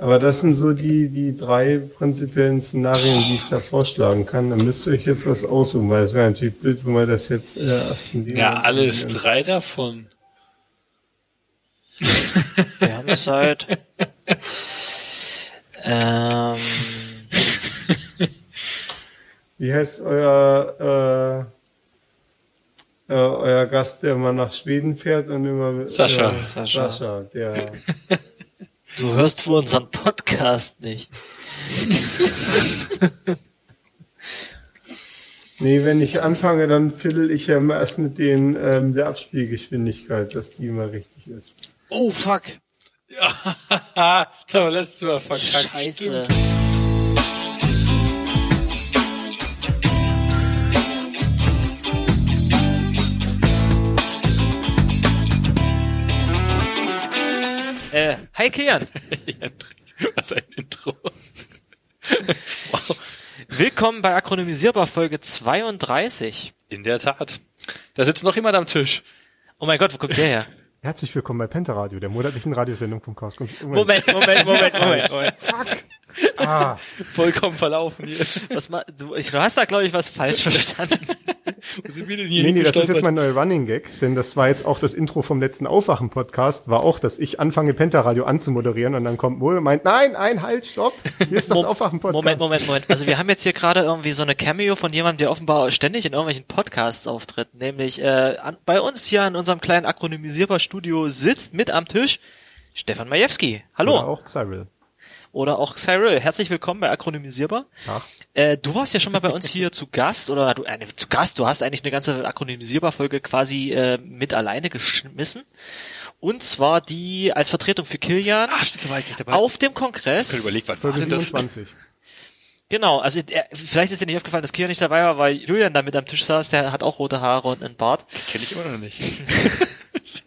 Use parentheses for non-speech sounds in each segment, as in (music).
Aber das sind so die, die drei prinzipiellen Szenarien, die ich da vorschlagen kann. Dann müsst ihr euch jetzt was aussuchen, weil es wäre natürlich blöd, wenn wir das jetzt äh, erst in Ja, alles drei davon. Wir haben (laughs) Zeit. ähm, Wie heißt euer, äh, äh, euer Gast, der immer nach Schweden fährt und immer Sascha. Äh, Sascha. Sascha, der (laughs) du hörst wohl unseren Podcast nicht. (laughs) Nee, wenn ich anfange, dann fiddle ich ja immer erst mit den ähm, der Abspielgeschwindigkeit, dass die immer richtig ist. Oh fuck. (laughs) Ja, das wir letztes Mal verkackt. Scheiße. Stimmt. Hi Kilian. (laughs) Ja, Was ein Intro. (laughs) wow. Willkommen bei Akronymisierbar Folge 32. In der Tat. Da sitzt noch jemand am Tisch. Oh mein Gott, wo kommt der her? (laughs) Herzlich willkommen bei Pentaradio, der monatlichen Radiosendung vom Chaos. Moment, Moment, Moment, Moment, Moment. Ah, (laughs) Vollkommen verlaufen hier. Was ma du, ich, du hast da, glaube ich, was falsch verstanden. (laughs) Wo sind wir denn hier nee, nee, das ist jetzt mein neuer Running Gag, denn das war jetzt auch das Intro vom letzten Aufwachen-Podcast, war auch, dass ich anfange, Pentaradio anzumoderieren und dann kommt Mo und meint, nein, ein Halt, stopp, hier ist das Aufwachen-Podcast. Moment, Moment, Moment. Also wir haben jetzt hier gerade irgendwie so eine Cameo von jemandem, der offenbar ständig in irgendwelchen Podcasts auftritt. Nämlich äh, an, bei uns hier in unserem kleinen akronymisierbar Studio sitzt mit am Tisch Stefan Majewski. Hallo. Oder auch Cyril. Oder auch Cyril. Herzlich willkommen bei Akronymisierbar. Äh, du warst ja schon mal bei uns hier zu Gast oder du, äh, zu Gast, du hast eigentlich eine ganze Akronymisierbar-Folge quasi äh, mit alleine geschmissen. Und zwar die als Vertretung für Kilian Ah, stimmt, da war ich nicht dabei. auf dem Ich Kongress. hab überlegt, was war Folge denn das? 27. Genau, also äh, vielleicht ist dir nicht aufgefallen, dass Kilian nicht dabei war, weil Julian da mit am Tisch saß, der hat auch rote Haare und einen Bart. Kenn ich immer noch nicht. (laughs)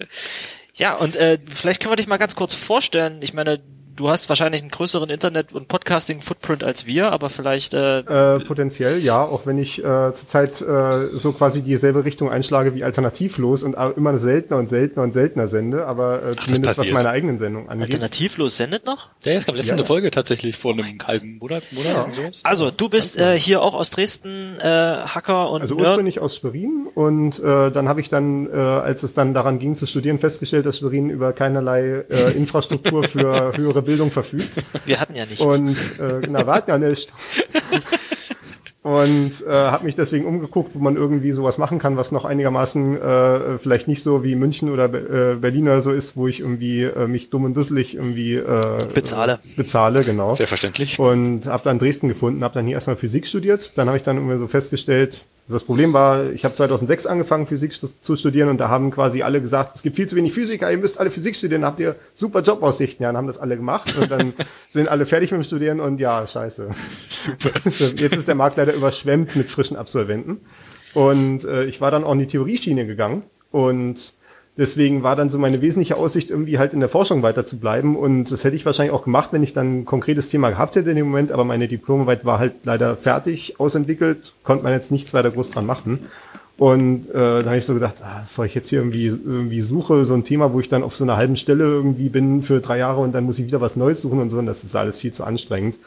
Ja, und äh, vielleicht können wir dich mal ganz kurz vorstellen. Ich meine, du hast wahrscheinlich einen größeren Internet- und Podcasting-Footprint als wir, aber vielleicht äh, Äh, potenziell, ja, auch wenn ich äh, zurzeit äh, so quasi dieselbe Richtung einschlage wie alternativlos und immer seltener und seltener und seltener sende, aber äh, zumindest was meine eigenen Sendungen angeht. alternativlos sendet noch? Ja, es gab letzte Ja, ja. Folge tatsächlich vor einem halben Monat, Monat und sowas. Also, du bist äh, hier auch aus Dresden äh, Hacker und Also ursprünglich aus Schwerin und äh, dann habe ich dann, äh, als es dann daran ging zu studieren, festgestellt, dass Schwerin über keinerlei äh, Infrastruktur für (laughs) höhere Bildung verfügt. (laughs) Wir hatten ja nichts. Und äh, na, wart ja nicht. Und äh, habe mich deswegen umgeguckt, wo man irgendwie sowas machen kann, was noch einigermaßen äh, vielleicht nicht so wie München oder Be- äh, Berliner so ist, wo ich irgendwie äh, mich dumm und dusselig irgendwie äh, Bezahle. bezahle, genau. Sehr verständlich. Und habe dann Dresden gefunden, habe dann hier erstmal Physik studiert. Dann habe ich dann irgendwie so festgestellt, das Problem war, ich habe 2006 angefangen, Physik zu studieren und da haben quasi alle gesagt, es gibt viel zu wenig Physiker, ihr müsst alle Physik studieren, habt ihr super Jobaussichten. Ja, dann haben das alle gemacht und dann (laughs) sind alle fertig mit dem Studieren und ja, scheiße. Super. (laughs) Jetzt ist der Markt leider überschwemmt mit frischen Absolventen. Und äh, ich war dann auch in die Theorieschiene gegangen und deswegen war dann so meine wesentliche Aussicht, irgendwie halt in der Forschung weiter zu bleiben. Und das hätte ich wahrscheinlich auch gemacht, wenn ich dann ein konkretes Thema gehabt hätte in dem Moment. Aber meine Diplomarbeit war halt leider fertig, ausentwickelt, konnte man jetzt nichts weiter groß dran machen. Und äh, da habe ich so gedacht, ah, bevor ich jetzt hier irgendwie, irgendwie suche, so ein Thema, wo ich dann auf so einer halben Stelle irgendwie bin für drei Jahre und dann muss ich wieder was Neues suchen und so, und das ist alles viel zu anstrengend.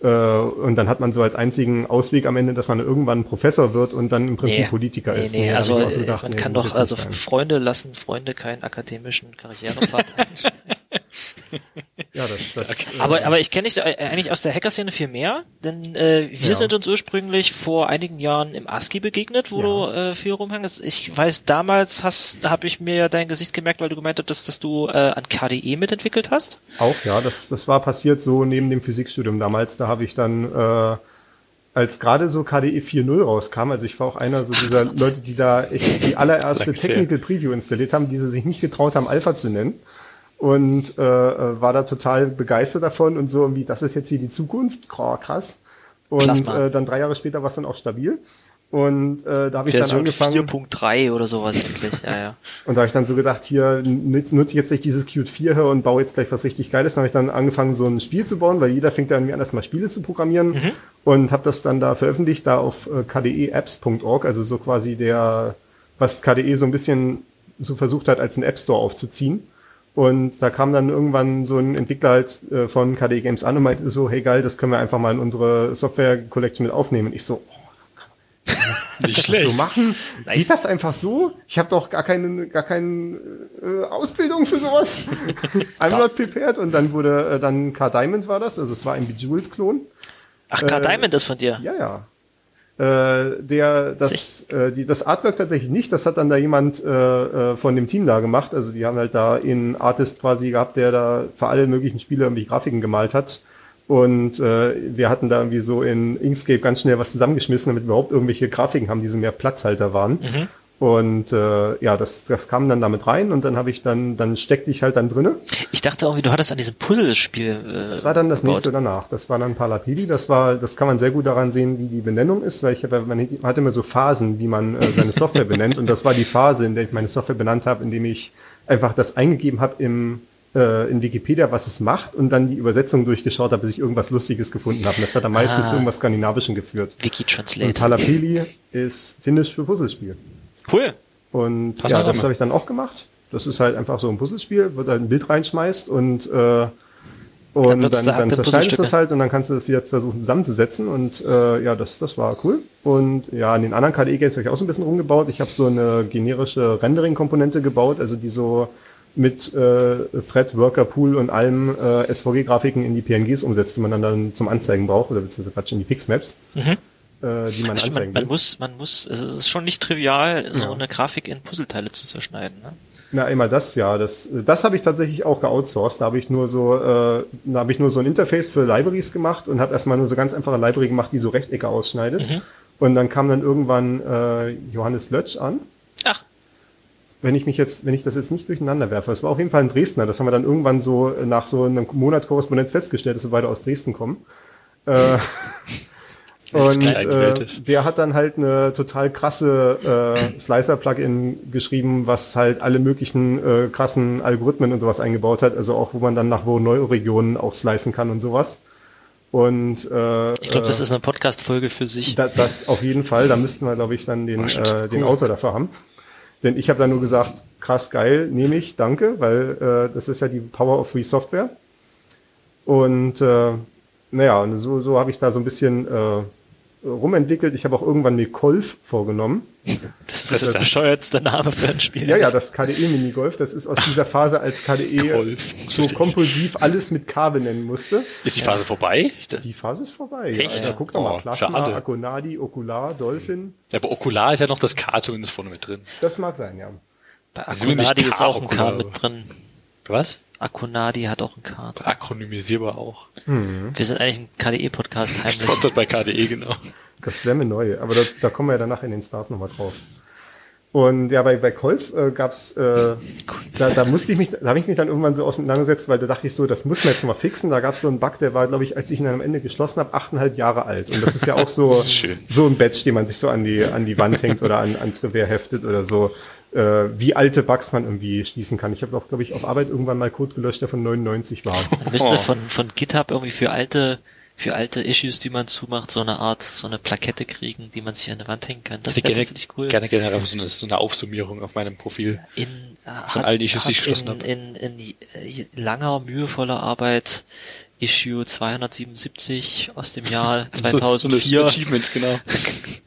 Äh, und dann hat man so als einzigen Ausweg am Ende, dass man irgendwann Professor wird und dann im Prinzip Politiker nee, ist. Nee, hab also so äh, gedacht, man nee, kann doch, also. Freunde lassen Freunde keinen akademischen Karrierepfad. (laughs) (laughs) Ja, das, das, äh, aber, aber ich kenne dich da eigentlich aus der Hackerszene viel mehr, denn äh, wir Ja. sind uns ursprünglich vor einigen Jahren im ASCII begegnet, wo du äh, viel rumhängst. Ich weiß, damals hast, habe ich mir ja dein Gesicht gemerkt, weil du gemeint hast, dass, dass du äh, an KDE mitentwickelt hast. Auch, ja, das, das war passiert so neben dem Physikstudium damals. Da habe ich dann, äh, als gerade so KDE 4.0 rauskam, also ich war auch einer so dieser Leute, die da echt die allererste. Technical Preview installiert haben, die sie sich nicht getraut haben, Alpha zu nennen. Und äh, äh, war da total begeistert davon und so irgendwie, das ist jetzt hier die Zukunft, krass. Und Plasma. äh, dann drei Jahre später war es dann auch stabil. Und äh, da habe ich dann angefangen. 4.3 oder sowas endlich. Ja, ja. (laughs) Und da habe ich dann so gedacht, hier nutze nutze ich jetzt nicht dieses Qt 4 hier und baue jetzt gleich was richtig Geiles. Dann habe ich dann angefangen, so ein Spiel zu bauen, weil jeder fängt dann irgendwie an, erstmal Spiele zu programmieren. Und habe das dann da veröffentlicht, da auf äh, kdeapps.org, also so quasi der, was KDE so ein bisschen so versucht hat, als ein App Store aufzuziehen. Und da kam dann irgendwann so ein Entwickler halt äh, von KDE Games an und meinte so, hey geil, das können wir einfach mal in unsere Software Collection mit aufnehmen. Und ich so, oh, Nicht das schlecht. so machen? Geht das einfach so? Ich habe doch gar keine, gar keine äh, Ausbildung für sowas. (laughs) I'm not prepared. Und dann wurde äh, dann Car Diamond war das, also es war ein Bejeweled-Klon. Ach, Car Äh, Diamond ist von dir. Ja, ja. Äh, der, das, äh, die, das Artwork tatsächlich nicht, das hat dann da jemand äh, äh, von dem Team da gemacht. Also die haben halt da einen Artist quasi gehabt, der da für alle möglichen Spiele irgendwie Grafiken gemalt hat. Und äh, wir hatten da irgendwie so in Inkscape ganz schnell was zusammengeschmissen, damit wir überhaupt irgendwelche Grafiken haben, die so mehr Platzhalter waren. Und äh, ja, das, das kam dann damit rein und dann habe ich dann, dann steckte ich halt dann drinne. Ich dachte irgendwie, du hattest an diesem Puzzlespiel. Äh, Das war dann das gebaut. nächste danach. Das war dann Palapili. Das war, das kann man sehr gut daran sehen, wie die Benennung ist, weil ich habe, man hat immer so Phasen, wie man äh, seine Software (laughs) benennt. Und das war die Phase, in der ich meine Software benannt habe, indem ich einfach das eingegeben habe im äh, in Wikipedia, was es macht, und dann die Übersetzung durchgeschaut habe, bis ich irgendwas Lustiges gefunden habe. Und das hat dann meistens Ah. zu irgendwas Skandinavischen geführt. Wiki Und Translate. Palapili ist Finnisch für Puzzlespiel. Cool. Und Pass ja, das habe ich dann auch gemacht. Das ist halt einfach so ein Puzzlespiel, wo du halt ein Bild reinschmeißt und äh, und dann, dann, da akte zerschneidest du Puzzlestücke. das halt und dann kannst du das wieder versuchen zusammenzusetzen und äh, ja, das, das war cool. Und ja, an den anderen KDE-Games habe ich auch so ein bisschen rumgebaut. Ich habe so eine generische Rendering-Komponente gebaut, also die so mit äh, Thread, Worker, Pool und allem äh, SVG-Grafiken in die PNGs umsetzt, die man dann, dann zum Anzeigen braucht, oder beziehungsweise Quatsch, in die Pixmaps, äh, die man Stimmt, anzeigen man, man muss, man muss, es ist schon nicht trivial, so Ja. eine Grafik in Puzzleteile zu zerschneiden. Ne? Na, einmal das, ja. Das, das habe ich tatsächlich auch geoutsourced. Da habe ich nur so, äh, da habe ich nur so ein Interface für Libraries gemacht und habe erstmal nur so ganz einfache Library gemacht, die so Rechtecke ausschneidet. Und dann kam dann irgendwann äh, Johannes Lötsch an. Ach, Wenn ich mich jetzt, wenn ich das jetzt nicht durcheinander werfe, es war auf jeden Fall ein Dresdner. Das haben wir dann irgendwann so nach so einem Monat Korrespondenz festgestellt, dass wir beide aus Dresden kommen. Äh, (laughs) und äh, der hat dann halt eine total krasse äh, (laughs) Slicer-Plugin geschrieben, was halt alle möglichen äh, krassen Algorithmen und sowas eingebaut hat. Also auch, wo man dann nach Neuregionen auch slicen kann und sowas. Und äh, ich glaube, das äh, ist eine Podcast-Folge für sich. da, das auf jeden Fall. Da müssten wir, glaube ich, dann den, Oh, äh, den Cool. Autor dafür haben. Denn ich habe da nur gesagt, krass geil, nehme ich, danke, weil äh, das ist ja die Power of Free Software. Und äh, naja, und so, so habe ich da so ein bisschen äh, rumentwickelt. Ich habe auch irgendwann mir Golf vorgenommen. Das ist der ist das? bescheuertste Name für ein Spiel. Ja, ja, das KDE-Minigolf, das ist aus dieser Phase, als KDE Golf. so kompulsiv alles mit K benennen musste. Ist die Phase vorbei? Die Phase ist vorbei. Echt? Ja, Alter, guck doch Oh, mal, Plasma, schade. Akonadi, Okular, Dolphin. Ja, aber Okular ist ja noch das K zumindest vorne mit drin. Das mag sein, ja. Bei Also Akunadi ist auch ein K mit drin. Was? Akunadi hat auch ein K drin. Akronymisierbar auch. Wir sind eigentlich ein KDE-Podcast heimlich. Sponsert bei KDE, genau. Das wäre mir neu, aber da, da kommen wir ja danach in den Stars nochmal drauf. Und ja, bei, bei Kolf äh, gab's, äh, da, da musste ich mich, da habe ich mich dann irgendwann so auseinandergesetzt, weil da dachte ich so, das muss man jetzt noch mal fixen. Da gab's so einen Bug, der war, glaube ich, als ich ihn dann am Ende geschlossen habe, achteinhalb Jahre alt. Und das ist ja auch (laughs) so, so ein Badge, den man sich so an die, an die Wand hängt oder an, ans Revers heftet oder so, äh, wie alte Bugs man irgendwie schließen kann. Ich habe auch, glaube ich, auf Arbeit irgendwann mal Code gelöscht, der von 99 war. Man müsste Oh. von, von GitHub irgendwie für alte, für alte Issues, die man zumacht, so eine Art, so eine Plakette kriegen, die man sich an die Wand hängen kann. Das Ich wäre tatsächlich cool. gerne generell so eine, so eine Aufsummierung auf meinem Profil. In, Von hat- allen Issues, die ich geschlossen in, in, in, äh, langer, mühevoller Arbeit Issue 277 aus dem Jahr (laughs) So, so 2004. eine Achievements, genau. (laughs)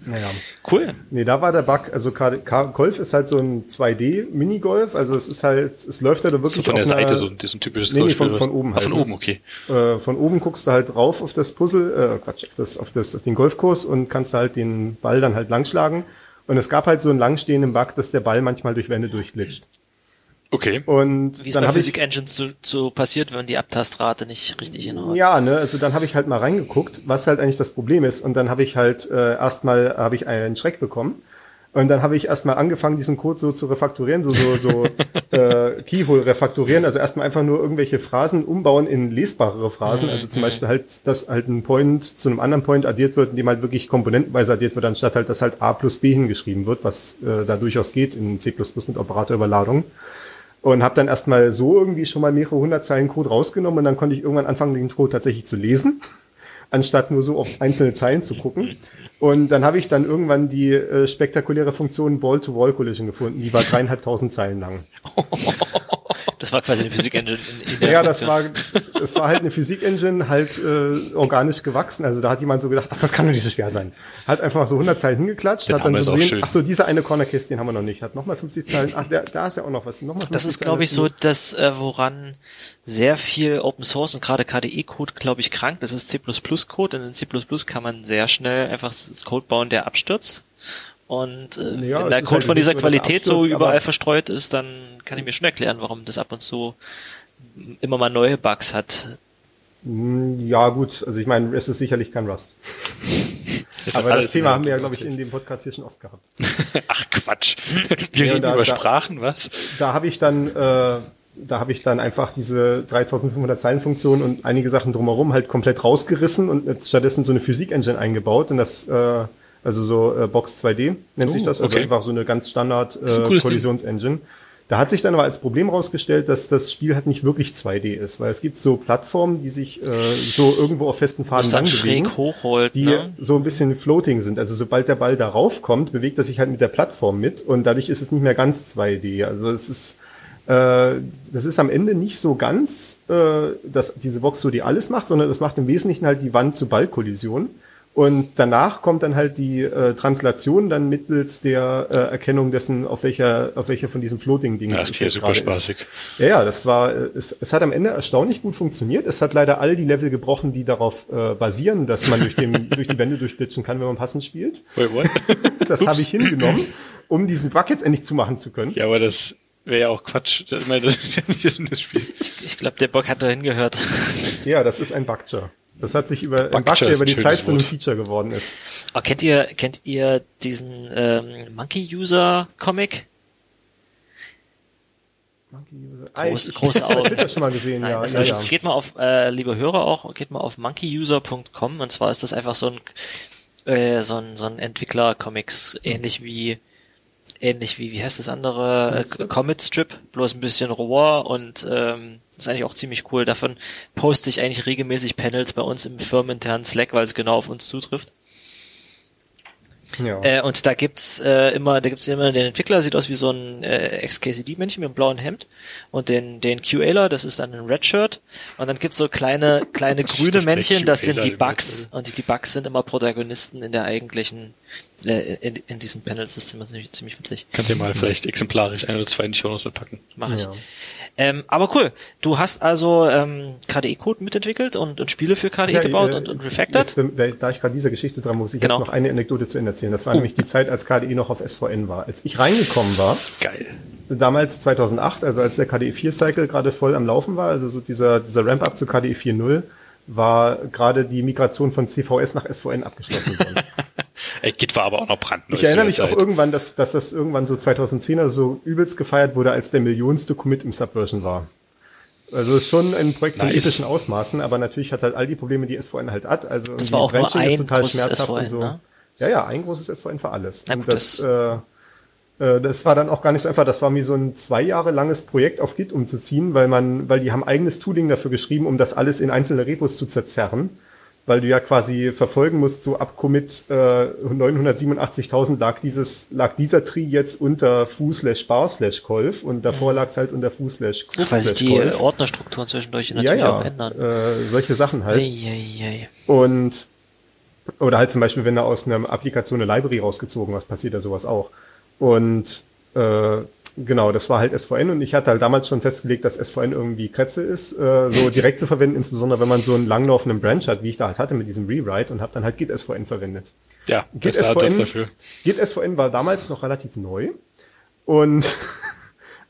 Naja. cool. Nee, da war der Bug, also K- K- Golf ist halt so ein 2D-Minigolf, also es ist halt, es läuft halt wirklich So von der auf einer- Seite, so, ein- das ist ein typisches Nee, nee, Golfspiel, von- von oben Ah, halt, von ne? oben, okay. äh, von oben guckst du halt drauf auf das Puzzle, äh, Quatsch, auf, das, auf, das, auf den Golfkurs und kannst halt den Ball dann halt langschlagen. Und es gab halt so einen langstehenden Bug, dass der Ball manchmal durch Wände durchglitscht. Okay. Und Wie es dann bei ich, Engines so, so passiert, wenn die Abtastrate nicht richtig hinhaut. ja, ne, also dann habe ich halt mal reingeguckt, was halt eigentlich das Problem ist. Und dann habe ich halt äh, erstmal habe ich einen Schreck bekommen. Und dann habe ich erstmal angefangen, diesen Code so zu refakturieren, so, so, so (laughs) äh, Keyhole refakturieren, also erstmal einfach nur irgendwelche Phrasen umbauen in lesbarere Phrasen. Also zum Beispiel halt, dass halt ein Point zu einem anderen Point addiert wird, indem halt wirklich komponentenweise addiert wird, anstatt halt, dass halt A plus B hingeschrieben wird, was äh, da durchaus geht in C mit Operatorüberladung. Und habe dann erstmal so irgendwie schon mal mehrere hundert Zeilen Code rausgenommen und dann konnte ich irgendwann anfangen, den Code tatsächlich zu lesen anstatt nur so auf einzelne Zeilen zu gucken. Und dann habe ich dann irgendwann die äh, spektakuläre Funktion Ball-to-Wall-Collision gefunden. Die war dreieinhalbtausend Zeilen lang. (laughs) Das war quasi eine Physik-Engine Ja, das war, das war halt eine Physik-Engine, halt äh, organisch gewachsen. Also da hat jemand so gedacht, ach, das kann doch nicht so schwer sein. Hat einfach so 100 Zeilen hingeklatscht, Der hat dann so gesehen, ach so, diese eine Corner-Case, den haben wir noch nicht. Hat nochmal 50 Zeilen, ach, der, da ist ja auch noch was. Nochmal 50 Das ist, glaube ich, so das, äh, woran sehr viel Open Source und gerade KDE-Code, glaube ich, krank. Das ist C++-Code und in C++ kann man sehr schnell einfach s- Code bauen, der abstürzt. Und äh, Ja, wenn der ist Code halt von dieser so, er Qualität so abstürzt, überall verstreut ist, dann kann ich mir schon erklären, warum das ab und zu immer mal neue Bugs hat. Hm, Ja, gut, also ich meine, es ist sicherlich kein Rust. (laughs) Ist Aber das Thema haben wir ja, glaube ich, in dem Podcast hier schon oft gehabt. (laughs) Ach Quatsch. Wir Ja, reden da- über Sprachen, was? da habe ich dann, äh, da habe ich dann einfach diese 3500 Zeilen Funktion und einige Sachen drumherum halt komplett rausgerissen und stattdessen so eine Physik-Engine eingebaut und das, äh, also so äh, Box 2D nennt sich Oh, das, also okay. einfach so eine ganz Standard äh. Kollisionsengine. Da hat sich dann aber als Problem rausgestellt, dass das Spiel halt nicht wirklich 2D ist, weil es gibt so Plattformen, die sich äh, so irgendwo auf festen Faden lang bewegen hochholt, die ne? so ein bisschen floating sind. Also sobald der Ball darauf kommt, bewegt er sich halt mit der Plattform mit und dadurch ist es nicht mehr ganz 2D. Also es ist das ist am Ende nicht so ganz, äh, dass diese Box so die alles macht, sondern das macht im Wesentlichen halt die Wand zu Ballkollision. Und danach kommt dann halt die äh, Translation dann mittels der äh, Erkennung dessen, auf welcher, auf welcher von diesen Floating-Dings Das klingt jetzt super spaßig. Ist. Ja, ja, das war, äh, es, es hat am Ende erstaunlich gut funktioniert. Es hat leider all die Level gebrochen, die darauf äh, basieren, dass man durch, den, durch die Wände durchglitschen kann, wenn man passend spielt. Wait, what? (laughs) Das habe ich hingenommen, um diesen Bug jetzt endlich zumachen zu können. ja, aber das wäre ja auch Quatsch. Ich meine, das ist ja nicht Sinn des Spiels. Ich glaube, der Bock hat da hingehört. (laughs) Ja, das ist ein Bugger. Das hat sich über, Bugger über die Zeit zu einem. Feature geworden ist. Aber kennt ihr, kennt ihr diesen ähm, Monkey-User-Comic? Groß, große Ich Augen. hab das schon mal gesehen, Nein, ja. das, ja, also ja. es geht mal auf, äh, liebe Hörer auch, geht mal auf monkeyuser.com und zwar ist das einfach so ein, äh, so ein, so ein Entwickler-Comics, ähnlich wie, ähnlich wie, wie heißt das andere, äh, Comic Strip, bloß ein bisschen roher und, ähm, ist eigentlich auch ziemlich cool. Davon poste ich eigentlich regelmäßig Panels bei uns im firmeninternen Slack, weil es genau auf uns zutrifft. Ja. Äh, und da gibt's äh, immer, da gibt's immer den Entwickler, sieht aus wie so ein äh, XKCD-Männchen mit einem blauen Hemd und den den QAler, das ist dann ein Redshirt und dann gibt's so kleine kleine (laughs) grüne der Männchen, das sind die Bugs und die, die Bugs sind immer Protagonisten in der eigentlichen äh, in, in diesen Panels. Das ist immer ziemlich, ziemlich witzig. Kannst du mal vielleicht exemplarisch ein oder zwei in die Shownotes mitpacken. Mache ich. Ja. Ähm, aber cool. Du hast also ähm, KDE-Code mitentwickelt und, und Spiele für KDE Ja, gebaut äh, und, und refactored. Jetzt, da ich gerade dieser Geschichte dran muss, ich Genau. jetzt noch eine Anekdote zu Ende erzählen. Das war Oh. nämlich die Zeit, als KDE noch auf SVN war. Als ich reingekommen war, Geil. damals 2008, also als der KDE 4 Cycle gerade voll am Laufen war, also so dieser, dieser Ramp-up zu KDE 4.0, war gerade die Migration von CVS nach SVN abgeschlossen worden. (laughs) Ey, Git war aber auch noch brandneu. Ich erinnere mich der auch Zeit. irgendwann, dass, dass das irgendwann so 2010 oder so übelst gefeiert wurde, als der millionste Commit im Subversion war. Also ist schon ein Projekt von Nice. epischen Ausmaßen, aber natürlich hat halt all die Probleme, die SVN halt hat. Also Das irgendwie war auch nur Branching ist ein total großes schmerzhaft SVN, und so. ne? Ja, ja, ein großes SVN für alles. Na und gut, das, äh, äh, das war dann auch gar nicht so einfach. Das war mir so ein zwei Jahre langes Projekt auf Git umzuziehen, weil man, weil die haben eigenes Tooling dafür geschrieben, um das alles in einzelne Repos zu zerzerren. Weil du ja quasi verfolgen musst, so ab Commit äh, 987.000 lag dieses, lag dieser Tree jetzt unter foo slash bar slash kolf und davor lag es halt unter foo slash quote Weil sich die kolf. Ordnerstrukturen zwischendurch Ja, natürlich auch ja, ändern. äh, solche Sachen halt. Eieiei. Und oder halt zum Beispiel, wenn da aus einer Applikation eine Library rausgezogen was passiert ja sowas auch. Und äh, genau, das war halt SVN und ich hatte halt damals schon festgelegt, dass SVN irgendwie Kretze ist, äh, so (laughs) direkt zu verwenden, insbesondere wenn man so einen langlaufenden Branch hat, wie ich da halt hatte mit diesem Rewrite und habe dann halt Git SVN verwendet. Ja, Git SVN, dafür. Git SVN war damals noch relativ neu und (laughs)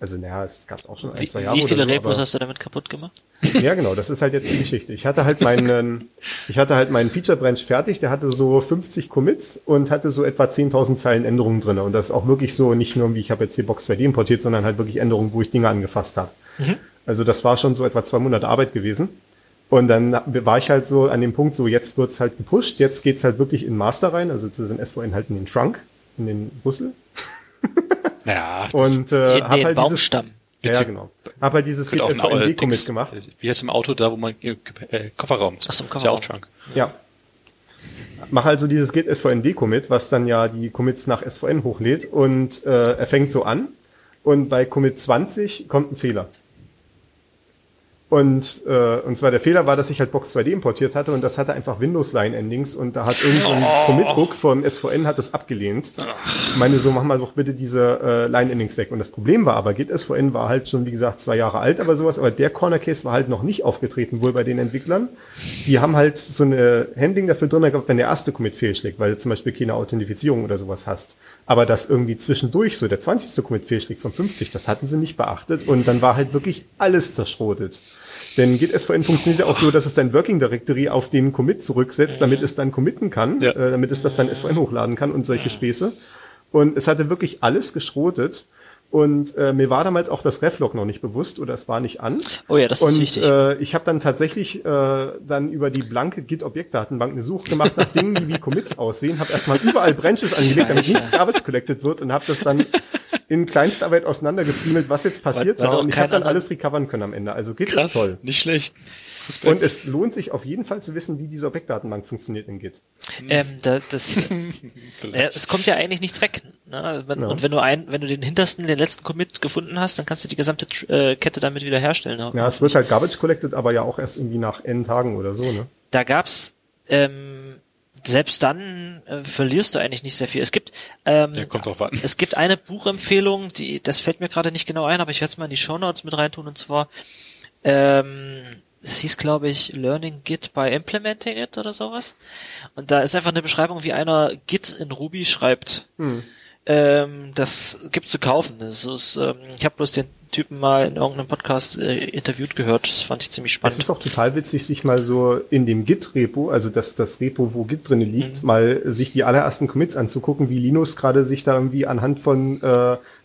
also naja, es gab auch schon ein, Wie, zwei Jahre wie viele so, Repos hast du damit kaputt gemacht? (laughs) ja, genau, das ist halt jetzt die Geschichte. Ich hatte halt meinen, ich hatte halt meinen Feature Branch fertig, der hatte so 50 Commits und hatte so etwa 10.000 Zeilen Änderungen drin und das auch wirklich so nicht nur wie ich habe jetzt hier Box 2D importiert, sondern halt wirklich Änderungen, wo ich Dinge angefasst habe. Also das war schon so etwa zwei Monate Arbeit gewesen. Und dann war ich halt so an dem Punkt, so jetzt wird's halt gepusht, jetzt geht's halt wirklich in Master rein, also zu den SVN halt in den Trunk, in den Rüssel. (laughs) Ja, Und äh, hab den halt Baumstamm. Dieses, ja, genau. Hab halt dieses Git könnte auch ein SVN äh, Decommit Dings- gemacht. Wie heißt im Auto da, wo man äh, äh, Kofferraum? Ach so, im Ist ja auch Kofferraum. Trunk. Ja. Mach also dieses Git SVN Commit, was dann ja die Commits nach SVN hochlädt und äh, er fängt so an und bei Commit 20 kommt ein Fehler. Und, äh, und zwar der Fehler war, dass ich halt Box 2D importiert hatte und das hatte einfach Windows-Line-Endings und da hat irgend so ein Oh. Commit-Hook vom SVN hat das abgelehnt. Ich meine, so mach mal doch bitte diese äh, Line-Endings weg. Und das Problem war aber, Git SVN war halt schon, wie gesagt, zwei Jahre alt, aber sowas, aber der Corner-Case war halt noch nicht aufgetreten, wohl bei den Entwicklern. Die haben halt so eine Handling dafür drin gehabt, wenn der erste Commit fehlschlägt, weil du zum Beispiel keine Authentifizierung oder sowas hast. Aber das irgendwie zwischendurch so der 20. Commit fehlschlägt von 50, das hatten sie nicht beachtet und dann war halt wirklich alles zerschrotet. Denn Git SVN funktioniert ja auch so, dass es dein Working Directory auf den Commit zurücksetzt, damit es dann committen kann, Ja. äh, damit es das dann SVN hochladen kann und solche Späße. Und es hatte wirklich alles geschrotet. Und äh, mir war damals auch das Reflog noch nicht bewusst oder es war nicht an. Oh ja, das ist und, wichtig. Äh, ich habe dann tatsächlich äh, dann über die blanke Git-Objektdatenbank eine Suche gemacht nach Dingen, die wie Commits aussehen, habe erstmal überall Branches angelegt, damit nichts Garbage collected wird und habe das dann (laughs) in Kleinstarbeit auseinandergefriemelt, was jetzt passiert war. auch Und ich habe dann alles recovern können am Ende. Also Git Krass, ist toll. nicht schlecht. Respekt. Und es lohnt sich auf jeden Fall zu wissen, wie diese Objektdatenbank funktioniert in Git. Ähm, da, das, (laughs) äh, es kommt ja eigentlich nichts weg. Ne? Wenn, Und wenn du ein, wenn du den hintersten, den letzten Commit gefunden hast, dann kannst du die gesamte äh, Kette damit wieder herstellen. Ja, es wird halt Garbage collected, aber ja auch erst irgendwie nach N Tagen oder so, ne? Da gab's ähm, selbst dann äh, verlierst du eigentlich nicht sehr viel. Es gibt ähm, Ja, kommt drauf an. es gibt eine Buchempfehlung, die das fällt mir gerade nicht genau ein, aber ich werde es mal in die Shownotes mit reintun und zwar ähm, es hieß, glaube ich, Learning Git by Implementing It oder sowas. Und da ist einfach eine Beschreibung, wie einer Git in Ruby schreibt. Ähm, das gibt zu kaufen. Das ist, ähm, ich habe bloß den Typen mal in irgendeinem Podcast äh, interviewt gehört. Das fand ich ziemlich Es spannend. ist auch total witzig, sich mal so in dem Git-Repo, also das, das Repo, wo Git drinne liegt, mal sich die allerersten Commits anzugucken, wie Linus gerade sich da irgendwie anhand von äh,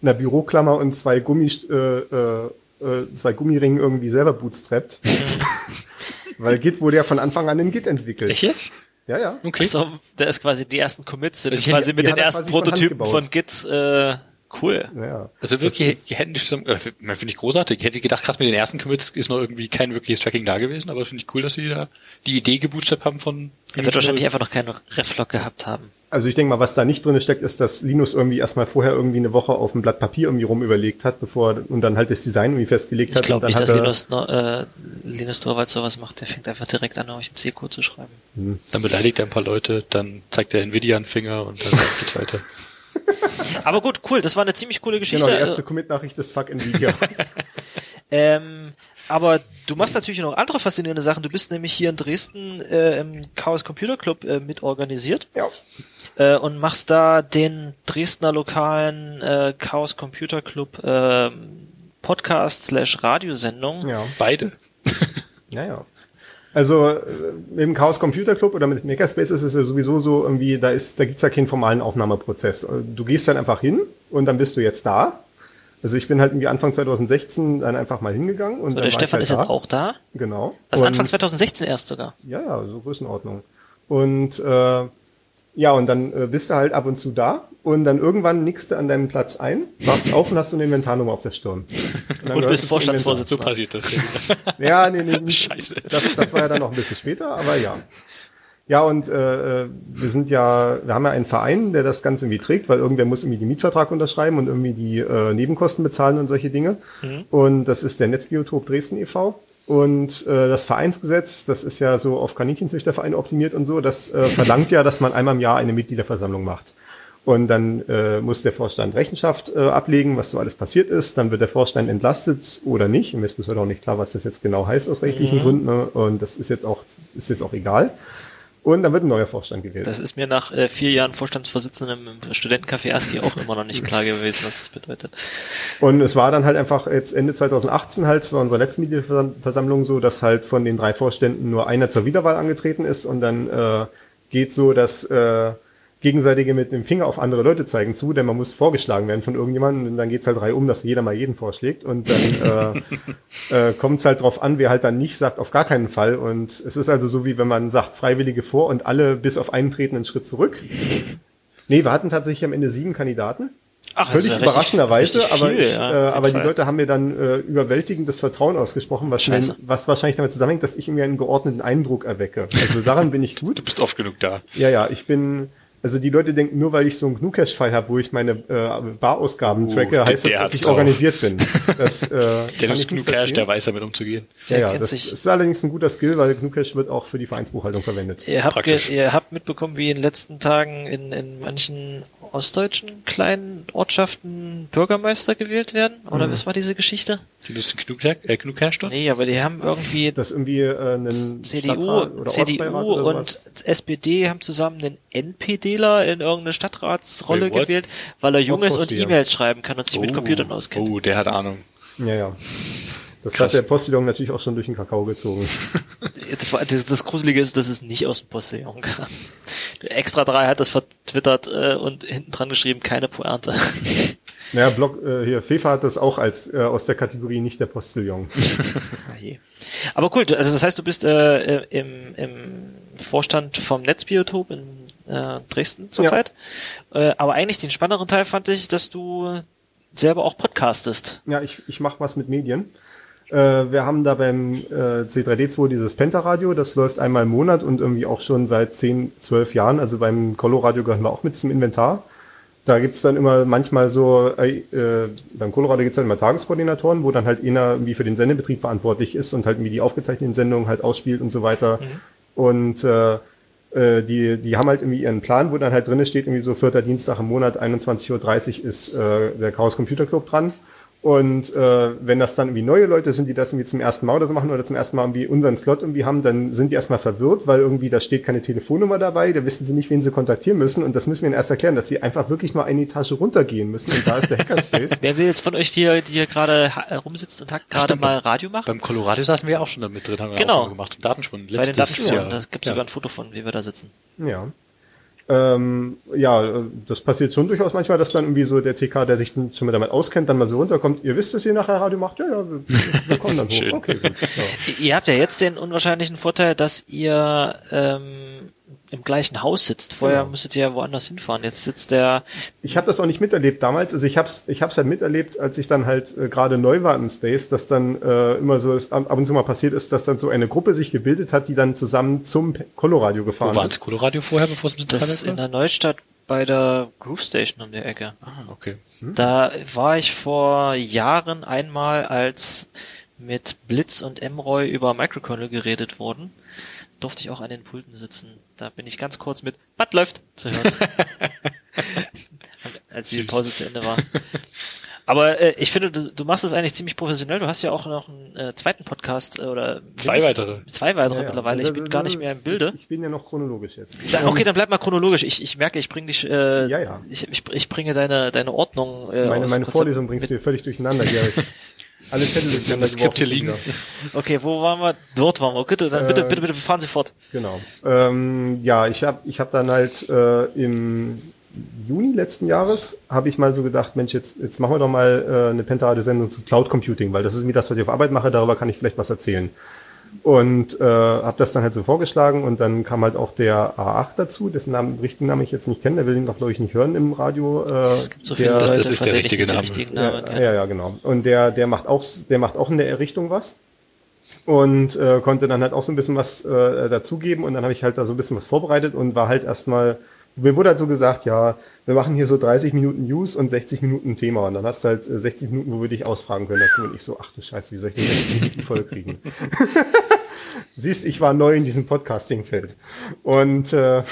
einer Büroklammer und zwei Gummi, äh, äh, äh, zwei Gummiringen irgendwie selber bootstrappt. (laughs) Weil Git wurde ja von Anfang an in Git entwickelt. Echt jetzt? Ja, ja. Okay. So, da ist quasi die ersten Commits sind Ich quasi mit den er ersten quasi von Hand Prototypen gebaut. von Git. Äh, cool. ja. Also wirklich, die hätten die zusammen, äh, finde ich großartig. Ich hätte gedacht, gerade mit den ersten Commits ist noch irgendwie kein wirkliches Tracking da gewesen, aber finde ich cool, dass sie da die Idee gebootstrapped haben von. Er wird wahrscheinlich einfach noch keinen Reflog gehabt haben. Also ich denke mal, was da nicht drin steckt, ist, dass Linus irgendwie erstmal vorher irgendwie eine Woche auf ein Blatt Papier irgendwie rum überlegt hat, bevor er- und dann halt das Design irgendwie festgelegt Ich hat. glaube und nicht, dann dass Linus, noch, äh, Linus Torvalds sowas macht. Der fängt einfach direkt an, euch einen C-Code zu schreiben. Dann beleidigt er ein paar Leute, dann zeigt er Nvidia einen Finger und dann (laughs) geht's weiter. (laughs) Aber gut, cool. Das war eine ziemlich coole Geschichte. Genau, die erste Commit-Nachricht ist Fuck Nvidia. (laughs) Ähm, aber du machst natürlich noch andere faszinierende Sachen. Du bist nämlich hier in Dresden äh, im Chaos Computer Club äh, mitorganisiert ja. äh, und machst da den Dresdner lokalen äh, Chaos Computer Club äh, Podcast slash Radiosendung. Ja. Beide. Ja, ja. Also äh, mit dem Chaos Computer Club oder mit Makerspace ist es ja sowieso so irgendwie, da ist, da gibt's ja keinen formalen Aufnahmeprozess. Äh, Du gehst dann einfach hin und dann bist du jetzt da. Also ich bin halt irgendwie Anfang 2016 dann einfach mal hingegangen und So, der Stefan ich ist halt jetzt da. auch da. Genau. Also Und- Anfang 2016 erst sogar. Ja, ja, so Größenordnung. Und äh, ja, und dann äh, bist du halt ab und zu da und dann irgendwann nickst du an deinem Platz ein, wachst auf und hast so eine Inventarnummer auf der Stirn. Und gehörst bist Vorstandsvorsitzender. So passiert das. Ja, nee, nee, nicht. Scheiße. Das, das war ja dann noch ein bisschen später, aber ja. Ja, und äh, äh, wir sind ja, wir haben ja einen Verein, der das Ganze irgendwie trägt, weil irgendwer muss irgendwie den Mietvertrag unterschreiben und irgendwie die äh, Nebenkosten bezahlen und solche Dinge. Und das ist der Netzbiotop Dresden e.V. Und äh, das Vereinsgesetz, das ist ja so auf Kaninchenzüchtervereine optimiert und so, das äh, verlangt ja, dass man einmal im Jahr eine Mitgliederversammlung macht. Und dann äh, muss der Vorstand Rechenschaft äh, ablegen, was so alles passiert ist. Dann wird der Vorstand entlastet oder nicht. Mir ist bis heute auch nicht klar, was das jetzt genau heißt aus rechtlichen Gründen. Ne? Und das ist jetzt auch ist jetzt auch egal. Und dann wird ein neuer Vorstand gewählt. Das ist mir nach äh, vier Jahren Vorstandsvorsitzendem im Studentencafé ASCII auch immer noch nicht klar gewesen, was das bedeutet. Und es war dann halt einfach jetzt Ende 2018 halt bei unserer letzten Mitgliederversammlung so, dass halt von den drei Vorständen nur einer zur Wiederwahl angetreten ist und dann äh, geht so, dass äh, gegenseitige mit dem Finger auf andere Leute zeigen zu, denn man muss vorgeschlagen werden von irgendjemandem und dann geht's halt drei um, dass jeder mal jeden vorschlägt und dann äh, äh, kommt es halt drauf an, wer halt dann nicht sagt, auf gar keinen Fall und es ist also so, wie wenn man sagt, Freiwillige vor und alle bis auf einen treten einen Schritt zurück. Nee, wir hatten tatsächlich am Ende sieben Kandidaten. Ach, Völlig das ist ja überraschenderweise, richtig aber, viel, ich, ja, äh, aber die. Leute haben mir dann äh, überwältigendes Vertrauen ausgesprochen, was, mir, was wahrscheinlich damit zusammenhängt, dass ich irgendwie einen geordneten Eindruck erwecke. Also daran bin ich (laughs) gut. Du bist oft genug da. Ja, ja, ich bin, Also die Leute denken, nur weil ich so einen GNU-Cache-File habe, wo ich meine äh, Barausgaben Uh, tracke, der- heißt das, dass ich drauf. organisiert bin. (laughs) Das, äh, Der kann nutzt ich nicht genug Cash, verstehen. der weiß damit umzugehen. Der Ja, ja, das sich- ist allerdings ein guter Skill, weil GNU-Cache wird auch für die Vereinsbuchhaltung verwendet. Ihr habt, ihr habt mitbekommen, wie in den letzten Tagen in, in manchen ostdeutschen kleinen Ortschaften Bürgermeister gewählt werden? Oder was war diese Geschichte? Die nutzen genug, äh, genug dort? Nee, aber die haben irgendwie Dass irgendwie äh, einen CDU, CDU und. SPD haben zusammen einen NPDler in irgendeine Stadtratsrolle what? gewählt, weil er jung ist und. E-Mails schreiben kann und sich mit Computern auskennt. Oh, der hat Ahnung. Ja, ja. Das Krass. hat der Postillon natürlich auch schon durch den Kakao gezogen. (laughs) Das, das Gruselige ist, dass es nicht aus dem Postillon kam. Extra 3 hat das vertwittert äh, und hinten dran geschrieben, keine Pointe. (laughs) Naja, Blog, äh, hier, FIFA hat das auch als äh, aus der Kategorie nicht der Postillon. (laughs) Ah. Aber cool, also das heißt, du bist äh, im, im Vorstand vom Netzbiotop in äh, Dresden zurzeit. Äh, aber eigentlich den spannenderen Teil fand ich, dass du selber auch podcastest. Ja, ich, ich mache was mit Medien. Äh, wir haben da beim äh, C3D2 dieses Penta-Radio, das läuft einmal im Monat und irgendwie auch schon seit 10, 12 Jahren. Also beim Colo-Radio gehören wir auch mit zum Inventar. Da gibt's dann immer manchmal so, äh, beim Colo-Radio gibt's dann immer Tageskoordinatoren, wo dann halt einer irgendwie für den Sendebetrieb verantwortlich ist und halt irgendwie die aufgezeichneten Sendungen halt ausspielt und so weiter. Und äh, äh, die, die haben halt irgendwie ihren Plan, wo dann halt drinne steht, irgendwie so vierter Dienstag im Monat, 21.30 Uhr ist äh, der Chaos Computer Club dran. Und äh, wenn das dann irgendwie neue Leute sind, die das irgendwie zum ersten Mal oder so machen oder zum ersten Mal irgendwie unseren Slot irgendwie haben, dann sind die erstmal verwirrt, weil irgendwie da steht keine Telefonnummer dabei, da wissen sie nicht, wen sie kontaktieren müssen. Und das müssen wir ihnen erst erklären, dass sie einfach wirklich nur eine Etage runtergehen müssen. Und da ist der Hackerspace. (laughs) Wer will jetzt von euch hier, die hier gerade rumsitzt und hat gerade mal Radio macht? Beim Colorado saßen wir ja auch schon damit drin, haben wir Genau. auch mal gemacht. Zum Datenschwund. Bei den Letztes Datenspuren. Jahr. Da gibt es ja. sogar ein Foto von, wie wir da sitzen. Ja. Ähm, ja, äh, das passiert schon durchaus manchmal, dass dann irgendwie so der TK, der sich schon damit auskennt, dann mal so runterkommt. Ihr wisst, dass ihr nachher Radio macht? Ja, ja, wir, wir kommen dann (laughs) hoch. Schön. Okay, gut. Ja. Ihr habt ja jetzt den unwahrscheinlichen Vorteil, dass ihr ähm, im gleichen Haus sitzt. Vorher Genau. musstet ihr ja woanders hinfahren. Jetzt sitzt der Ich habe das auch nicht miterlebt damals. Also ich hab's, ich hab's halt miterlebt, als ich dann halt äh, gerade neu war im Space, dass dann äh, immer so ist, ab und zu mal passiert ist, dass dann so eine Gruppe sich gebildet hat, die dann zusammen zum Coloradio gefahren Wo war das ist. Colorado vorher, bevor es mit Das Internet in der Neustadt bei der Groove Station um die Ecke. Ah, okay. Da war ich vor Jahren einmal, als mit Blitz und Emroy über Microkernel geredet wurden, durfte ich auch an den Pulten sitzen. Da bin ich ganz kurz mit Was läuft zu hören. (laughs) als die. Pause zu Ende war. Aber äh, ich finde, du, du machst das eigentlich ziemlich professionell. Du hast ja auch noch einen äh, zweiten Podcast äh, oder Zwei weitere. Zwei weitere Ja, ja. mittlerweile. Ich bin gar nicht mehr im Bilde. Ich bin ja noch chronologisch jetzt. Da, okay, dann bleib mal chronologisch. Ich, ich merke, ich bringe dich, äh, Ja, ja. Ich, ich, ich bringe deine deine Ordnung. Äh, Meine, meine Vorlesung bringst du hier völlig durcheinander. Ich (laughs) alle Zettel durcheinander Das Skript hier liegen. wieder. Okay, wo waren wir? Dort waren wir. Bitte, dann bitte, Äh, bitte, bitte fahren Sie fort. Genau. Ähm, ja, ich habe ich hab dann halt äh, im Juni letzten Jahres habe ich mal so gedacht, Mensch, jetzt, jetzt machen wir doch mal äh, eine Pentaradio-Sendung zu Cloud Computing, weil das ist irgendwie das, was ich auf Arbeit mache, darüber kann ich vielleicht was erzählen. Und äh, habe das dann halt so vorgeschlagen und dann kam halt auch der A8 dazu, dessen Namen, richtigen Namen ich jetzt nicht kenne, der will ihn doch, glaube ich, nicht hören im Radio. Äh, Es gibt so viele der, Das- Leute, das ist der ich richtige Name. Namen ja, ja, ja, genau. Und der, der macht auch, der macht auch in der Richtung was. Und äh, konnte dann halt auch so ein bisschen was äh, dazugeben. Und dann habe ich halt da so ein bisschen was vorbereitet und war halt erstmal, mir wurde halt so gesagt, ja, wir machen hier so 30 Minuten News und 60 Minuten Thema. Und dann hast du halt äh, 60 Minuten, wo wir dich ausfragen können dazu. Und ich so, ach du Scheiße, wie soll ich denn 60 Minuten voll kriegen? (laughs) Siehst, ich war neu in diesem Podcasting-Feld. Und äh,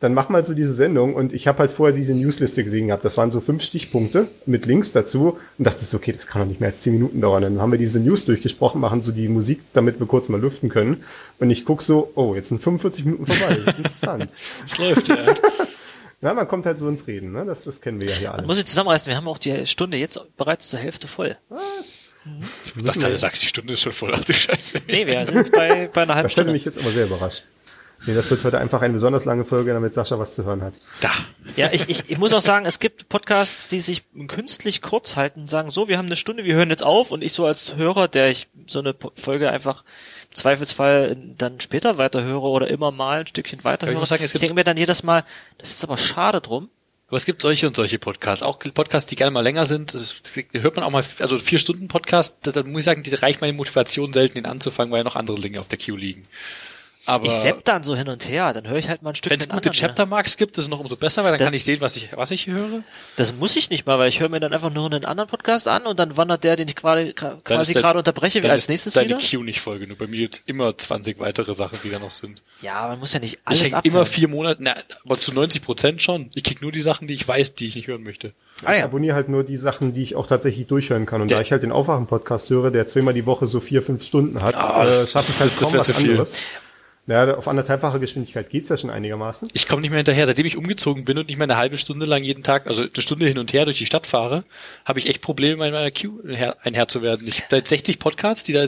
dann mach mal so diese Sendung und ich habe halt vorher diese Newsliste gesehen gehabt. Das waren so fünf Stichpunkte mit Links dazu und dachte so, okay, das kann doch nicht mehr als zehn Minuten dauern. Dann haben wir diese News durchgesprochen, machen so die Musik, damit wir kurz mal lüften können. Und ich guck so, oh, jetzt sind 45 Minuten vorbei. Das ist interessant. (laughs) Es läuft, ja. Ja, man kommt halt so ins Reden, ne? Das, das kennen wir ja hier alle. Muss ich zusammenreißen, wir haben auch die Stunde jetzt bereits zur Hälfte voll. Ich dachte du sagst, die Stunde ist schon voll. Ach du Scheiße. Nee, wir sind jetzt bei, bei einer halben Das hätte Stunde. mich jetzt aber sehr überrascht. Nee, das wird heute einfach eine besonders lange Folge, damit Sascha was zu hören hat. Da. Ja, ich, ich, ich muss auch sagen, es gibt Podcasts, die sich künstlich kurz halten und sagen, so, wir haben eine Stunde, wir hören jetzt auf und ich so als Hörer, der ich so eine Folge einfach im Zweifelsfall dann später weiterhöre oder immer mal ein Stückchen weiterhöre. ich muss sagen, es ich gibt- denke mir dann jedes Mal, das ist aber schade drum. Aber es gibt solche und solche Podcasts. Auch Podcasts, die gerne mal länger sind. Das hört man auch mal, also vier Stunden Podcast, da, da muss ich sagen, die reicht meine Motivation selten, den anzufangen, weil ja noch andere Dinge auf der Queue liegen. Aber Ich sepp dann so hin und her, dann höre ich halt mal ein Stück wenn es gute. Chaptermarks gibt, ist es noch umso besser, weil dann Da- kann ich sehen, was ich, was ich höre. Das muss ich nicht mal, weil ich höre mir dann einfach nur einen anderen Podcast an und dann wandert der, den ich quasi der- gerade unterbreche, dann als ist nächstes deine wieder. Q nicht voll genug. Bei mir jetzt immer 20 weitere Sachen, die da noch sind. Ja, man muss ja nicht alles ich hänge abhören. immer vier Monate, na, aber zu 90 Prozent schon. Ich krieg nur die Sachen, die ich weiß, die ich nicht hören möchte. ah, Ich ja. abonniere halt nur die Sachen, die ich auch tatsächlich durchhören kann. Und Ja. da ich halt den Aufwachen-Podcast höre, der zweimal die Woche so vier, fünf Stunden hat, Ah, äh, das- schaffe ich halt das- das kaum wär was zu viel. anderes. Ja, auf anderthalbfache Geschwindigkeit geht's ja schon einigermaßen. Ich komme nicht mehr hinterher. Seitdem ich umgezogen bin und nicht mehr eine halbe Stunde lang jeden Tag, also eine Stunde hin und her durch die Stadt fahre, habe ich echt Probleme, in meiner Queue her- ein Herr zu werden. Ich jetzt 60 Podcasts, die da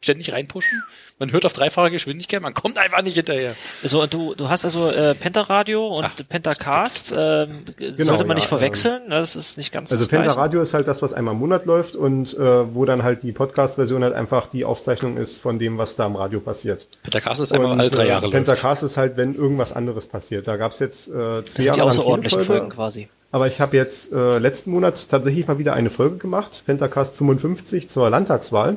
ständig reinpushen. Man hört auf dreifache Geschwindigkeit, man kommt einfach nicht hinterher. So, und du, du hast also äh, Pentaradio und Ach, Pentacast. Ähm, sollte man ja, nicht verwechseln. das ist nicht ganz Also das Gleiche. Penta Radio ist halt das, was einmal im Monat läuft und äh, wo dann halt die Podcast-Version halt einfach die Aufzeichnung ist von dem, was da im Radio passiert. Pentacast ist einmal und, alle drei äh, Jahre läuft. Pentacast ist halt, wenn irgendwas anderes passiert. Da gab's jetzt äh, zwei Das sind die Jahre lang außerordentlichen keine Folgen quasi. Aber ich habe jetzt äh, letzten Monat tatsächlich mal wieder eine Folge gemacht, Pentacast 55 zur Landtagswahl.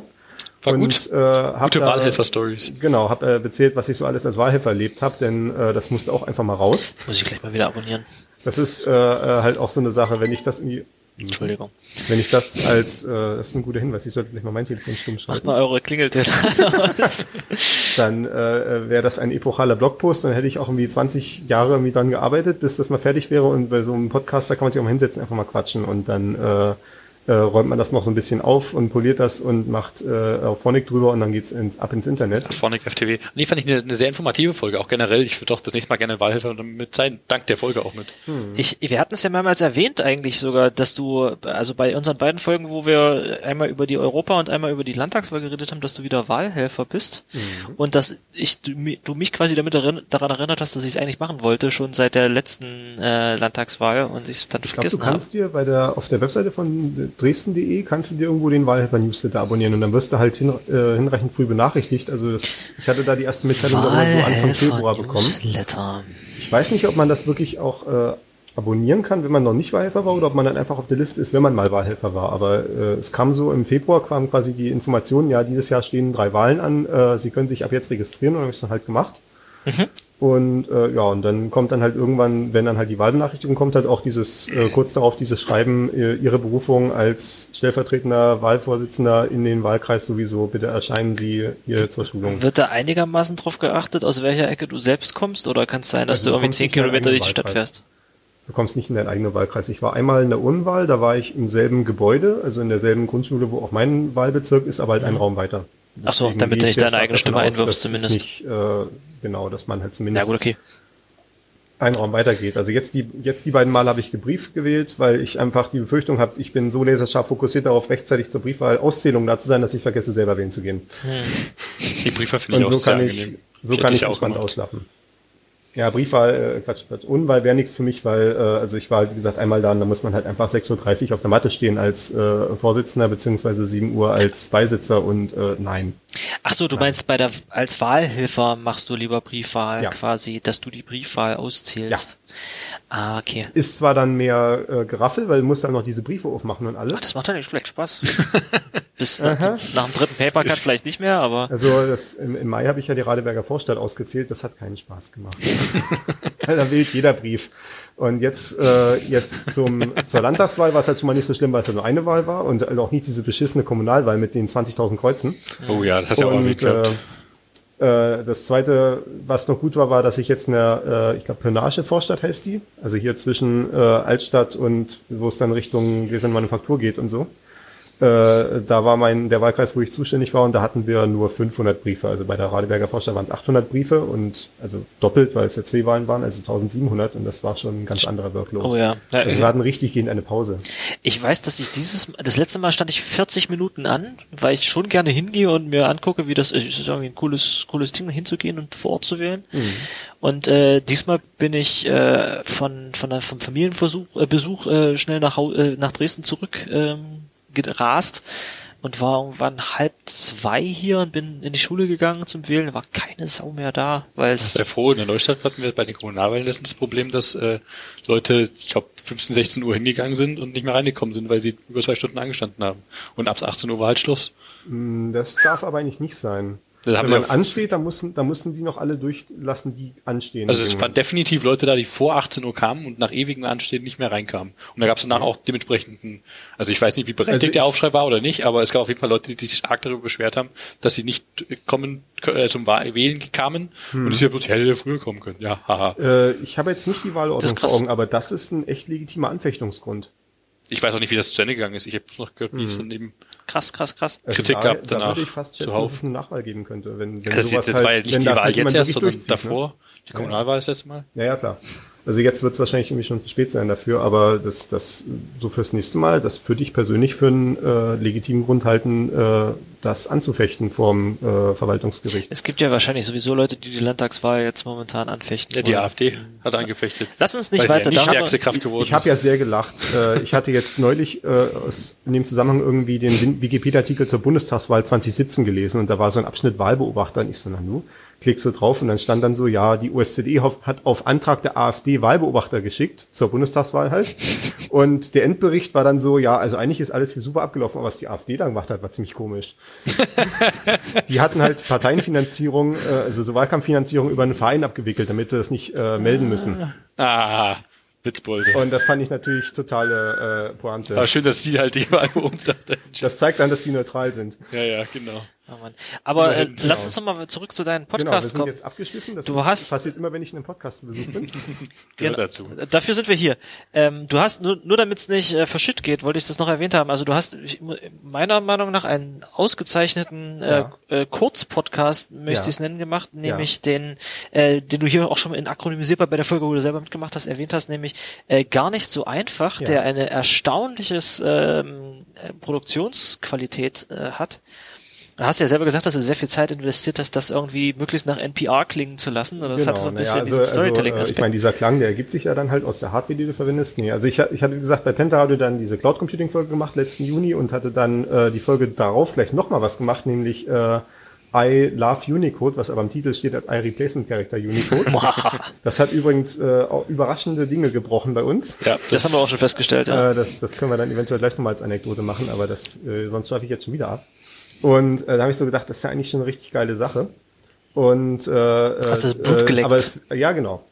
War und, gut. Äh, hab Gute Wahlhelfer-Stories. Genau, habe äh, erzählt, was ich so alles als Wahlhelfer erlebt habe, denn äh, das musste auch einfach mal raus. Muss ich gleich mal wieder abonnieren. Das ist äh, äh, halt auch so eine Sache, wenn ich das irgendwie, Entschuldigung. wenn ich das als, äh, das ist ein guter Hinweis, ich sollte vielleicht mal mein Telefon stumm Macht schalten, mal eure Klingeltöne aus. (laughs) dann äh, wäre das ein epochaler Blogpost, dann hätte ich auch irgendwie 20 Jahre irgendwie dran gearbeitet, bis das mal fertig wäre und bei so einem Podcast, da kann man sich auch mal hinsetzen, einfach mal quatschen und dann äh, äh, räumt man das noch so ein bisschen auf und poliert das und macht äh, auch Phonic drüber und dann geht's ins, ab ins Internet. Phonic FTW. Nee, fand ich eine, eine sehr informative Folge, auch generell. Ich würde doch das nächste Mal gerne Wahlhelfer mit sein. Dank der Folge auch mit. Ich, wir hatten es ja mehrmals erwähnt eigentlich sogar, dass du, also bei unseren beiden Folgen, wo wir einmal über die Europa und einmal über die Landtagswahl geredet haben, dass du wieder Wahlhelfer bist und dass ich du, du mich quasi damit erinn, daran erinnert hast, dass ich es eigentlich machen wollte, schon seit der letzten äh, Landtagswahl und ich es dann Ich glaube, du vergessen habe. kannst dir bei der, auf der Webseite von dresden.de kannst du dir irgendwo den Wahlhelfer-Newsletter abonnieren und dann wirst du halt hin, äh, hinreichend früh benachrichtigt. Also das, ich hatte da die erste Mitteilung so Anfang Februar bekommen. Ich weiß nicht, ob man das wirklich auch äh, abonnieren kann, wenn man noch nicht Wahlhelfer war, oder ob man dann einfach auf der Liste ist, wenn man mal Wahlhelfer war. Aber äh, es kam so im Februar kam quasi die Information, ja, dieses Jahr stehen drei Wahlen an, äh, Sie können sich ab jetzt registrieren und habe ich dann halt gemacht. Und äh, ja, und dann kommt dann halt irgendwann, wenn dann halt die Wahlbenachrichtigung kommt, halt auch dieses, äh, kurz darauf dieses Schreiben, äh, Ihre Berufung als stellvertretender Wahlvorsitzender in den Wahlkreis sowieso, bitte erscheinen Sie hier zur Schulung. Wird da einigermaßen drauf geachtet, aus welcher Ecke du selbst kommst oder kann es sein, dass Also du irgendwie zehn Kilometer durch die Stadt fährst? Du kommst nicht in deinen eigenen Wahlkreis. Ich war einmal in der Unwahl, da war ich im selben Gebäude, also in derselben Grundschule, wo auch mein Wahlbezirk ist, aber halt einen Raum weiter. Ach so, Deswegen damit du ich nicht deine eigene Stimme aus, einwirfst zumindest. Nicht, äh, genau, dass man halt zumindest Ja gut, okay. einen Raum weitergeht. Also jetzt die, jetzt die beiden Mal habe ich gebrieft gewählt, weil ich einfach die Befürchtung habe, ich bin so laserscharf fokussiert darauf, rechtzeitig zur Briefwahl-Auszählung da zu sein, dass ich vergesse, selber wählen zu gehen. Die Briefe finde ich Und auch so sehr kann ich, angenehm. so hätte kann ich auch entspannt ausschlafen. Ja, Briefwahl, äh, Quatsch, Quatsch. Unwahl wäre nichts für mich, weil, äh, also ich war, wie gesagt, einmal da und da muss man halt einfach 6.30 Uhr auf der Matte stehen als äh, Vorsitzender, beziehungsweise 7 Uhr als Beisitzer und äh, nein. Ach so, du meinst bei der als Wahlhelfer machst du lieber Briefwahl Ja. quasi, dass du die Briefwahl auszählst. Ah, okay. Ist zwar dann mehr äh, Geraffel, weil du musst dann noch diese Briefe aufmachen und alles. Ach, das macht dann nicht vielleicht Spaß. (laughs) Bis nach, zum, nach dem dritten Papercut vielleicht nicht mehr, aber Also das, im, im Mai habe ich ja die Radeberger Vorstadt ausgezählt, das hat keinen Spaß gemacht. (laughs) (laughs) Da wählt jeder Brief. Und jetzt, äh, jetzt zum, zur Landtagswahl war es halt schon mal nicht so schlimm, weil es ja nur eine Wahl war und halt auch nicht diese beschissene Kommunalwahl mit den 20.000 Kreuzen. Oh ja, das hast du ja auch geklappt. äh, äh, das zweite, was noch gut war, war, dass ich jetzt in der, äh, ich glaube, Pönage Vorstadt heißt die, also hier zwischen äh, Altstadt und wo es dann Richtung Gläsern Manufaktur geht und so. Äh, da war mein der Wahlkreis, wo ich zuständig war, und da hatten wir nur 500 Briefe. Also bei der Radeberger Vorstadt waren es 800 Briefe und also doppelt, weil es ja zwei Wahlen waren, also 1700 und das war schon ein ganz anderer Workload. oh ja. ja Also wir hatten richtig gehend eine Pause. Ich weiß, dass ich dieses, das letzte Mal stand ich 40 Minuten an, weil ich schon gerne hingehe und mir angucke, wie das ist. Es ist irgendwie ein cooles, cooles Ding, hinzugehen und vor Ort zu wählen. Und äh, diesmal bin ich äh, von, von der, vom Familienbesuch äh, Besuch, äh, schnell nach, äh, nach Dresden zurück ähm, gerast und war irgendwann halb zwei hier und bin in die Schule gegangen zum Wählen. War keine Sau mehr da, weil es Sei froh, in der Neustadt hatten wir bei den Kommunalwahlen letztens das Problem, dass äh, Leute, ich glaube, 15, 16 Uhr hingegangen sind und nicht mehr reingekommen sind, weil sie über zwei Stunden angestanden haben. Und ab 18 Uhr war halt Schluss. Das darf aber eigentlich nicht sein. Das Wenn man ansteht, dann müssen, dann müssen die noch alle durchlassen, die anstehen. Also es waren definitiv Leute da, die vor 18 Uhr kamen und nach ewigem Anstehen nicht mehr reinkamen. Und da gab es danach auch dementsprechenden, also ich weiß nicht, wie berechtigt Also der Aufschrei war oder nicht, aber es gab auf jeden Fall Leute, die sich arg darüber beschwert haben, dass sie nicht kommen äh, zum Wählen kamen und es ja bloß hätte ja früher kommen können. Ja, haha. äh, ich habe jetzt nicht die Wahlordnung vor. Augen, aber das ist ein echt legitimer Anfechtungsgrund. Ich weiß auch nicht, wie das zu Ende gegangen ist. Ich habe noch gehört, wie es dann eben Krass, krass, krass. Also Kritik da, gab da danach würde ich fast schätzen, dass es eine Nachwahl geben könnte. Wenn, wenn das, ist, sowas das halt, war ja nicht die das Wahl halt jetzt erst, sondern ne? davor. Die Kommunalwahl das letzte Mal. Ja, ja, klar. Also jetzt wird es wahrscheinlich irgendwie schon zu spät sein dafür, aber das, das so fürs nächste Mal, das würde ich persönlich für einen äh, legitimen Grund halten, äh, das anzufechten vorm äh, Verwaltungsgericht. Es gibt ja wahrscheinlich sowieso Leute, die die Landtagswahl jetzt momentan anfechten. Ja, die. AfD hat angefechtet. Lass uns nicht weil sie weiter ja nicht stärkste Kraft geworden Ich habe ist. ja sehr gelacht. Äh, ich hatte jetzt neulich äh, aus, in dem Zusammenhang irgendwie den Wikipedia-Artikel zur Bundestagswahl 2017 gelesen und da war so ein Abschnitt Wahlbeobachter und ich so, na nu, klickst du drauf und dann stand dann so, ja, die hoff- hat auf Antrag der AfD Wahlbeobachter geschickt, zur Bundestagswahl halt. Und der Endbericht war dann so, ja, also eigentlich ist alles hier super abgelaufen, aber was die AfD da gemacht hat, war ziemlich komisch. die hatten halt Parteienfinanzierung, äh, also so Wahlkampffinanzierung über einen Verein abgewickelt, damit sie das nicht äh, melden müssen. Ah, Witzbolde. Und das fand ich natürlich totale äh, Pointe. Aber schön, dass die halt die Wahl beobachtet. Das zeigt dann, dass sie neutral sind. Ja, ja, genau. Oh Mann. Aber äh, Immerhin, lass genau. uns noch mal zurück zu deinen Genau, wir Podcasts sind kommen. jetzt abgeschliffen. Das Du ist, hast- passiert immer, wenn ich in einem Podcast zu Besuch bin. Genau. dazu. Dafür sind wir hier. Ähm, du hast, nur, nur damit es nicht äh, verschütt geht, wollte ich das noch erwähnt haben. Also du hast ich, meiner Meinung nach einen ausgezeichneten äh, Ja. äh, Kurzpodcast, möchte Ja. ich es nennen, gemacht, nämlich den, äh, den du hier auch schon in akronymisierbar bei der Folge, wo du selber mitgemacht hast, erwähnt hast, nämlich äh, gar nicht so einfach, Ja. der eine erstaunliches ähm, äh, Produktionsqualität äh, hat. Du hast ja selber gesagt, dass du sehr viel Zeit investiert hast, das irgendwie möglichst nach NPR klingen zu lassen. Und das hatte so ein bisschen naja, diesen also, Storytelling-Aspekt. ich meine, dieser Klang, der ergibt sich ja dann halt aus der Hardware, die du verwendest. Nee, also ich, ich hatte, gesagt, bei Pentaradio dann diese Cloud Computing Folge gemacht letzten Juni und hatte dann äh, die Folge darauf gleich nochmal was gemacht, nämlich äh, I Love Unicode, was aber im Titel steht als I Replacement Character Unicode. (laughs) das hat übrigens äh, auch überraschende Dinge gebrochen bei uns. Ja, das haben wir auch schon festgestellt, ja. Äh, das, das können wir dann eventuell gleich nochmal als Anekdote machen, aber das, äh, sonst schreibe ich jetzt schon wieder ab. Und äh, da habe ich so gedacht, das ist ja eigentlich schon eine richtig geile Sache. Und äh, Hast du das Blut äh, geleckt? Aber es, ja, genau.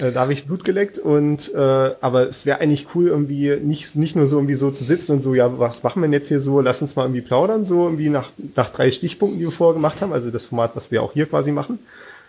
Äh, da habe ich Blut geleckt und äh, aber es wäre eigentlich cool, irgendwie nicht, nicht nur so irgendwie so zu sitzen und so, ja, was machen wir denn jetzt hier so, lass uns mal irgendwie plaudern, so irgendwie nach, nach drei Stichpunkten, die wir vorher gemacht haben, also das Format, was wir auch hier quasi machen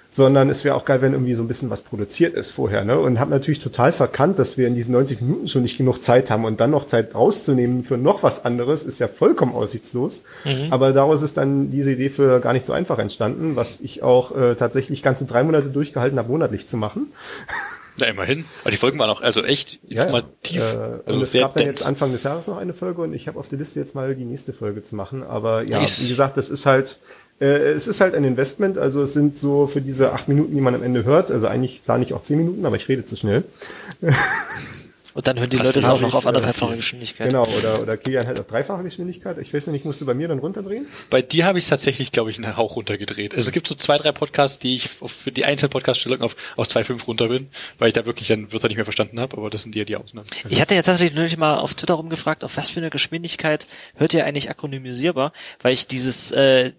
sondern es wäre auch geil, wenn irgendwie so ein bisschen was produziert ist vorher. Ne? Und habe natürlich total verkannt, dass wir in diesen 90 Minuten schon nicht genug Zeit haben und dann noch Zeit rauszunehmen für noch was anderes, ist ja vollkommen aussichtslos. Aber daraus ist dann diese Idee für gar nicht so einfach entstanden, was ich auch äh, tatsächlich ganze drei Monate durchgehalten habe, monatlich zu machen. (laughs) Na, immerhin. Aber die Folgen waren auch also echt informativ. Äh, also und es gab dann dense. jetzt Anfang des Jahres noch eine Folge und ich habe auf der Liste jetzt mal die nächste Folge zu machen. Aber ja, Nice. wie gesagt, das ist halt, es ist halt ein Investment. Also es sind so für diese acht Minuten, die man am Ende hört. Also eigentlich plane ich auch zehn Minuten, aber ich rede zu schnell. Und dann hören die Leute es auch noch auf anderthalbfache äh, Geschwindigkeit. Genau, oder, oder Kilian halt auf dreifache Geschwindigkeit. Ich weiß nicht, musst du bei mir dann runterdrehen? Bei dir habe ich tatsächlich, glaube ich, einen Hauch runtergedreht. Also es gibt so zwei, drei Podcasts, die ich für die einzelnen Podcast-Stellungen auf, auf 2,5 runter bin, weil ich da wirklich dann Wörter nicht mehr verstanden habe, aber das sind ja die Ausnahmen. Ich hatte jetzt tatsächlich neulich mal auf Twitter rumgefragt, auf was für eine Geschwindigkeit hört ihr eigentlich akronymisierbar, weil ich dieses äh,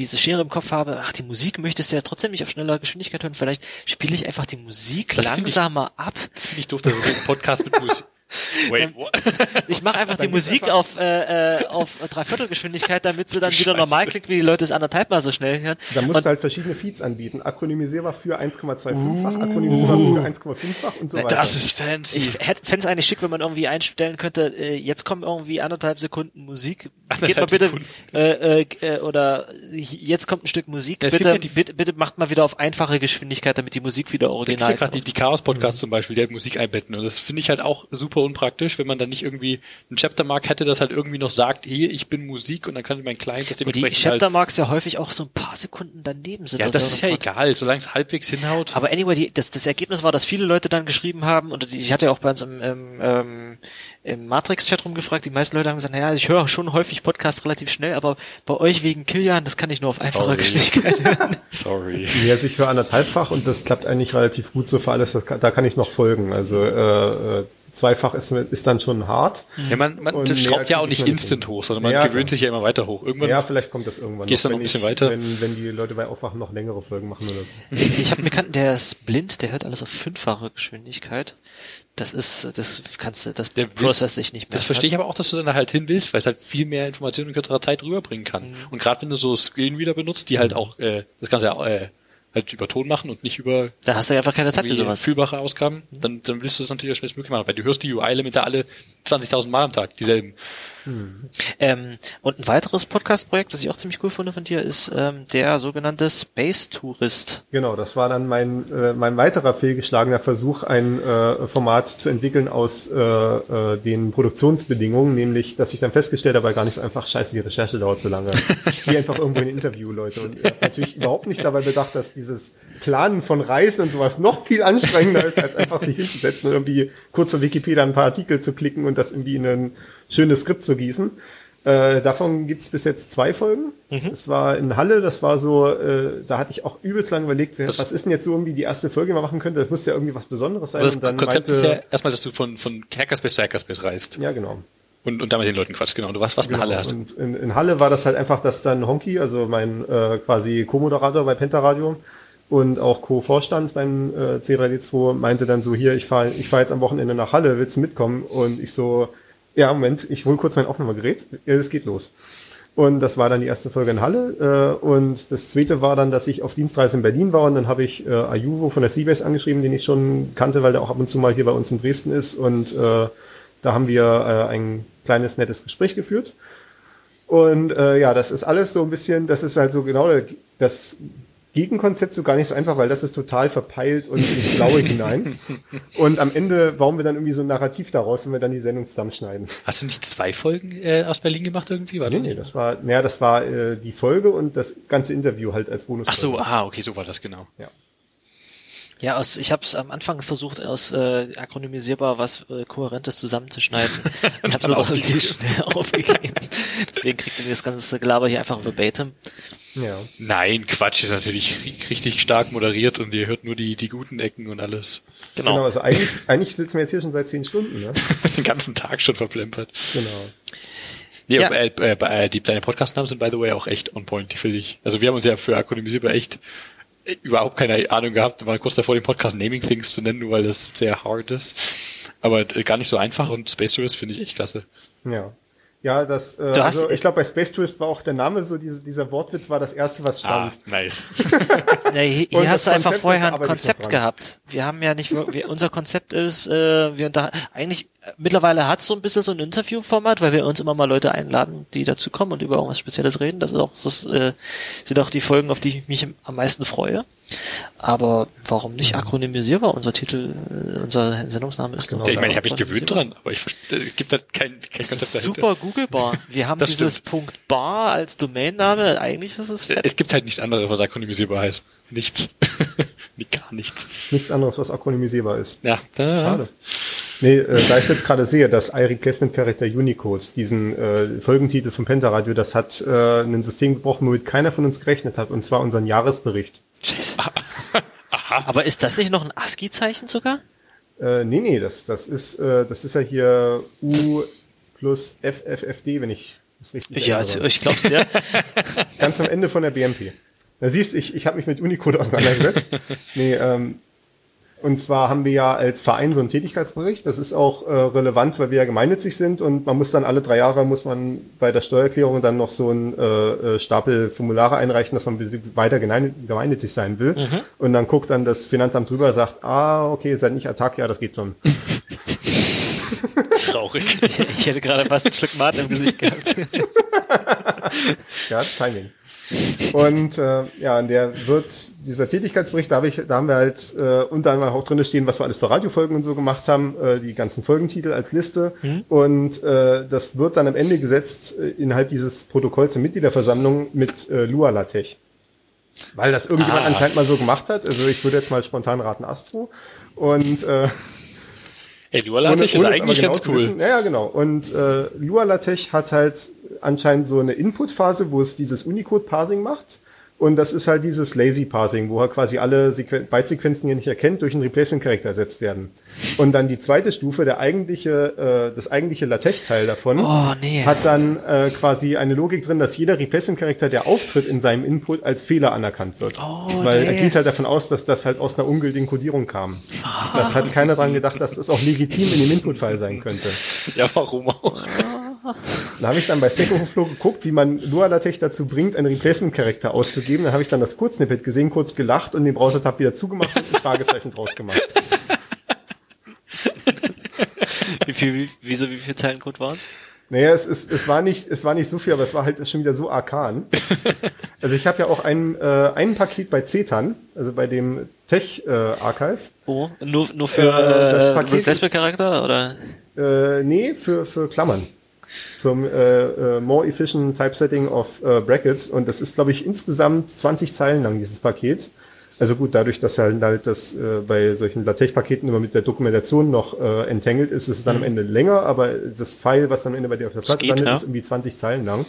diese Schere im Kopf habe, ach, die Musik möchtest du ja trotzdem nicht auf schneller Geschwindigkeit hören, vielleicht spiele ich einfach die Musik Das find ich- langsamer ab. Das finde ich doof, dass es so ein Podcast mit Musik. (laughs) Wait, what? (laughs) Ich mache einfach die Dann Musik einfach- auf, äh, äh, auf Dreiviertelgeschwindigkeit, damit sie dann (laughs) wieder normal klingt, wie die Leute es anderthalb Mal so schnell hören. Da musst Und du halt verschiedene Feeds anbieten. Akronymisierbar für 1,25-fach, akronymisierbar für 1,5-fach und so weiter. Das ist fancy. ich fände es eigentlich schick, wenn man irgendwie einstellen könnte, äh, jetzt kommen irgendwie anderthalb Sekunden Musik. Geht mal bitte, äh, äh, äh, oder jetzt kommt ein Stück Musik. Es bitte, ja bitte, bitte macht mal wieder auf einfache Geschwindigkeit, damit die Musik wieder Es gibt ja original gerade die, die Chaos-Podcasts zum Beispiel, die halt Musik einbetten. Und das finde ich halt auch super unpraktisch, wenn man dann nicht irgendwie ein Chaptermark hätte, das halt irgendwie noch sagt, hier, ich bin Musik und dann kann mein Client das Und die dementsprechend halt... Chaptermarks ja häufig auch so ein paar Sekunden daneben sind. Ja, das ist ja noch- egal, solange es halbwegs hinhaut. Aber anyway, die, das, das Ergebnis war, dass viele Leute dann geschrieben haben, und die, ich hatte ja auch bei uns im, im, ähm, im Matrix-Chat rumgefragt, die meisten Leute haben gesagt, naja, ich höre schon häufig Podcasts relativ schnell, aber bei euch wegen Kilian, das kann ich nur auf einfacher. Geschwindigkeit (laughs) hören. Sorry. Ja, also ich höre anderthalbfach und das klappt eigentlich relativ gut so für alles. Das kann, da kann ich noch folgen. Also äh, äh, zweifach ist, ist dann schon hart. Ja, man, man schraubt ja auch nicht instant hin. hoch, sondern man Ja, gewöhnt sich ja immer weiter hoch. Irgendwann Ja, vielleicht kommt das irgendwann Gehst noch, du noch wenn ein bisschen ich- weiter? Wenn, wenn die Leute bei Aufwachen noch längere Folgen machen oder so. Ich habe einen Bekannten, der ist blind, der hört alles auf fünffache Geschwindigkeit. Das ist, das kannst du, das Der- process ich nicht mehr. Das verstehe ich aber auch, dass du dann da halt hin willst, weil es halt viel mehr Informationen in kürzerer Zeit rüberbringen kann. Und gerade wenn du so Screenreader benutzt, die halt auch, äh, das kannst du ja äh, halt über Ton machen und nicht über Da hast du einfach keine Zeit für sowas. fühlbare Ausgaben, dann, dann willst du das natürlich auch schnellstmöglich machen, weil du hörst die UI-Elemente alle 20.000 Mal am Tag, dieselben. Ähm, und ein weiteres Podcast-Projekt, was ich auch ziemlich cool finde von dir, ist ähm, der sogenannte Space Tourist. Genau, das war dann mein, äh, mein weiterer fehlgeschlagener Versuch, ein äh, Format zu entwickeln aus äh, äh, den Produktionsbedingungen, nämlich, dass ich dann festgestellt habe, gar nicht so einfach, scheiße, die Recherche dauert so lange. Ich gehe einfach irgendwo in ein Interview, Leute. Und habe natürlich überhaupt nicht dabei bedacht, dass dieses Planen von Reisen und sowas noch viel anstrengender ist, als einfach sich hinzusetzen und irgendwie kurz vor Wikipedia ein paar Artikel zu klicken und das irgendwie in ein schönes Skript zu gießen. Äh, davon gibt's bis jetzt zwei Folgen. Es war in Halle, das war so, äh, da hatte ich auch übelst lang überlegt, Das- was ist denn jetzt so irgendwie die erste Folge, die man machen könnte? Das muss ja irgendwie was Besonderes sein. Aber das und dann Konzept meinte, ist ja erstmal, dass du von, von Hackerspace zu Hackerspace reist ja, genau. und, und damit den Leuten quatschst, genau. Du warst, was eine Halle hast. Und in, in Halle war das halt einfach, dass dann Honky, also mein äh, quasi Co-Moderator bei Pentaradio und auch Co-Vorstand beim äh, C3D2, meinte dann so, hier, ich fahre ich fahr jetzt am Wochenende nach Halle, willst du mitkommen? Und ich so, ja, Moment, ich hole kurz mein Aufnahmegerät, es geht los. Und das war dann die erste Folge in Halle. Äh, und das zweite war dann, dass ich auf Dienstreise in Berlin war und dann habe ich äh, Ayuvo von der Seabase angeschrieben, den ich schon kannte, weil der auch ab und zu mal hier bei uns in Dresden ist. Und äh, da haben wir ein kleines, nettes Gespräch geführt. Und ja, das ist alles so ein bisschen, das ist halt so genau das Gegenkonzept so gar nicht so einfach, weil das ist total verpeilt und ins Blaue (laughs) hinein. Und am Ende bauen wir dann irgendwie so ein Narrativ daraus, wenn wir dann die Sendung zusammenschneiden. Hast du nicht zwei Folgen äh, aus Berlin gemacht irgendwie? Warte. Nee, nee, das war, naja, das war äh, die Folge und das ganze Interview halt als Bonus. Ach so, ah, okay, so war das genau. Ja. Ja, aus, ich habe es am Anfang versucht, aus äh, akronymisierbar was äh, Kohärentes zusammenzuschneiden. (laughs) Ich habe es aber auch relativ schnell (laughs) aufgegeben. Deswegen kriegt ihr das ganze Gelaber hier einfach verbatim. Ja. Nein, Quatsch, ist natürlich ri- (laughs) richtig stark moderiert und ihr hört nur die, die guten Ecken und alles. Genau. Genau, also eigentlich, eigentlich sitzen wir jetzt hier schon seit zehn Stunden, ne? (laughs) Den ganzen Tag schon verplempert. Genau. Nee, Ja. äh, äh, äh, die deine Podcast-Namen sind by the way auch echt on point, die finde ich. Also wir haben uns ja für akronymisierbar echt äh, überhaupt keine Ahnung gehabt, wir waren kurz davor, den Podcast Naming Things zu nennen, nur weil das sehr hard ist. Aber äh, gar nicht so einfach und Space Tourist finde ich echt klasse. Ja. Ja, das, äh, Du hast- also ich glaube, bei Space Tourist war auch der Name so, diese, dieser Wortwitz war das erste, was stand. Ah, nice. (laughs) Ja, hier hier hast du das einfach vorher ein Konzept gehabt. Wir haben ja nicht, wir, unser Konzept ist, äh, wir da eigentlich äh, mittlerweile hat so ein bisschen so ein Interviewformat, weil wir uns immer mal Leute einladen, die dazukommen und über irgendwas Spezielles reden. Das ist auch, das äh, sind auch die Folgen, auf die ich mich am meisten freue. Aber warum nicht akronymisierbar? Unser Titel, äh, unser Sendungsname ist Genau. ich meine, ich habe mich gewöhnt dran, aber ich verstehe, es gibt halt kein, kein Das Konzept ist dahinter. super googlebar. Wir haben (laughs) Das dieses stimmt. Punkt bar als Domainname. Eigentlich ist es fett. Es gibt halt nichts anderes, was akronymisierbar heißt. Nichts. (laughs) Nee, Gar nichts. Nichts anderes, was akronymisierbar ist. Ja, da, Schade. Nee, äh, da ich jetzt gerade sehe, dass iReplacement Character Unicode, diesen äh, Folgentitel vom Pentaradio, das hat äh, ein System gebrochen, womit keiner von uns gerechnet hat, und zwar unseren Jahresbericht. Scheiße. (laughs) Aber ist das nicht noch ein ASCII-Zeichen sogar? Äh, nee, nee, das, das ist, äh, das ist ja hier U plus FFFD, wenn ich das richtig Ja, erinnere. also ich glaub's dir. (laughs) Ganz am Ende von der BMP. Da siehst ich, ich habe mich mit Unicode auseinandergesetzt. (laughs) nee, ähm, und zwar haben wir ja als Verein so einen Tätigkeitsbericht. Das ist auch äh, relevant, weil wir ja gemeinnützig sind und man muss dann alle drei Jahre muss man bei der Steuererklärung dann noch so einen äh, äh, Stapel Formulare einreichen, dass man weiter gemein- gemeinnützig sein will. Und dann guckt dann das Finanzamt drüber, sagt, ah, okay, ihr seid nicht Attac, ja, das geht schon. (laughs) traurig. Ich hätte gerade fast einen Schluck Mate im Gesicht gehabt. (laughs) Ja, Timing. Und äh, ja, in der wird dieser Tätigkeitsbericht, da, hab ich, da haben wir halt äh, unter anderem auch drin stehen, was wir alles für Radiofolgen und so gemacht haben, äh, die ganzen Folgentitel als Liste. Und äh, das wird dann am Ende gesetzt äh, innerhalb dieses Protokolls der Mitgliederversammlung mit äh, Lua LaTeX. Weil das irgendjemand anscheinend mal so gemacht hat. Also ich würde jetzt mal spontan raten Astro. Und äh, Ey, Lualatech ist eigentlich genau ganz zu cool. Wissen. Ja, genau. Und äh, Lua LaTeX hat halt anscheinend so eine Input-Phase, wo es dieses Unicode-Parsing macht. Und das ist halt dieses Lazy Parsing, wo halt quasi alle Sequen Bytesequenzen, die ihr nicht erkennt, durch einen Replacement-Charakter ersetzt werden. Und dann die zweite Stufe, der eigentliche, äh, das eigentliche LaTeX-Teil davon, Oh, nee. hat dann äh, quasi eine Logik drin, dass jeder Replacement-Charakter, der auftritt in seinem Input, als Fehler anerkannt wird. Oh, Weil er nee. geht halt davon aus, dass das halt aus einer ungültigen Codierung kam. Das hat keiner dran gedacht, dass das auch legitim in dem Input-File sein könnte. Ja, warum auch? Da habe ich dann bei Stack Overflow geguckt, wie man Lua LaTeX dazu bringt, einen Replacement-Charakter auszugeben. Dann habe ich dann das Kurzsnippet gesehen, kurz gelacht und den Browser-Tab wieder zugemacht und ein Fragezeichen draus gemacht. Wie viel, wie, wieso, wie viel Zeilen Code waren's? Naja, es, es, es, war nicht, es war nicht so viel, aber es war halt schon wieder so arkan. Also ich habe ja auch ein, äh, ein Paket bei CETAN, also bei dem Tech äh, Archive. Oh, nur, nur für Äh, das äh, Paket Replacement-Charakter, oder? Äh, nee, für, für Klammern. Zum äh, äh, More Efficient Typesetting of äh, Brackets. Und das ist, glaube ich, insgesamt 20 Zeilen lang, dieses Paket. Also gut, dadurch, dass halt, halt das äh, bei solchen LaTeX-Paketen immer mit der Dokumentation noch äh, entangled ist, ist es dann am Ende länger, aber das File, was dann am Ende bei dir auf der Platte landet, ja. ist irgendwie 20 Zeilen lang.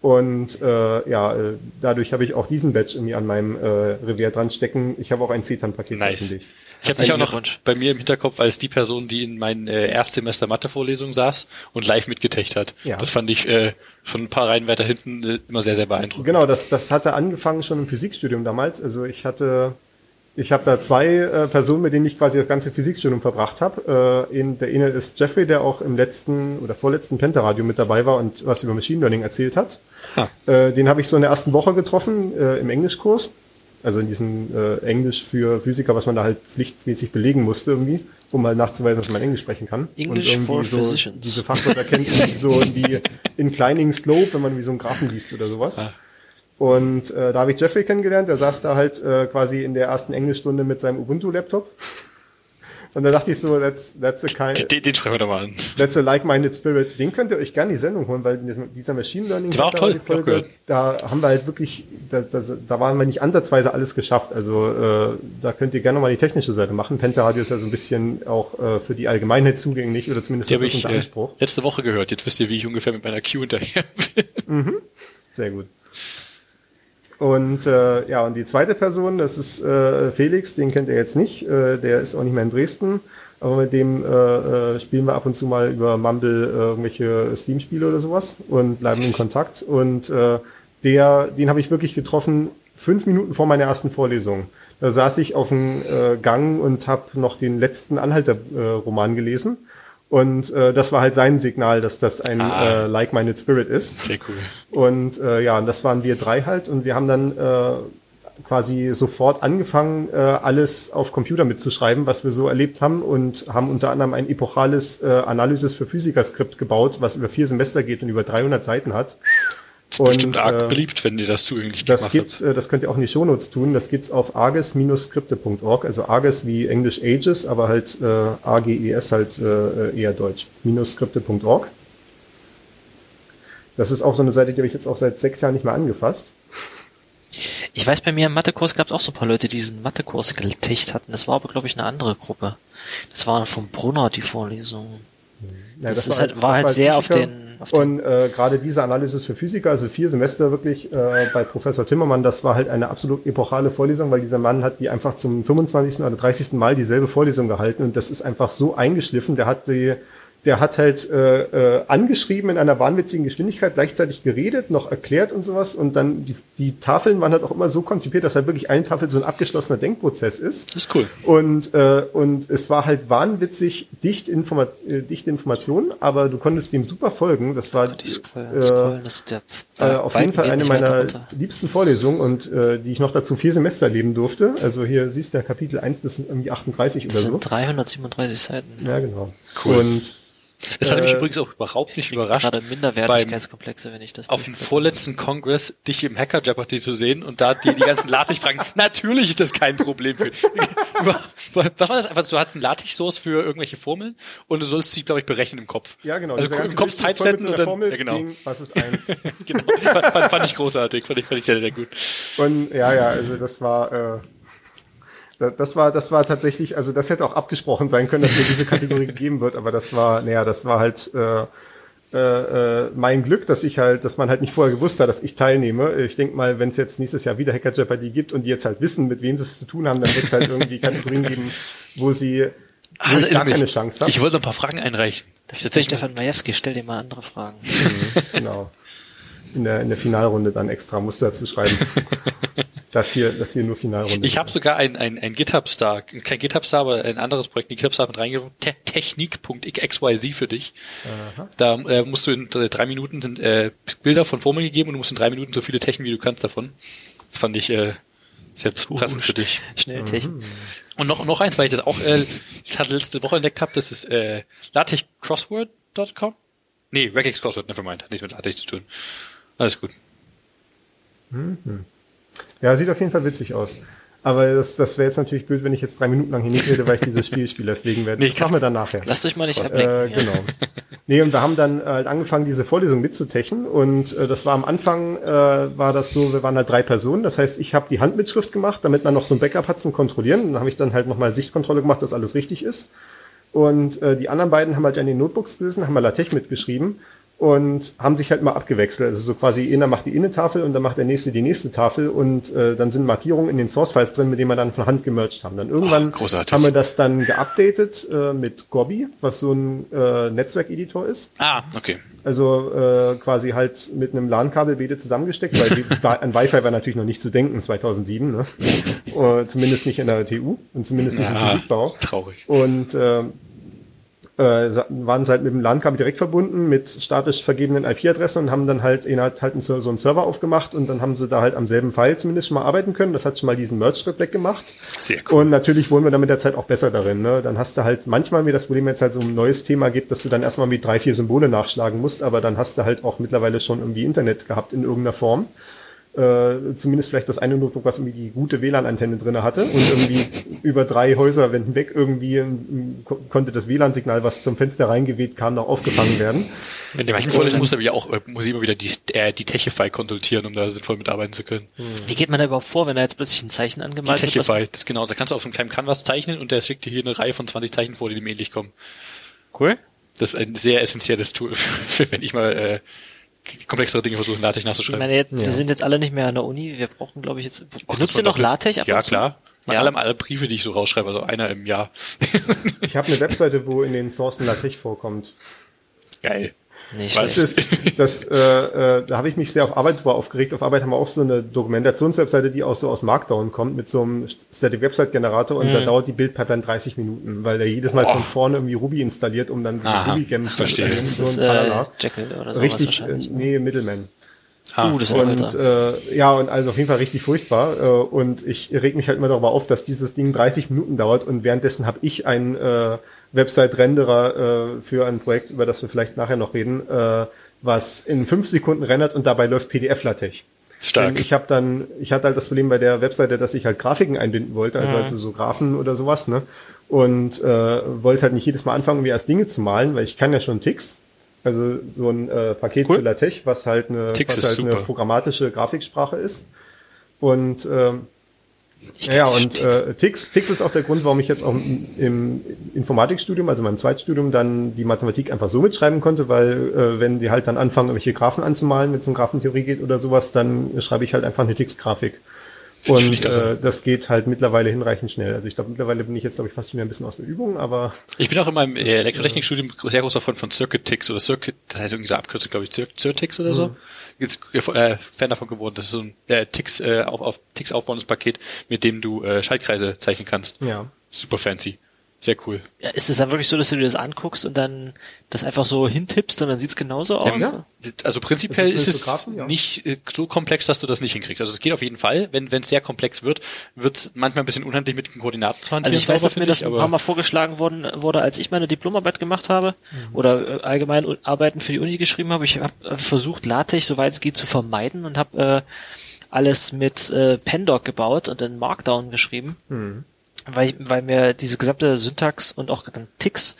Und äh, ja, äh, dadurch habe ich auch diesen Badge irgendwie an meinem äh, Revier dran stecken. Ich habe auch ein CETAN-Paket Nice. veröffentlicht. Ich habe dich auch noch bei mir im Hinterkopf als die Person, die in meinen äh, Erstsemester Mathe-Vorlesungen saß und live mitgetecht hat. Ja. Das fand ich äh, von ein paar Reihen weiter hinten äh, immer sehr, sehr beeindruckend. Genau, das, das hatte angefangen schon im Physikstudium damals. Also ich hatte, ich habe da zwei äh, Personen, mit denen ich quasi das ganze Physikstudium verbracht habe. Äh, in, der eine ist Jeffrey, der auch im letzten oder vorletzten Pentaradio mit dabei war und was über Machine Learning erzählt hat. Ah. Äh, den habe ich so in der ersten Woche getroffen äh, im Englischkurs. Also in diesem äh, Englisch für Physiker, was man da halt pflichtmäßig belegen musste irgendwie, um mal nachzuweisen, dass man Englisch sprechen kann. English und irgendwie for so physicians. diese Fachwörter kennt, irgendwie so die Inclining Slope, wenn man wie so einen Graphen liest oder sowas. Ah. Und äh, da habe ich Jeffrey kennengelernt, der saß da halt äh, quasi in der ersten Englischstunde mit seinem Ubuntu-Laptop. Und da dachte ich so, that's, that's, a kind, Den, den sprechen wir doch mal an. that's a like-minded spirit. Den könnt ihr euch gerne die Sendung holen, weil dieser Machine Learning Die war auch toll, ich auch gehört. da haben wir halt wirklich, da, da, da waren wir nicht ansatzweise alles geschafft. Also äh, da könnt ihr gerne mal die technische Seite machen. Pentaradio ist ja so ein bisschen auch äh, für die Allgemeinheit zugänglich oder zumindest Die das habe ist ich unser äh, Anspruch. letzte Woche gehört. Jetzt wisst ihr, wie ich ungefähr mit meiner Queue hinterher bin. Sehr gut. Und äh, ja, und die zweite Person, das ist äh, Felix, den kennt ihr jetzt nicht, äh, der ist auch nicht mehr in Dresden, aber mit dem äh, äh, spielen wir ab und zu mal über Mumble äh, irgendwelche Steam-Spiele oder sowas und bleiben in Kontakt. Und äh, der, den habe ich wirklich getroffen fünf Minuten vor meiner ersten Vorlesung. Da saß ich auf dem äh, Gang und habe noch den letzten Anhalter-Roman gelesen. Und äh, das war halt sein Signal, dass das ein Ah. äh, Like-Minded Spirit ist. Sehr cool. Und äh, ja, und das waren wir drei halt und wir haben dann äh, quasi sofort angefangen, äh, alles auf Computer mitzuschreiben, was wir so erlebt haben und haben unter anderem ein epochales äh, Analysis für Physiker-Skript gebaut, was über vier Semester geht und über 300 Seiten hat. Ist bestimmt Und, arg äh, beliebt, wenn ihr das zugänglich Das gemacht gibt's, äh, das könnt ihr auch in die Shownotes tun. Das gibt's auf arges-skripte.org. Also arges wie Englisch Ages, aber halt äh, AGES halt äh, eher Deutsch. Skripte.org. Das ist auch so eine Seite, die habe ich jetzt auch seit sechs Jahren nicht mehr angefasst. Ich weiß, bei mir im Mathekurs gab es auch so ein paar Leute, die diesen Mathekurs getecht hatten. Das war aber, glaube ich, eine andere Gruppe. Das war vom Brunner, die Vorlesung. Ja, Das ist halt- war halt das sehr Physiker. auf den- und äh, gerade diese Analysis für Physiker, also vier Semester wirklich äh, bei Professor Timmermann, das war halt eine absolut epochale Vorlesung, weil dieser Mann hat die einfach zum 25. oder 30. Mal dieselbe Vorlesung gehalten und das ist einfach so eingeschliffen. Der hat die der hat halt äh, äh, angeschrieben in einer wahnwitzigen Geschwindigkeit, gleichzeitig geredet, noch erklärt und sowas. Und dann die, die Tafeln waren halt auch immer so konzipiert, dass halt wirklich eine Tafel so ein abgeschlossener Denkprozess ist. Das ist cool. Und, äh, und es war halt wahnwitzig dicht, Informa äh, dichte Informationen, aber du konntest dem super folgen. Das war Die Scroll, äh, Scrollen, das äh, auf jeden Fall eine meiner liebsten Vorlesungen und äh, die ich noch dazu vier Semester erleben durfte. Also hier siehst du ja Kapitel 1 bis irgendwie 38 oder Das so. sind 337 Seiten. Ja, genau. Cool. Und Das hat mich Äh, übrigens auch überhaupt nicht überrascht. Gerade Minderwertigkeitskomplexe, wenn ich das auf dem vorletzten Kongress dich im Hacker Jeopardy zu sehen und da die, die ganzen LaTeX fragen, (laughs) natürlich ist das kein Problem für. (laughs) Was war das einfach? Du hast einen LaTeX Source für irgendwelche Formeln und du sollst sie, glaube ich, berechnen im Kopf. ja, genau. Also im Kopf typesetzen und dann, Formel ja genau, gegen, was ist eins? (laughs) genau. Fand, fand, fand ich großartig, fand ich, fand ich sehr, sehr gut. Und ja, ja, also das war, äh, das war, das war tatsächlich, also das hätte auch abgesprochen sein können, dass mir diese Kategorie (laughs) gegeben wird, aber das war, naja, das war halt, äh, äh, äh, mein Glück, dass ich halt, dass man halt nicht vorher gewusst hat, dass ich teilnehme. Ich denke mal, wenn es jetzt nächstes Jahr wieder Hacker Jeopardy gibt und die jetzt halt wissen, mit wem sie es zu tun haben, dann wird es halt irgendwie (laughs) Kategorien geben, wo sie wo Also, ich gar keine Chance habe. Ich wollte noch ein paar Fragen einreichen. Das ist der Stefan Majewski, stell dir mal andere Fragen. Genau. In der, in der Finalrunde dann extra musst du dazu schreiben. (laughs) das hier, das hier nur Finalrunde. Ich habe sogar ein, ein, ein GitHub-Star, kein GitHub-Star, aber ein anderes Projekt, die GitHub-Star mit reingebracht, Te Technik.xyz für dich. Da äh, musst du in drei Minuten sind äh, Bilder von Formeln gegeben und du musst in drei Minuten so viele Techen, wie du kannst davon. Das fand ich äh, sehr passend für dich. Schnell Technik. Und noch, noch eins, weil ich das auch äh, ich hatte letzte Woche entdeckt habe, das ist äh, latexcrossword.com. Nee, Regex Crossword, nevermind, hat nichts mit LaTeX zu tun. Alles gut. Ja, sieht auf jeden Fall witzig aus. Aber das, das wäre jetzt natürlich blöd, wenn ich jetzt drei Minuten lang hier nicht rede, weil ich dieses Spiel spiele. Deswegen werde Nee, das machen wir dann nachher. Lasst euch mal nicht ablenken. Äh, ja. genau. Nee, und wir haben dann halt angefangen, diese Vorlesung mitzutechen. Und äh, das war am Anfang, äh, war das so, wir waren halt drei Personen. Das heißt, ich habe die Handmitschrift gemacht, damit man noch so ein Backup hat zum Kontrollieren. Und dann habe ich dann halt nochmal Sichtkontrolle gemacht, dass alles richtig ist. Und äh, die anderen beiden haben halt an den Notebooks gesessen, haben mal LaTeX mitgeschrieben und haben sich halt mal abgewechselt. Also so quasi einer macht die Innentafel und dann macht der nächste die nächste Tafel und äh, dann sind Markierungen in den Source-Files drin, mit denen wir dann von Hand gemerged haben. Dann irgendwann Oh, haben wir das dann geupdatet äh, mit Gobby, was so ein äh, Netzwerkeditor ist. Ah, okay. Also äh, quasi halt mit einem LAN-Kabel beide zusammengesteckt, weil (laughs) an Wi-Fi war natürlich noch nicht zu denken 2007, ne? Äh, zumindest nicht in der TU und zumindest nicht im Ja, Physikbau. traurig. Und äh, äh, waren sie halt mit dem LAN-Kabel direkt verbunden mit statisch vergebenen IP-Adressen und haben dann halt innerhalb halt einen, so einen Server aufgemacht und dann haben sie da halt am selben File zumindest schon mal arbeiten können. Das hat schon mal diesen Merge-Schritt weggemacht. Sehr cool. Und natürlich wurden wir dann mit der Zeit auch besser darin. Ne? Dann hast du halt manchmal, wie das Problem jetzt halt so ein neues Thema gibt, dass du dann erstmal mit drei, vier Symbole nachschlagen musst, aber dann hast du halt auch mittlerweile schon irgendwie Internet gehabt in irgendeiner Form. Äh, zumindest vielleicht das eine Notebook, was irgendwie die gute WLAN-Antenne drinne hatte und irgendwie über drei Häuserwänden weg irgendwie ähm, ko- konnte das WLAN-Signal, was zum Fenster reingeweht kam, noch aufgefangen werden. Wenn der manchen Vorlesung muss, aber ja auch, äh, muss ich immer wieder die, äh, die Techify konsultieren, um da sinnvoll mitarbeiten zu können. Wie geht man da überhaupt vor, wenn da jetzt plötzlich ein Zeichen Die angemalt wird? was- Techify, das ist genau, da kannst du auf einem kleinen Canvas zeichnen und der schickt dir hier eine Reihe von 20 Zeichen vor, die dem ähnlich kommen. Cool. Das ist ein sehr essentielles Tool, (laughs) für, wenn ich mal äh, komplexere Dinge versuche, in LaTeX Ich nachzuschreiben. meine, jetzt, wir sind jetzt alle nicht mehr an der Uni. Wir brauchen, glaube ich, jetzt. Benutzt ihr noch LaTeX ab Ja, und zu? klar. Mal Ja. alle, alle Briefe, die ich so rausschreibe, also einer im Jahr. Ich habe eine Webseite, wo in den Sourcen LaTeX vorkommt. Geil. Nicht Was? Das ist, das, äh, äh, da habe ich mich sehr auf Arbeit drüber aufgeregt. Auf Arbeit haben wir auch so eine Dokumentationswebseite, die auch so aus Markdown kommt, mit so einem Static Website Generator und da dauert die Bildpipeline 30 Minuten, weil der jedes Mal Boah. von vorne irgendwie Ruby installiert, um dann dieses Aha, Ruby-Gem zu verstehe. Das installieren. ist so ein äh. Jekyll oder sowas Richtig, äh, wahrscheinlich. ne? nee, Middleman. Ah, Uh, das Und äh, ja, und also auf jeden Fall richtig furchtbar. Äh, und ich reg mich halt immer darüber auf, dass dieses Ding 30 Minuten dauert und währenddessen habe ich einen äh, Website-Renderer äh, für ein Projekt, über das wir vielleicht nachher noch reden, äh, was in fünf Sekunden rendert und dabei läuft PDF-LaTeX. Stark. Denn Ich habe dann, ich hatte halt das Problem bei der Webseite, dass ich halt Grafiken einbinden wollte, also, also so Graphen oder sowas, ne? Und äh, wollte halt nicht jedes Mal anfangen, mir erst Dinge zu malen, weil ich kann ja schon Ticks. Also so ein äh, Paket Cool. für LaTeX, was halt eine, was halt eine programmatische Grafiksprache ist. Und ähm, ja, und äh, Tix, Tix ist auch der Grund, warum ich jetzt auch im Informatikstudium, also meinem Zweitstudium, dann die Mathematik einfach so mitschreiben konnte, weil äh, wenn die halt dann anfangen, irgendwelche Graphen anzumalen, wenn es um Graphentheorie geht oder sowas, dann schreibe ich halt einfach eine Tix-Grafik. Und äh, das geht halt mittlerweile hinreichend schnell. Also ich glaube, mittlerweile bin ich jetzt, glaube ich, fast schon wieder ein bisschen aus der Übung, aber Ich bin auch in meinem äh, Elektrotechnikstudium sehr großer Freund von Circuit Ticks oder Circuit, das heißt irgendwie so Abkürzung, glaube ich, Cir Cirtix oder so. Jetzt äh, Fan davon geworden. Das ist so ein äh, Ticks, äh, auf, auf Ticks aufbauendes Paket, mit dem du äh, Schaltkreise zeichnen kannst. ja. Super fancy. Sehr cool. Ja, ist es dann wirklich so, dass du dir das anguckst und dann das einfach so hintippst und dann sieht's genauso aus? Ja. Also prinzipiell Das ist es ja. nicht äh, so komplex, dass du das nicht hinkriegst. Also es geht auf jeden Fall. Wenn wenn es sehr komplex wird, wird es manchmal ein bisschen unhandlich mit den Koordinaten zu hantieren. Also ich weiß, dass mir das ich, ein paar Mal vorgeschlagen worden wurde, als ich meine Diplomarbeit gemacht habe oder äh, allgemein Arbeiten für die Uni geschrieben habe. Ich habe äh, versucht, LaTeX, soweit es geht, zu vermeiden und habe äh, alles mit äh, Pandoc gebaut und in Markdown geschrieben, weil, ich, weil mir diese gesamte Syntax und auch dann Ticks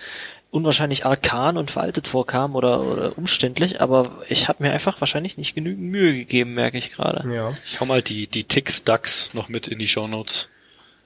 unwahrscheinlich arkan und veraltet vorkam oder, oder umständlich, aber ich habe mir einfach wahrscheinlich nicht genügend Mühe gegeben, merke ich gerade. Ja. Ich hau mal die, die Ticks Ducks noch mit in die Shownotes.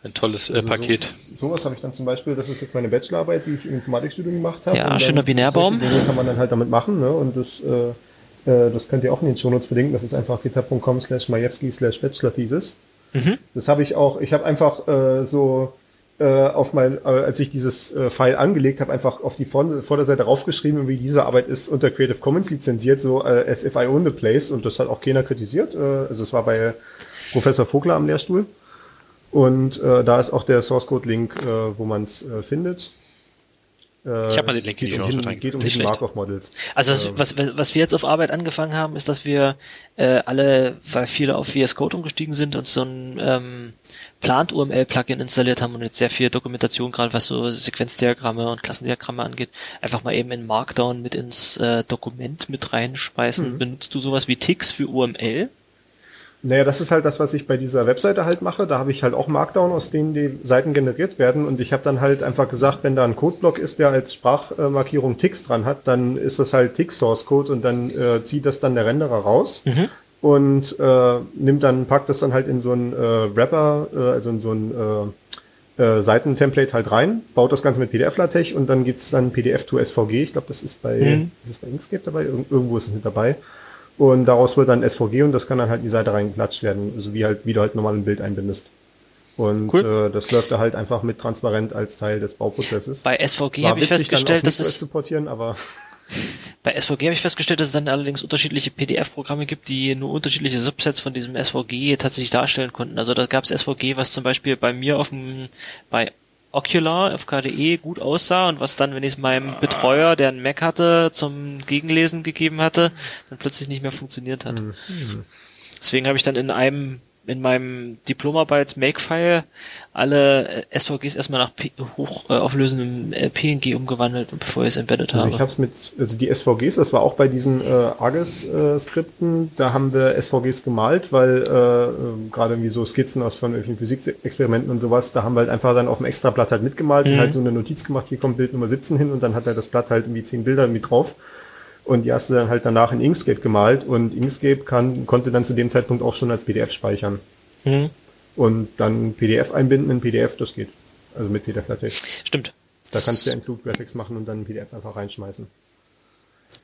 Ein tolles äh, Paket. So, sowas habe ich dann zum Beispiel, das ist jetzt meine Bachelorarbeit, die ich im Informatikstudium gemacht habe. Ja, schöner Binärbaum. Dinge kann man dann halt damit machen, ne? Und das, äh, äh, das könnt ihr auch in den Shownotes verlinken. Das ist einfach github.com slash majewski slash bachelorthesis. Mhm. Das habe ich auch, ich habe einfach äh, so äh, auf mein, äh, als ich dieses äh, File angelegt habe, einfach auf die Vor Vorderseite raufgeschrieben, wie diese Arbeit ist unter Creative Commons lizenziert, so äh, as if I own the place und das hat auch keiner kritisiert. Äh, also es war bei Professor Vogler am Lehrstuhl. Und äh, da ist auch der Source Code Link, äh, wo man es äh, findet. Äh, Ich hab mal den Link in geht die um, Shownotes Hidden- geht um Nicht schlecht. Markov Models. Also was, Ähm, was, was wir jetzt auf Arbeit angefangen haben, ist, dass wir äh, alle, weil viele auf VS Code umgestiegen sind, uns so ein ähm, Plant UML Plugin installiert haben und jetzt sehr viel Dokumentation, gerade was so Sequenzdiagramme und Klassendiagramme angeht, einfach mal eben in Markdown mit ins äh, Dokument mit Mhm. reinschmeißen. Benutzt du sowas wie Ticks für UML? Naja, das ist halt das, was ich bei dieser Webseite halt mache. Da habe ich halt auch Markdown, aus denen die Seiten generiert werden. Und ich habe dann halt einfach gesagt, wenn da ein Codeblock ist, der als Sprachmarkierung Ticks dran hat, dann ist das halt Tick Source Code und dann äh, zieht das dann der Renderer raus und äh, nimmt dann, packt das dann halt in so ein äh, Wrapper, äh, also in so ein äh, äh, Seitentemplate halt rein, baut das Ganze mit PDF-LaTeX und dann gibt's dann PDF to SVG. Ich glaube, das ist bei, Mhm. ist es bei Inkscape dabei? Irg irgendwo ist es mit dabei. Und daraus wird dann SVG und das kann dann halt in die Seite reingeklatscht werden, so wie halt, wie du halt normal ein Bild einbindest. Und Cool. äh, das läuft da halt einfach mit transparent als Teil des Bauprozesses. Bei SVG habe ich festgestellt, dass es zu portieren, aber (laughs) Bei SVG habe ich festgestellt, dass es dann allerdings unterschiedliche PDF-Programme gibt, die nur unterschiedliche Subsets von diesem SVG tatsächlich darstellen konnten. Also da gab es SVG, was zum Beispiel bei mir auf dem, bei Ocular auf KDE gut aussah und was dann, wenn ich es meinem Betreuer, der einen Mac hatte, zum Gegenlesen gegeben hatte, dann plötzlich nicht mehr funktioniert hat. Deswegen habe ich dann in einem in meinem Diplomarbeits-Make-File alle äh, SVGs erstmal nach P hoch äh, auflösendem äh, PNG umgewandelt, bevor ich es embedded Also habe. ich habe es mit, also die SVGs, das war auch bei diesen äh, Argus-Skripten, da haben wir SVGs gemalt, weil äh, äh, gerade irgendwie so Skizzen aus von irgendwelchen Physikexperimenten und sowas, da haben wir halt einfach dann auf dem Extrablatt halt mitgemalt Mhm. und halt so eine Notiz gemacht, hier kommt Bild Nummer 17 hin und dann hat er das Blatt halt irgendwie zehn Bilder mit drauf. Und die hast du dann halt danach in Inkscape gemalt und Inkscape kann, konnte dann zu dem Zeitpunkt auch schon als PDF speichern. Mhm. Und dann PDF einbinden in PDF, das geht. Also mit PDF-LaTeX. Stimmt. Da kannst du Include Graphics machen und dann ein PDF einfach reinschmeißen.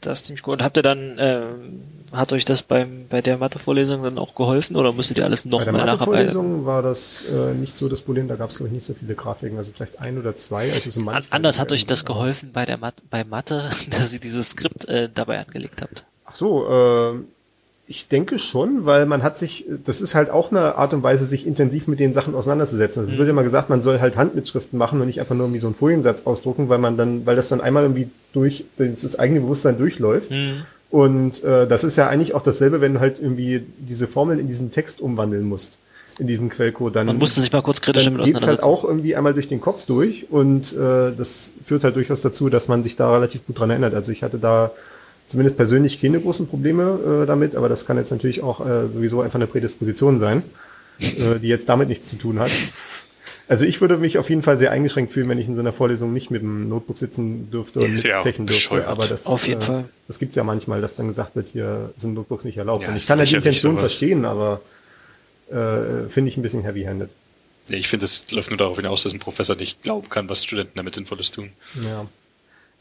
Das ist ziemlich gut. Und habt ihr dann, ähm, hat euch das beim, bei der Mathevorlesung dann auch geholfen oder musstet ihr alles Bei der nochmal nacharbeiten? Mathevorlesung war das äh, nicht so das Problem, da gab es glaube ich nicht so viele Grafiken, also vielleicht ein oder zwei. Also so An, anders hat euch das geholfen bei der Mat bei Mathe, (laughs) dass ihr dieses Skript äh, dabei angelegt habt. Ach so, äh, ich denke schon, weil man hat sich, das ist halt auch eine Art und Weise, sich intensiv mit den Sachen auseinanderzusetzen. Also Es wird immer gesagt, man soll halt Handmitschriften machen und nicht einfach nur irgendwie so einen Foliensatz ausdrucken, weil man dann, weil das dann einmal irgendwie durch das, eigene Bewusstsein durchläuft. Und äh, das ist ja eigentlich auch dasselbe, wenn du halt irgendwie diese Formeln in diesen Text umwandeln musst, in diesen Quellcode. Dann, Man musste sich mal kurz kritisch dann damit halt auseinandersetzen. auch irgendwie einmal durch den Kopf durch und äh, das führt halt durchaus dazu, dass man sich da relativ gut dran erinnert. Also ich hatte da zumindest persönlich keine großen Probleme äh, damit, aber das kann jetzt natürlich auch äh, sowieso einfach eine Prädisposition sein, äh, die jetzt damit nichts zu tun hat. Also ich würde mich auf jeden Fall sehr eingeschränkt fühlen, wenn ich in so einer Vorlesung nicht mit dem Notebook sitzen dürfte und Ist ja mittechen dürfte. bescheuert. Aber das, Auf jeden äh, Fall. das gibt's ja manchmal, dass dann gesagt wird, hier sind Notebooks nicht erlaubt. Ja, und ich kann ja die Intention sowas. verstehen, aber äh, finde ich ein bisschen heavy-handed. Nee, ich finde, es läuft nur darauf hinaus, dass ein Professor nicht glauben kann, was Studenten damit Sinnvolles tun. Ja.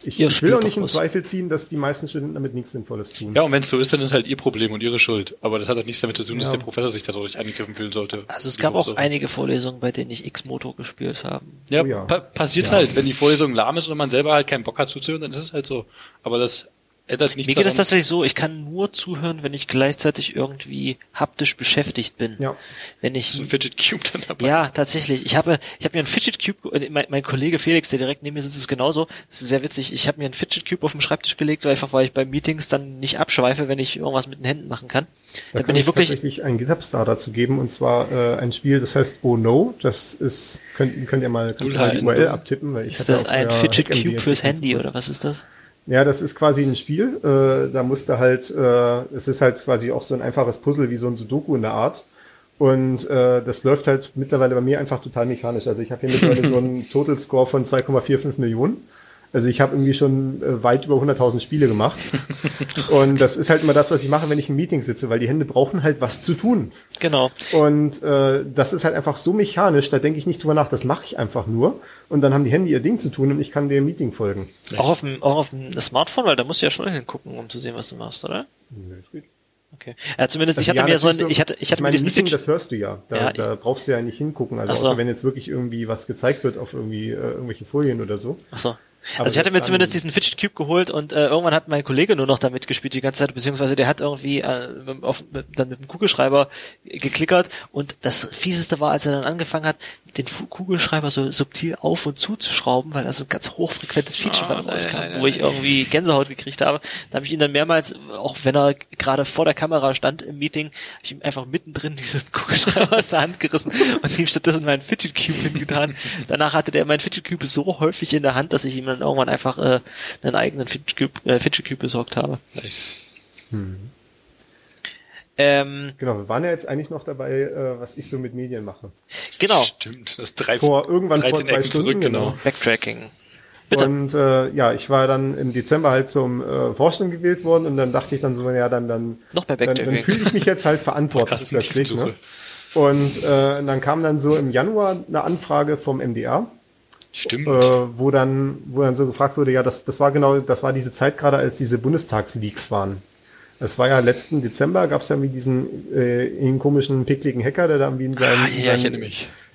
Ich, ich will auch nicht in was. Zweifel ziehen, dass die meisten Studenten damit nichts Sinnvolles tun. Ja, und wenn es so ist, dann ist halt ihr Problem und ihre Schuld. Aber das hat halt nichts damit zu tun, dass Ja. der Professor sich dadurch angegriffen fühlen sollte. Also es gab auch so. einige Vorlesungen, bei denen ich X-Moto gespielt habe. Ja, Oh ja. Pa passiert halt. Wenn die Vorlesung lahm ist und man selber halt keinen Bock hat zuzuhören, dann ist es halt so. Aber das ändert nichts Mir geht es daran. tatsächlich so, ich kann nur zuhören, wenn ich gleichzeitig irgendwie haptisch beschäftigt bin. Ja. Wenn ich ist ein Fidget Cube dann dabei. Ja, tatsächlich. Ich habe, ich habe mir einen Fidget Cube, äh, mein, mein Kollege Felix, der direkt neben mir sitzt, ist genauso. Das ist sehr witzig. Ich habe mir einen Fidget Cube auf den Schreibtisch gelegt, einfach weil ich bei Meetings dann nicht abschweife, wenn ich irgendwas mit den Händen machen kann. Da, Da bin kann ich ich wirklich, tatsächlich einen GitHub-Star dazu geben und zwar äh, ein Spiel, das heißt Oh No. Das ist, könnt, könnt ihr mal, kannst du mal die URL abtippen, weil ich ist das ein Fidget Cube fürs Handy gut. oder was ist das? Ja, das ist quasi ein Spiel. Äh, da musst du halt, äh, es ist halt quasi auch so ein einfaches Puzzle wie so ein Sudoku in der Art. Und äh, das läuft halt mittlerweile bei mir einfach total mechanisch. Also ich habe hier mittlerweile so einen (laughs) Total Score von 2,45 Millionen. Also ich habe irgendwie schon äh, weit über 100.000 Spiele gemacht. (laughs) und das ist halt immer das, was ich mache, wenn ich im Meeting sitze, weil die Hände brauchen halt was zu tun. Genau. Und äh, das ist halt einfach so mechanisch, da denke ich nicht drüber nach, das mache ich einfach nur. Und dann haben die Hände ihr Ding zu tun und ich kann dem Meeting folgen. Auch auf dem, auch auf dem Smartphone, weil da musst du ja schon hingucken, um zu sehen, was du machst, oder? Nö, ist gut. Okay. Ja, zumindest, Also ich hatte ja, mir so ein, ich hatte, ich hatte meine, diesen Meeting, das hörst du ja. Da, Ja, da brauchst du ja nicht hingucken. Also so. außer wenn jetzt wirklich irgendwie was gezeigt wird auf irgendwie äh, irgendwelche Folien oder so. ach so. Aber Also ich hatte mir zumindest diesen Fidget Cube geholt und äh, irgendwann hat mein Kollege nur noch damit gespielt die ganze Zeit, beziehungsweise der hat irgendwie äh, auf, mit, dann mit dem Kugelschreiber geklickert und das fieseste war, als er dann angefangen hat, den Kugelschreiber so subtil auf und zuzuschrauben, weil er so ein ganz hochfrequentes Feature dann rauskam, nein, nein, wo ich irgendwie Gänsehaut gekriegt habe. Da habe ich ihn dann mehrmals, auch wenn er gerade vor der Kamera stand im Meeting, hab ich ihm einfach mittendrin diesen (laughs) Kugelschreiber aus der Hand gerissen und ihm stattdessen meinen Fidget Cube hingetan. Danach hatte der meinen Fidget Cube so häufig in der Hand, dass ich ihm dann irgendwann einfach äh, einen eigenen Fidget Cube, äh, Fidget Cube besorgt habe. Nice. Ähm, Genau, wir waren ja jetzt eigentlich noch dabei, äh, was ich so mit Medien mache. genau, Stimmt. Das drei, Vor irgendwann vor 13 zwei Ecken Stunden, zurück, genau. genau. Backtracking. Bitte. Und äh, ja, ich war dann im Dezember halt zum äh, Vorstand gewählt worden und dann dachte ich dann so, ja, dann dann Noch mehr dann, dann fühle ich mich jetzt halt verantwortlich plötzlich. Ne? Und äh, dann kam dann so im Januar eine Anfrage vom MDR, Stimmt. äh, wo dann wo dann so gefragt wurde, ja, das das war genau, das war diese Zeit gerade, als diese Bundestagsleaks waren. Es war ja letzten Dezember, gab es ja irgendwie diesen äh, komischen pickligen Hacker, der da irgendwie in seinem, ah, ja, seinem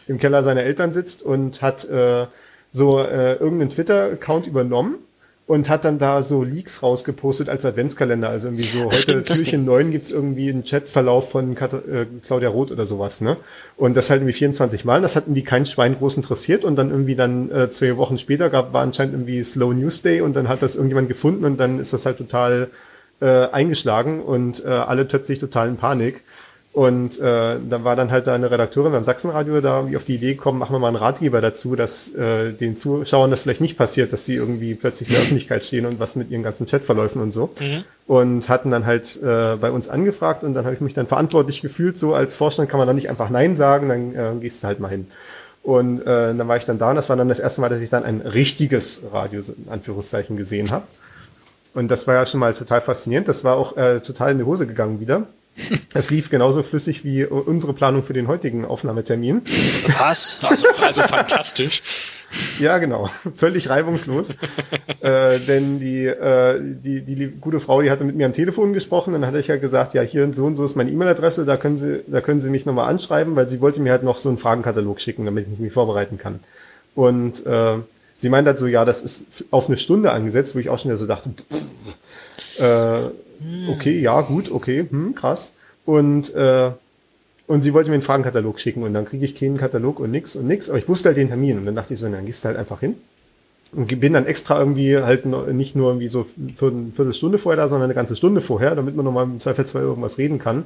im Keller seiner Eltern sitzt und hat äh, so äh, irgendeinen Twitter-Account übernommen und hat dann da so Leaks rausgepostet als Adventskalender. Also irgendwie so heute stimmt, Türchen 9 gibt's irgendwie einen Chatverlauf von Kat äh, Claudia Roth oder sowas, ne? Und das halt irgendwie 24 Mal. Das hat irgendwie kein Schwein groß interessiert und dann irgendwie dann äh, zwei Wochen später gab, war anscheinend irgendwie Slow News Day und dann hat das irgendjemand gefunden und dann ist das halt total äh, eingeschlagen und äh, alle plötzlich total in Panik. Und äh, dann war dann halt da eine Redakteurin beim Sachsenradio da wie auf die Idee gekommen, machen wir mal einen Ratgeber dazu, dass äh, den Zuschauern das vielleicht nicht passiert, dass sie irgendwie plötzlich in der Öffentlichkeit stehen und was mit ihren ganzen Chatverläufen und so. Und hatten dann halt äh, bei uns angefragt und dann habe ich mich dann verantwortlich gefühlt, so als Vorstand kann man dann nicht einfach Nein sagen, dann äh, gehst du halt mal hin. Und äh, dann war ich dann da und das war dann das erste Mal, dass ich dann ein richtiges Radio in Anführungszeichen gesehen habe. Und das war ja schon mal total faszinierend. Das war auch äh, total in die Hose gegangen wieder. (laughs) Es lief genauso flüssig wie unsere Planung für den heutigen Aufnahmetermin. Was? Also, also fantastisch. (laughs) Ja, genau. Völlig reibungslos. (laughs) äh, denn die, äh, die, die gute Frau, die hatte mit mir am Telefon gesprochen. Dann hatte ich ja gesagt, ja, hier und so und so ist meine E-Mail-Adresse. Da können Sie, da können Sie mich nochmal anschreiben, weil sie wollte mir halt noch so einen Fragenkatalog schicken, damit ich mich vorbereiten kann. Und äh, sie meint halt so, ja, das ist auf eine Stunde angesetzt, wo ich auch schon wieder so dachte, äh, okay, ja, gut, okay, hm, krass. Und äh, und sie wollte mir einen Fragenkatalog schicken und dann kriege ich keinen Katalog und nix und nix. Aber ich wusste halt den Termin und dann dachte ich so, dann gehst du halt einfach hin. Und bin dann extra irgendwie halt nicht nur irgendwie so für eine Viertelstunde vorher da, sondern eine ganze Stunde vorher, damit man nochmal im Zweifelsfall irgendwas reden kann.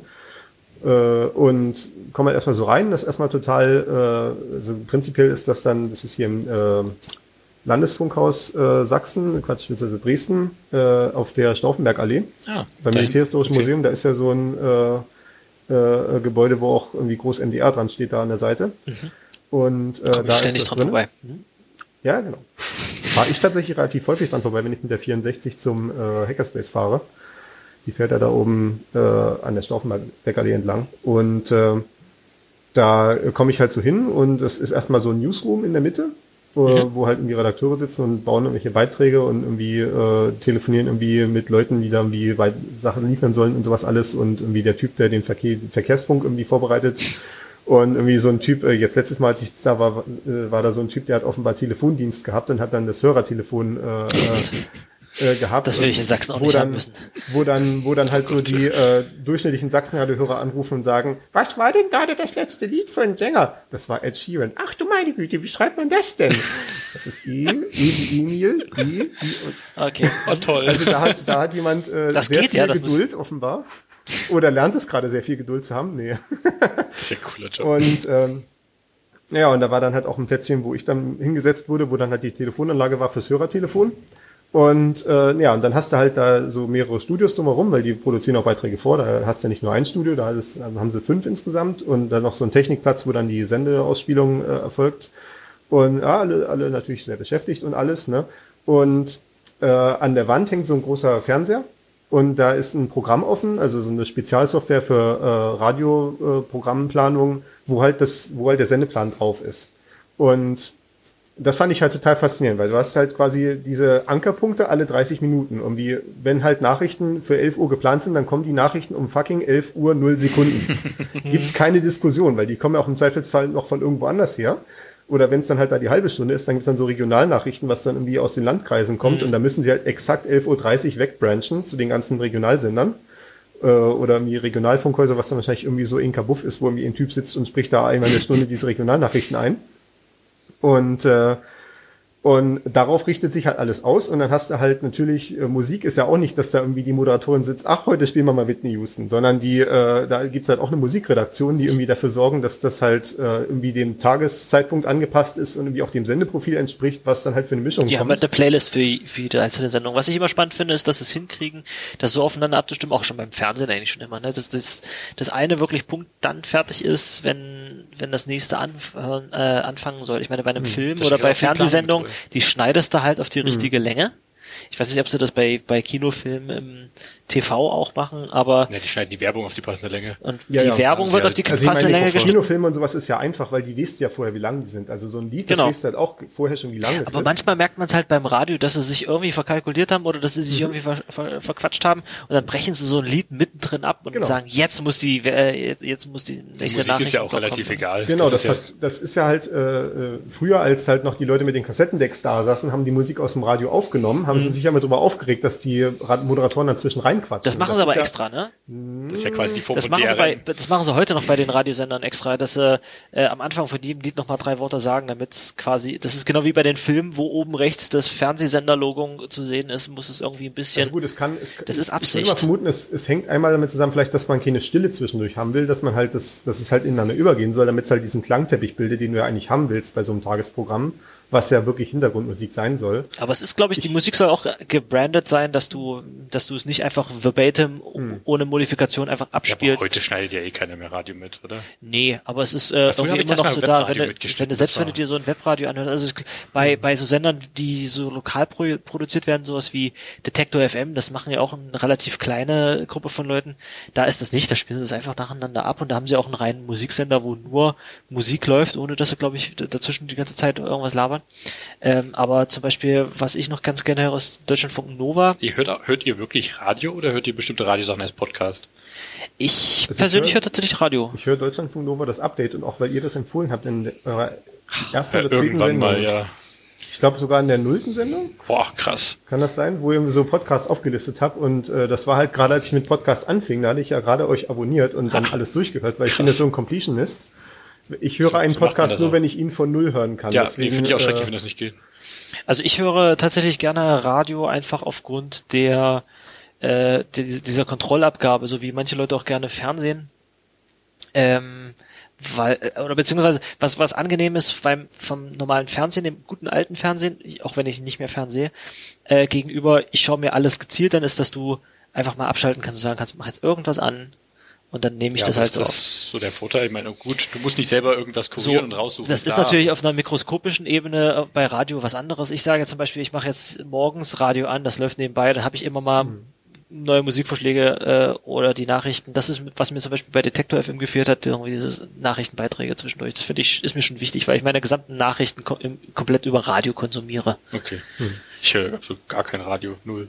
Äh, und komme halt erstmal so rein. Das ist erstmal total, äh, also prinzipiell ist das dann, das ist hier im äh, Landesfunkhaus äh, Sachsen, Quatsch, beziehungsweise Dresden, äh, auf der Stauffenbergallee Ah, beim. Militärhistorischen Okay. Museum, da ist ja so ein äh, äh, Gebäude, wo auch irgendwie groß MDR dran steht, da an der Seite. Und äh, da ich ständig ist das dran drin. vorbei. Ja, genau. Fahre ich tatsächlich relativ häufig dran vorbei, wenn ich mit der 64 zum äh, Hackerspace fahre. Die fährt ja da oben äh, an der Stauffenbergallee entlang. Und äh, da äh, komme ich halt so hin und es ist erstmal so ein Newsroom in der Mitte, wo, wo halt irgendwie Redakteure sitzen und bauen irgendwelche Beiträge und irgendwie äh, telefonieren irgendwie mit Leuten, die da irgendwie Weit Sachen liefern sollen und sowas alles und irgendwie der Typ, der den Verkehr, Verkehrsfunk irgendwie vorbereitet und irgendwie so ein Typ, äh, jetzt letztes Mal, als ich da war, äh, war da so ein Typ, der hat offenbar Telefondienst gehabt und hat dann das Hörertelefon äh, äh, gehabt. Das will ich in Sachsen auch wo nicht dann, haben müssen. Wo dann, wo dann halt so die äh, durchschnittlichen Sachsenradio-Hörer anrufen und sagen, was war denn gerade das letzte Lied für einen Sänger? Das war Ed Sheeran. Ach du meine Güte, wie schreibt man das denn? Das ist E, E wie Emil, E, wie und Okay. Oh, toll. also da hat, da hat jemand äh, Das sehr geht viel ja, das muss- Geduld offenbar. Oder lernt es gerade sehr viel Geduld zu haben. Nee. Sehr cooler Job. Und ähm, ja, und da war dann halt auch ein Plätzchen, wo ich dann hingesetzt wurde, wo dann halt die Telefonanlage war fürs Hörertelefon. Und äh, ja, und dann hast du halt da so mehrere Studios drumherum, weil die produzieren auch Beiträge vor. Da hast du ja nicht nur ein Studio, da ist, haben sie fünf insgesamt und dann noch so ein Technikplatz, wo dann die Sendeausspielung äh, erfolgt. Und ja, alle, alle natürlich sehr beschäftigt und alles, ne? und äh, an der Wand hängt so ein großer Fernseher und da ist ein Programm offen, also so eine Spezialsoftware für äh, Radioprogrammplanung, äh, wo halt das, wo halt der Sendeplan drauf ist. Und das fand ich halt total faszinierend, weil du hast halt quasi diese Ankerpunkte alle 30 Minuten. Irgendwie, wenn halt Nachrichten für 11 Uhr geplant sind, dann kommen die Nachrichten um fucking 11 Uhr 0 Sekunden. (laughs) Gibt's keine Diskussion, weil die kommen ja auch im Zweifelsfall noch von irgendwo anders her. Oder wenn es dann halt da die halbe Stunde ist, dann gibt's dann so Regionalnachrichten, was dann irgendwie aus den Landkreisen kommt. Mhm. Und da müssen sie halt exakt 11.30 Uhr wegbranchen zu den ganzen Regionalsendern. Äh, oder irgendwie Regionalfunkhäuser, was dann wahrscheinlich irgendwie so in Kabuff ist, wo irgendwie ein Typ sitzt und spricht da einmal eine Stunde diese Regionalnachrichten ein. Und äh, und darauf richtet sich halt alles aus. Und dann hast du halt natürlich, äh, Musik ist ja auch nicht, dass da irgendwie die Moderatorin sitzt, ach, heute spielen wir mal Whitney Houston, sondern die, äh, da gibt's halt auch eine Musikredaktion, die irgendwie dafür sorgen, dass das halt äh, irgendwie dem Tageszeitpunkt angepasst ist und irgendwie auch dem Sendeprofil entspricht, was dann halt für eine Mischung die kommt. Die haben halt eine Playlist für, für jede einzelne Sendung. Was ich immer spannend finde, ist, dass es hinkriegen, das so aufeinander abzustimmen, auch schon beim Fernsehen eigentlich schon immer, ne? dass das, das eine wirklich Punkt dann fertig ist, wenn, wenn das nächste anf äh, anfangen soll. Ich meine, bei einem hm, Film oder bei Fernsehsendungen, die schneidest du halt auf die richtige mhm. Länge. Ich weiß nicht, ob sie das bei, bei Kinofilmen im TV auch machen, aber. Ja, die schneiden die Werbung auf die passende Länge. Und ja, die ja, Werbung wird auf die also passende Länge geschnitten. Kinofilme und sowas ist ja einfach, weil die wisst ja vorher, wie lang die sind. Also so ein Lied, genau. das weißt halt auch vorher schon, wie lang es ist. Aber manchmal merkt man es halt beim Radio, dass sie sich irgendwie verkalkuliert haben oder dass sie sich mhm. irgendwie ver, ver, verquatscht haben und dann brechen sie so ein Lied mittendrin ab und genau. sagen, jetzt muss die, äh, jetzt muss die nächste die Musik Nachricht ist ja auch relativ kommen. egal. Genau, das, das, ist, ja das ist ja halt äh, äh, früher, als halt noch die Leute mit den Kassettendecks da saßen, haben die Musik aus dem Radio aufgenommen, haben mhm. sie sich ja mal drüber aufgeregt, dass die Moderatoren dazwischen reinquatschen. Das machen sie aber ja, extra, ne? Das ist ja quasi die Form das machen, sie bei, das machen sie heute noch bei den Radiosendern extra, dass sie äh, am Anfang von jedem Lied nochmal drei Worte sagen, damit es quasi, das ist genau wie bei den Filmen, wo oben rechts das Fernsehsender-Logo zu sehen ist, muss es irgendwie ein bisschen. Also gut, es kann, es, das ist Absicht. Ich würde vermuten, es, es hängt einmal damit zusammen, vielleicht, dass man keine Stille zwischendurch haben will, dass man halt das, dass es halt ineinander übergehen soll, damit es halt diesen Klangteppich bildet, den du ja eigentlich haben willst bei so einem Tagesprogramm was ja wirklich Hintergrundmusik sein soll. Aber es ist, glaube ich, die Musik soll auch gebrandet sein, dass du, dass du es nicht einfach verbatim hm. ohne Modifikation einfach abspielst. Ja, heute schneidet ja eh keiner mehr Radio mit, oder? Nee, aber es ist äh, irgendwie immer noch so da, wenn du, wenn du selbst wenn du dir so ein Webradio anhörst, also bei hm. bei so Sendern, die so lokal pro produziert werden, sowas wie Detector FM, das machen ja auch eine relativ kleine Gruppe von Leuten. Da ist das nicht, da spielen sie es einfach nacheinander ab und da haben sie auch einen reinen Musiksender, wo nur Musik läuft, ohne dass sie, glaube ich, dazwischen die ganze Zeit irgendwas labern labern. Ähm, aber zum Beispiel, was ich noch ganz gerne höre, ist Deutschlandfunk Nova. Ihr hört, hört ihr wirklich Radio oder hört ihr bestimmte Radiosachen als Podcast? Ich also persönlich höre hör tatsächlich Radio. Ich höre Deutschlandfunk Nova das Update und auch weil ihr das empfohlen habt in eurer ersten oder zweiten Sendung. Mal, ja. Ich glaube sogar in der nullten Sendung. Boah, krass. Kann das sein, wo ihr so Podcasts aufgelistet habt und äh, das war halt gerade, als ich mit Podcasts anfing, da hatte ich ja gerade euch abonniert und dann Ach, alles durchgehört, weil krass. ich bin jetzt so ein Completionist. Ich höre so, einen so Podcast nur, wenn ich ihn von Null hören kann. Ja, Deswegen, finde ich auch schrecklich, äh, wenn das nicht geht. Also ich höre tatsächlich gerne Radio einfach aufgrund der äh, dieser Kontrollabgabe, so wie manche Leute auch gerne Fernsehen. Ähm, weil äh, oder beziehungsweise was was angenehm ist beim vom normalen Fernsehen, dem guten alten Fernsehen, auch wenn ich nicht mehr fernsehe, äh, gegenüber ich schaue mir alles gezielt, dann ist, dass du einfach mal abschalten kannst und sagen kannst, mach jetzt irgendwas an, und dann nehme ich ja, das halt so das ist so der Vorteil. Ich meine, gut, du musst nicht selber irgendwas kurieren so, und raussuchen. Das ist da. natürlich auf einer mikroskopischen Ebene äh, bei Radio was anderes. Ich sage zum Beispiel, ich mache jetzt morgens Radio an, das läuft nebenbei, dann habe ich immer mal hm. neue Musikvorschläge äh, oder die Nachrichten. Das ist, was mir zum Beispiel bei Detektor FM geführt hat, irgendwie diese Nachrichtenbeiträge zwischendurch. Das finde ich, ist mir schon wichtig, weil ich meine gesamten Nachrichten kom komplett über Radio konsumiere. Okay. Hm. Ich höre also gar kein Radio, null.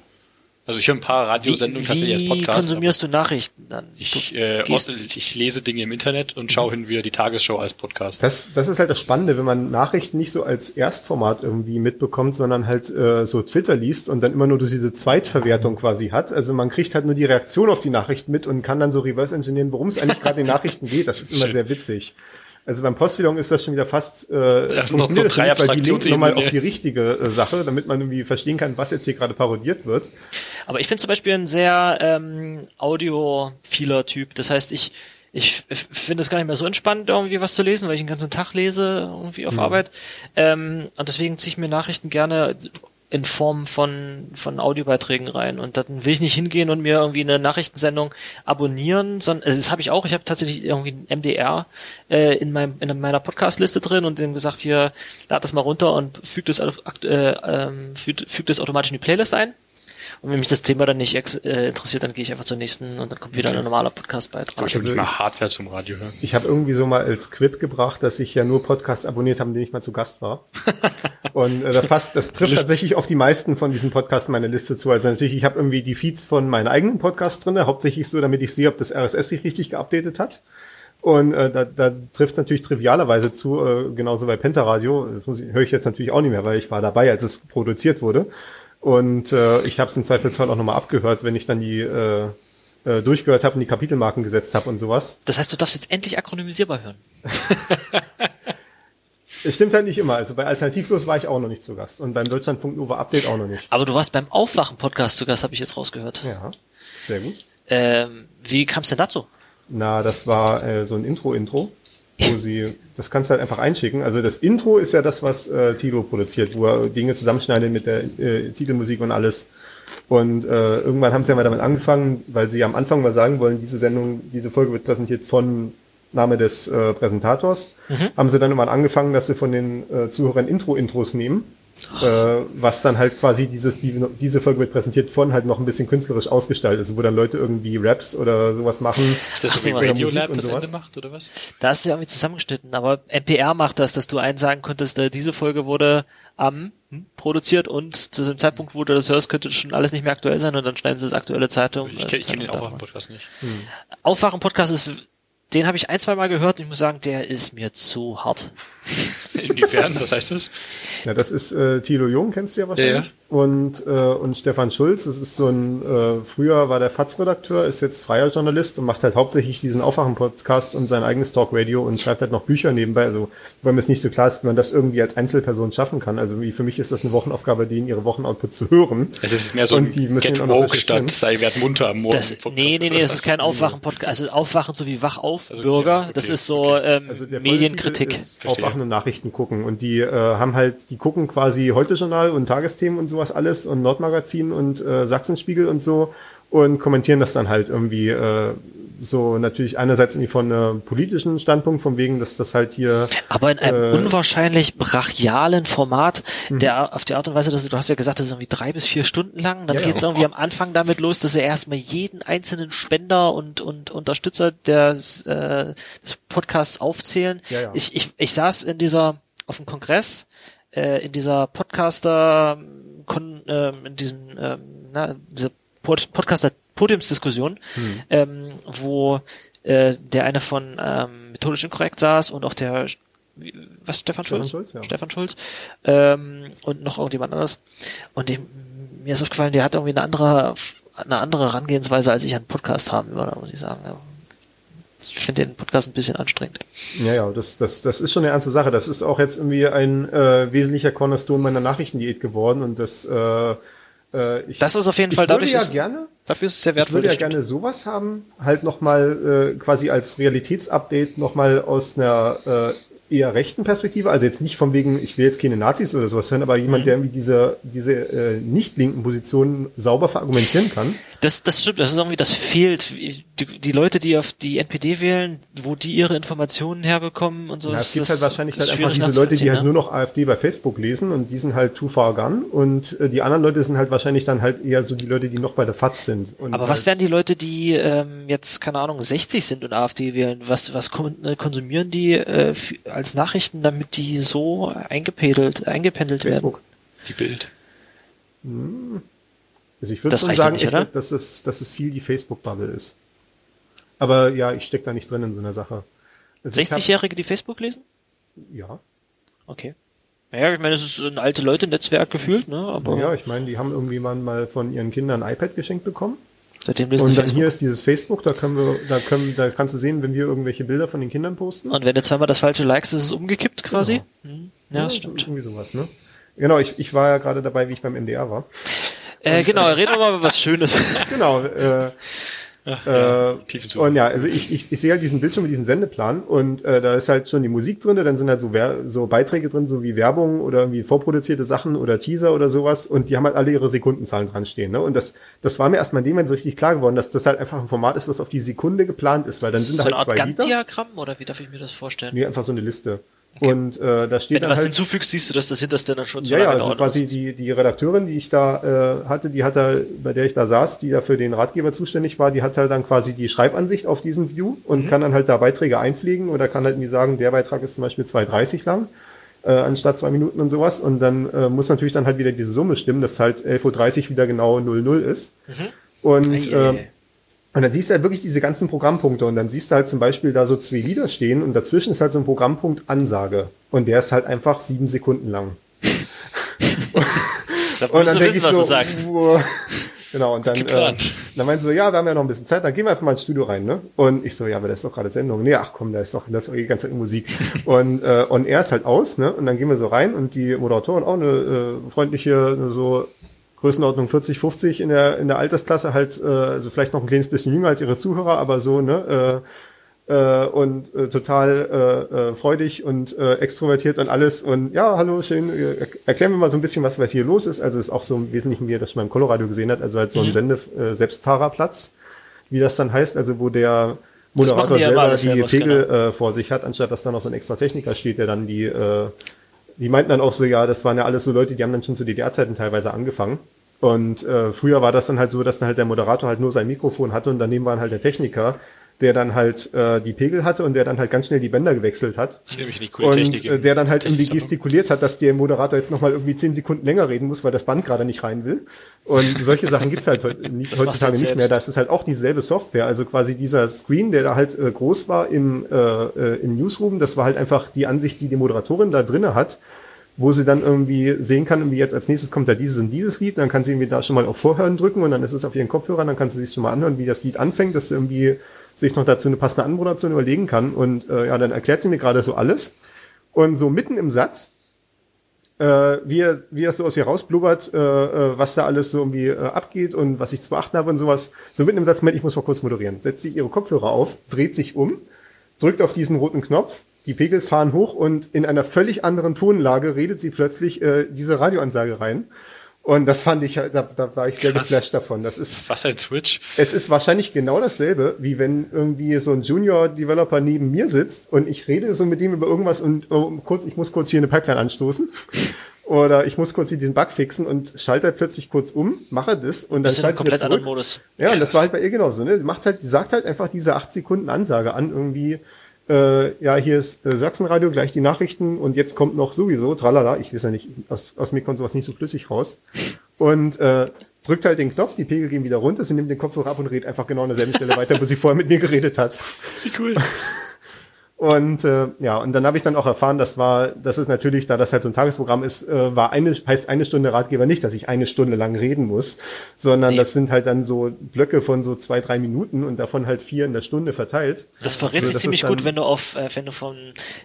Also ich höre ein paar Radiosendungen tatsächlich als Podcast. Wie konsumierst du Nachrichten dann? Ich, äh, ich lese Dinge im Internet und schaue hin wieder die Tagesschau als Podcast. Das, das ist halt das Spannende, wenn man Nachrichten nicht so als Erstformat irgendwie mitbekommt, sondern halt äh, so Twitter liest und dann immer nur diese Zweitverwertung quasi hat. Also man kriegt halt nur die Reaktion auf die Nachrichten mit und kann dann so reverse engineeren, worum es eigentlich gerade in den Nachrichten geht. Das ist immer sehr witzig. Also beim Postillon ist das schon wieder fast äh, ja, funktioniert das nicht, weil die linken nochmal auf die richtige äh, Sache, damit man irgendwie verstehen kann, was jetzt hier gerade parodiert wird. Aber ich bin zum Beispiel ein sehr ähm, audiophiler Typ. Das heißt, ich ich finde es gar nicht mehr so entspannt, irgendwie was zu lesen, weil ich den ganzen Tag lese, irgendwie auf mhm. Arbeit. Ähm, und deswegen ziehe ich mir Nachrichten gerne in Form von, von Audiobeiträgen rein. Und dann will ich nicht hingehen und mir irgendwie eine Nachrichtensendung abonnieren, sondern also das habe ich auch. Ich habe tatsächlich irgendwie ein MDR äh, in, meinem, in meiner Podcast-Liste drin und dem gesagt, hier, lad das mal runter und fügt das, äh, ähm, fügt, fügt das automatisch in die Playlist ein. Und wenn mich das Thema dann nicht äh, interessiert, dann gehe ich einfach zur nächsten und dann kommt wieder ein normaler Podcast-Beitrag. Ich habe Also, mal Hardware zum Radio hören. Ich habe irgendwie so mal als Quip gebracht, dass ich ja nur Podcasts abonniert habe, in denen ich mal zu Gast war. (laughs) Und äh, das passt, das trifft tatsächlich auf die meisten von diesen Podcasts meine Liste zu. Also natürlich, ich habe irgendwie die Feeds von meinen eigenen Podcasts drinne, hauptsächlich so, damit ich sehe, ob das RSS sich richtig geupdatet hat. Und äh, da, da trifft natürlich trivialerweise zu, äh, genauso bei Pentaradio, höre ich jetzt natürlich auch nicht mehr, weil ich war dabei, als es produziert wurde. Und äh, ich habe es im Zweifelsfall auch nochmal abgehört, wenn ich dann die äh, äh, durchgehört habe und die Kapitelmarken gesetzt habe und sowas. das heißt, du darfst jetzt endlich akronymisierbar hören. Es stimmt halt nicht immer. Also bei Alternativlos war ich auch noch nicht zu Gast und beim Deutschlandfunk Nova Update auch noch nicht. Aber du warst beim Aufwachen-Podcast zu Gast, habe ich jetzt rausgehört. Ja, sehr gut. Ähm, wie kam es denn dazu? Na, das war äh, so ein Intro-Intro, wo sie, das kannst du halt einfach einschicken. Also das Intro ist ja das, was äh, Tilo produziert, wo er Dinge zusammenschneidet mit der äh, Titelmusik und alles. Und äh, irgendwann haben sie ja mal damit angefangen, weil sie am Anfang mal sagen wollen, diese Sendung, diese Folge wird präsentiert von Name des äh, Präsentators. Haben sie dann immer angefangen, dass sie von den äh, Zuhörern Intro-Intros nehmen. Äh, was dann halt quasi dieses, die, diese Folge wird präsentiert von halt noch ein bisschen künstlerisch ausgestaltet ist, wo dann Leute irgendwie Raps oder sowas machen. Ist das so irgendwas Radio Lab das sowas? Ende macht, oder was? Da ist ja irgendwie zusammengeschnitten, aber NPR macht das, dass du eins sagen könntest, äh, diese Folge wurde am hm, produziert und zu dem Zeitpunkt, wo du das hörst, könnte schon alles nicht mehr aktuell sein und dann schneiden sie das aktuelle Zeitung. Ich kenne äh, kenn den Zeitung auch da. im Podcast nicht. Aufwachen-Podcast ist, den habe ich ein, zwei Mal gehört und ich muss sagen, der ist mir zu hart. (laughs) Inwiefern? Was heißt das? Ja, das ist äh, Thilo Jung, kennst du ja wahrscheinlich. Ja, Und, äh, und Stefan Schulz, das ist so ein, äh, früher war der FATS-Redakteur, ist jetzt freier Journalist und macht halt hauptsächlich diesen Aufwachen-Podcast und sein eigenes Talkradio und schreibt halt noch Bücher nebenbei. Also, weil mir es nicht so klar ist, wie man das irgendwie als Einzelperson schaffen kann. Also, wie für mich ist das eine Wochenaufgabe, denen ihre Wochenoutput zu hören. Es ist mehr so Und ein die müssen Get Woke statt sei werd munter am Morgen. Das, nee, nee, nee, das ist kein Aufwachen-Podcast, also Aufwachen so wie Wach auf, Also, Bürger, ja, okay, das ist so ähm, Also Medienkritik. Ist und Nachrichten gucken. Und die äh, haben halt, die gucken quasi Heute-Journal und Tagesthemen und sowas alles und Nordmagazin und äh, Sachsenspiegel und so und kommentieren das dann halt irgendwie äh, so natürlich einerseits irgendwie von einem politischen Standpunkt, von wegen, dass das halt hier Aber in einem Äh, unwahrscheinlich brachialen Format, Mhm. der auf die Art und Weise, dass du, du hast ja gesagt, das ist irgendwie drei bis vier Stunden lang. Dann Ja, ja. geht's irgendwie am Anfang damit los, dass er erstmal jeden einzelnen Spender und, und Unterstützer des, äh, des Podcasts aufzählen. Ja, ja. Ich, ich, ich saß in dieser, auf dem Kongress, äh, in dieser Podcaster, kon, ähm, in diesem, ähm, na, dieser Pod Podcaster Podiumsdiskussion, Mhm. ähm, wo äh, der eine von ähm, methodisch inkorrekt saß und auch der wie- was Stefan Stefan Schulz? Schulz, ja. Stefan Schulz ähm, und noch irgendjemand anderes. Und dem, mir ist aufgefallen, der hat irgendwie eine andere eine andere Herangehensweise, als ich an Podcast haben würde, muss ich sagen. Ich finde den Podcast ein bisschen anstrengend. Ja, ja, das, das, das ist schon eine ernste Sache. Das ist auch jetzt irgendwie ein äh, wesentlicher Cornerstone meiner Nachrichtendiät geworden und das äh, äh, ich, Das ist auf jeden ich Fall würde dadurch ja ist- gerne Dafür ist es sehr Ich wertvoll. würde ja gerne sowas haben, halt nochmal äh, quasi als Realitätsupdate nochmal aus einer äh, eher rechten Perspektive, also jetzt nicht von wegen, ich will jetzt keine Nazis oder sowas hören, aber jemand, der irgendwie diese, diese äh, nicht linken Positionen sauber verargumentieren kann. Das, das stimmt, das ist irgendwie, das fehlt. Die, die Leute, die auf die NPD wählen, wo die ihre Informationen herbekommen und so. Ja, ist es gibt das, halt wahrscheinlich halt einfach diese Leute, die halt ne? nur noch AfD bei Facebook lesen und die sind halt too far gone und äh, die anderen Leute sind halt wahrscheinlich dann halt eher so die Leute, die noch bei der FAZ sind. Und Aber halt, was wären die Leute, die ähm, jetzt, keine Ahnung, 60 sind und AfD wählen? Was, was äh, konsumieren die äh, als Nachrichten, damit die so eingependelt, eingependelt werden? Facebook? Die Bild. Also ich würde schon sagen, nicht, echt, dass es, dass es viel die Facebook-Bubble ist. Aber ja, ich stecke da nicht drin in so einer Sache. Also ich hab- 60-Jährige, die Facebook lesen? Ja. Okay. Naja, ich meine, es ist ein alte Leute-Netzwerk gefühlt, ne? Aber Ja, ich meine, die haben irgendwie mal, von ihren Kindern ein iPad geschenkt bekommen. seitdem lesen Und dann Facebook. hier ist dieses Facebook, da können wir, da können, da kannst du sehen, wenn wir irgendwelche Bilder von den Kindern posten. Und wenn du zweimal das falsche likest, ist es umgekippt quasi. Hm. Ja, das stimmt. Irgendwie sowas, ne? Genau, ich, ich war ja gerade dabei, wie ich beim MDR war. Äh, genau, reden wir mal über was Schönes. (laughs) Genau, äh, Ach, ja, äh, und ja, also ich, ich, ich sehe halt diesen Bildschirm mit diesem Sendeplan und äh, da ist halt schon die Musik drin, dann sind halt so, so Beiträge drin, so wie Werbung oder irgendwie vorproduzierte Sachen oder Teaser oder sowas und die haben halt alle ihre Sekundenzahlen dran stehen. Ne? Und das, das war mir erstmal in dem Moment so richtig klar geworden, dass das halt einfach ein Format ist, was auf die Sekunde geplant ist, weil dann sind so halt Art zwei Gantt-Diagramm oder wie darf ich mir das vorstellen? Nee, einfach so eine Liste. Okay. Und äh, da steht Wenn du was halt, hinzufügst, siehst du, dass das hinterste dann schon so ja, ja, lange also dauert. quasi die, die Redakteurin, die ich da äh, hatte, die hat da, bei der ich da saß, die da für den Ratgeber zuständig war, die hat halt dann quasi die Schreibansicht auf diesen View und Mhm. kann dann halt da Beiträge einpflegen oder kann halt irgendwie sagen, der Beitrag ist zum Beispiel 2,30 lang, äh, anstatt zwei Minuten und sowas. Und dann äh, muss natürlich dann halt wieder diese Summe stimmen, dass halt 11.30 Uhr wieder genau 00 ist. Und Mhm. Eieiei. äh, und dann siehst du halt wirklich diese ganzen Programmpunkte und dann siehst du halt zum Beispiel da so zwei Lieder stehen und dazwischen ist halt so ein Programmpunkt Ansage und der ist halt einfach sieben Sekunden lang. (laughs) Da Und dann du wissen, ich was so, du sagst. "Uah." Genau, und dann, äh, dann meinst du so, ja, wir haben ja noch ein bisschen Zeit, dann gehen wir einfach mal ins Studio rein, ne? Und ich so, ja, aber das ist doch gerade Sendung. Nee, ach komm, da ist doch, läuft doch die ganze Zeit Musik. (laughs) und, äh, und er ist halt aus, ne? Und dann gehen wir so rein und die Moderatorin auch eine äh, freundliche, eine so Größenordnung 40, 50 in der, in der Altersklasse, halt, äh, also vielleicht noch ein kleines bisschen jünger als ihre Zuhörer, aber so, ne? Äh, äh, und äh, total äh, äh, freudig und äh, extrovertiert und alles. Und ja, hallo, schön. Äh, erklären wir mal so ein bisschen, was, was hier los ist. Also ist auch so im Wesentlichen, wie ihr das schon mal im Colorado gesehen hat, also halt so ein Sende äh, Selbstfahrerplatz, wie das dann heißt, also wo der Moderator die selber die Pegel äh, vor sich hat, anstatt dass da noch so ein extra Techniker steht, der dann die äh, die meinten dann auch so, ja, das waren ja alles so Leute, die haben dann schon zu DDR-Zeiten teilweise angefangen. Und äh, früher war das dann halt so, dass dann halt der Moderator halt nur sein Mikrofon hatte und daneben war dann halt der Techniker, der dann halt äh, die Pegel hatte und der dann halt ganz schnell die Bänder gewechselt hat. Nämlich eine coole Und Technik. äh, der dann halt irgendwie Techniksammlung. gestikuliert hat, dass der Moderator jetzt nochmal irgendwie zehn Sekunden länger reden muss, weil das Band gerade nicht rein will. Und solche Sachen gibt's halt nicht, (laughs) Das heutzutage nicht mehr. Das ist halt auch dieselbe Software. Also quasi dieser Screen, der da halt äh, groß war im, äh, äh, im Newsroom, das war halt einfach die Ansicht, die die Moderatorin da drinne hat wo sie dann irgendwie sehen kann, irgendwie jetzt als nächstes kommt da dieses und dieses Lied, dann kann sie irgendwie da schon mal auf Vorhören drücken und dann ist es auf ihren Kopfhörern, dann kann sie sich schon mal anhören, wie das Lied anfängt, dass sie irgendwie sich noch dazu eine passende Anmoderation überlegen kann und äh, ja, dann erklärt sie mir gerade so alles und so mitten im Satz äh, wie, er, wie er so aus ihr rausblubbert, äh, äh, was da alles so irgendwie äh, abgeht und was ich zu beachten habe und sowas. So mitten im Satz, Moment, ich muss mal kurz moderieren. Setzt sich ihre Kopfhörer auf, dreht sich um, drückt auf diesen roten Knopf, die Pegel fahren hoch und in einer völlig anderen Tonlage redet sie plötzlich äh, diese Radioansage rein. Und das fand ich, da, da war ich sehr Krass. geflasht davon. Das ist, Was ein Switch. es ist wahrscheinlich genau dasselbe, wie wenn irgendwie so ein Junior-Developer neben mir sitzt und ich rede so mit dem über irgendwas und oh, kurz, ich muss kurz hier eine Pipeline anstoßen. (laughs) Oder ich muss kurz hier diesen Bug fixen und schalte halt plötzlich kurz um, mache das und dann schalte ich komplett anderen. Modus. Ja, und das war halt bei ihr genauso, ne? Macht halt, sagt halt einfach diese acht Sekunden Ansage an, irgendwie, äh, ja, hier ist äh, Sachsenradio, gleich die Nachrichten und jetzt kommt noch sowieso, tralala, ich weiß ja nicht, aus, aus mir kommt sowas nicht so flüssig raus. Und äh, drückt halt den Knopf, die Pegel gehen wieder runter, sie nimmt den Kopfhörer ab und redet einfach genau an derselben Stelle weiter, wo sie vorher mit mir geredet hat. Wie cool. Und äh, ja, und dann habe ich dann auch erfahren, das war, das ist natürlich, da das halt so ein Tagesprogramm ist, äh, war eine, heißt eine Stunde Ratgeber nicht, dass ich eine Stunde lang reden muss, sondern Nee. das sind halt dann so Blöcke von so zwei, drei Minuten und davon halt vier in der Stunde verteilt. Das verrät Also sich ziemlich gut, wenn du auf, äh, wenn du von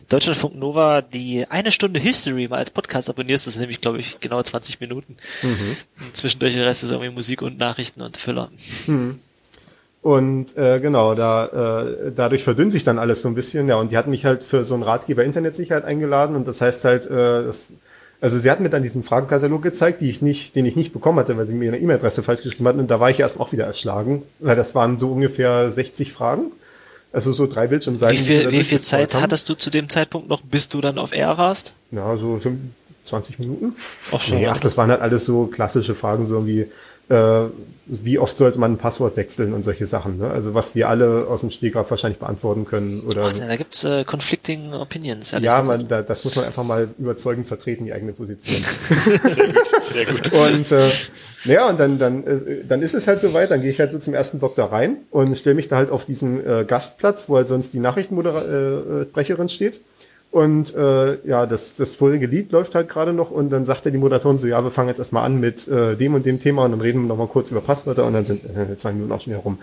Deutschlandfunk Nova die eine Stunde History mal als Podcast abonnierst. Das ist nämlich, glaube ich, genau 20 Minuten. Mhm. Und zwischendurch der Rest ist irgendwie Musik und Nachrichten und Füller. Und äh, genau, da äh, dadurch verdünnt sich dann alles so ein bisschen. Ja, und die hatten mich halt für so einen Ratgeber Internetsicherheit eingeladen und das heißt halt, äh, das, also sie hatten mir dann diesen Fragenkatalog gezeigt, die ich nicht, den ich nicht bekommen hatte, weil sie mir eine E-Mail-Adresse falsch geschrieben hatten. Und da war ich erst auch wieder erschlagen, weil das waren so ungefähr 60 Fragen. Also so drei Bildschirmseiten. Wie viel, wie viel Zeit hattest du zu dem Zeitpunkt noch, bis du dann auf Air warst? Ja, so 20 Minuten. Ach, schon. Nee, ach, das waren halt alles so klassische Fragen, so wie, äh, wie oft sollte man ein Passwort wechseln und solche Sachen. Ne? Also was wir alle aus dem Stegreif wahrscheinlich beantworten können. Oder Ach, da gibt's äh, conflicting opinions. ja, man, da, das muss man einfach mal überzeugend vertreten, die eigene Position. (laughs) Sehr gut, sehr gut. und äh, ja, und dann, dann, äh, dann ist es halt soweit, dann gehe ich halt so zum ersten Block da rein und stelle mich da halt auf diesen äh, Gastplatz, wo halt sonst die Nachrichtensprecherin äh, Sprecherin steht. Und äh, ja, das, das vorige Lied läuft halt gerade noch und dann sagte die Moderatorin so, ja, wir fangen jetzt erstmal an mit äh, dem und dem Thema und dann reden wir nochmal kurz über Passwörter und dann sind äh, zwei Minuten auch schon wieder rum.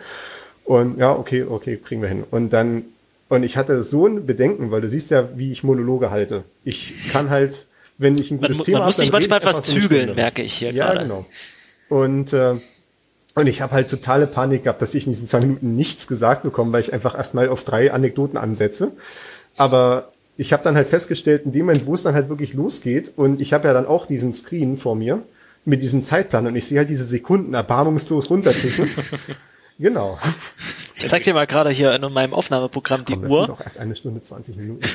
Und ja, okay, okay, kriegen wir hin. Und dann, und ich hatte so ein Bedenken, weil du siehst ja, wie ich Monologe halte. Ich kann halt, wenn ich ein man, gutes mu- Thema man muss rede manchmal etwas zügeln, merke ich hier Ja, gerade. genau. Und, äh, Und ich habe halt totale Panik gehabt, dass ich in diesen zwei Minuten nichts gesagt bekomme, weil ich einfach erstmal auf drei Anekdoten ansetze. Aber ich habe dann halt festgestellt, in dem Moment, wo es dann halt wirklich losgeht, und ich habe ja dann auch diesen Screen vor mir mit diesem Zeitplan und ich sehe halt diese Sekunden erbarmungslos runterticken. (laughs) genau. Ich zeig dir mal gerade hier in meinem Aufnahmeprogramm die Komm, das Uhr. sind doch erst eine Stunde 20 Minuten. (laughs)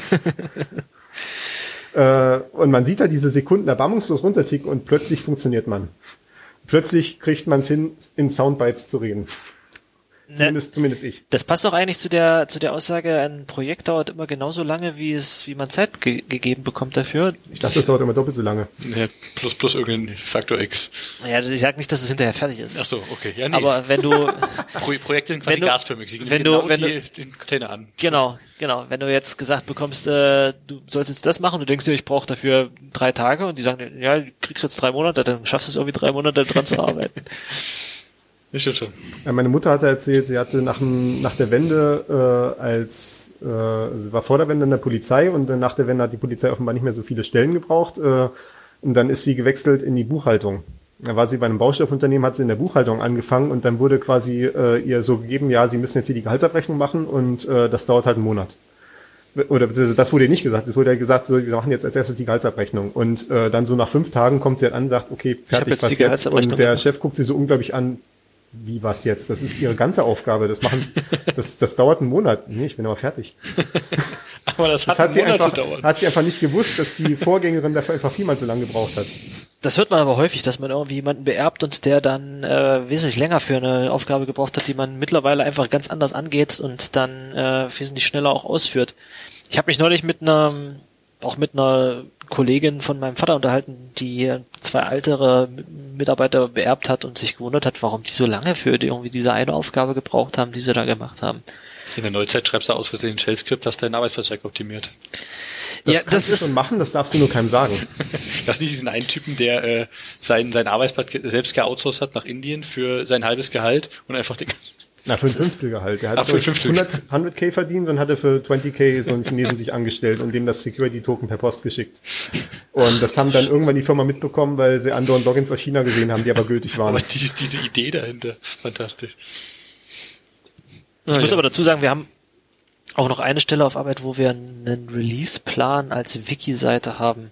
äh, und man sieht halt diese Sekunden erbarmungslos runterticken und plötzlich funktioniert man. Plötzlich kriegt man es hin, in Soundbites zu reden. Ne, Zumindest, zumindest ich. das passt doch eigentlich zu der zu der Aussage, ein Projekt dauert immer genauso lange, wie es wie man Zeit ge gegeben bekommt dafür. Ich dachte, das dauert immer doppelt so lange. Ja, plus, plus irgendein Faktor X. Ja, ich sag nicht, dass es hinterher fertig ist. Ach so, okay. Ja, nee. Aber wenn du (laughs) Pro Projekte sind quasi wenn du- gasförmig. Sie wenn genau du- wenn die, den Container an. Genau, genau. Wenn du jetzt gesagt bekommst, äh, du sollst jetzt das machen, du denkst dir, ich brauche dafür drei Tage und die sagen, dir, ja, du kriegst jetzt drei Monate, dann schaffst du es irgendwie drei Monate dran zu arbeiten. (laughs) Das stimmt schon. Ja, meine Mutter hatte erzählt, sie hatte nach, dem, nach der Wende äh, als äh, sie war vor der Wende in der Polizei und dann nach der Wende hat die Polizei offenbar nicht mehr so viele Stellen gebraucht äh, und dann ist sie gewechselt in die Buchhaltung. Da war sie bei einem Baustoffunternehmen, hat sie in der Buchhaltung angefangen und dann wurde quasi äh, ihr so gegeben, ja, sie müssen jetzt hier die Gehaltsabrechnung machen und äh, das dauert halt einen Monat. Oder beziehungsweise das wurde ihr nicht gesagt, es wurde ja gesagt, so, wir machen jetzt als erstes die Gehaltsabrechnung. Und äh, dann so nach fünf Tagen kommt sie halt an und sagt, okay, fertig, jetzt was jetzt? Und der gemacht. Chef guckt sie so unglaublich an, wie was jetzt? Das ist ihre ganze Aufgabe. Das machen, (laughs) das, das dauert einen Monat. Nee, ich bin aber fertig. (laughs) Aber das, Das hat, hat sie Monat einfach, zu dauern. hat sie einfach nicht gewusst, dass die Vorgängerin dafür einfach vielmal so lange gebraucht hat. Das hört man aber häufig, dass man irgendwie jemanden beerbt und der dann äh, wesentlich länger für eine Aufgabe gebraucht hat, die man mittlerweile einfach ganz anders angeht und dann äh, wesentlich schneller auch ausführt. Ich habe mich neulich mit einer, auch mit einer Kollegin von meinem Vater unterhalten, die zwei ältere Mitarbeiter beerbt hat und sich gewundert hat, warum die so lange für die, irgendwie diese eine Aufgabe gebraucht haben, die sie da gemacht haben. In der Neuzeit schreibst du aus Versehen ein Shell-Skript, das deinen Arbeitsplatz wegoptimiert. ja, kannst das du ist schon machen, das darfst du nur keinem sagen. Das ist nicht diesen einen Typen, der äh, sein, sein Arbeitsplatz selbst geoutsourced hat nach Indien für sein halbes Gehalt und einfach den, Na, für ein Fünftelgehalt. Der hat Ach, für ein glaub ich, Fünftel. 100, 100k verdient und hatte für 20k so einen Chinesen sich angestellt und dem das Security-Token per Post geschickt. Und das haben dann irgendwann die Firma mitbekommen, weil sie andauernd Logins aus China gesehen haben, die aber gültig waren. aber die, diese Idee dahinter, fantastisch. Ich Ah, muss ja. aber dazu sagen, wir haben auch noch eine Stelle auf Arbeit, wo wir einen Release-Plan als Wiki-Seite haben,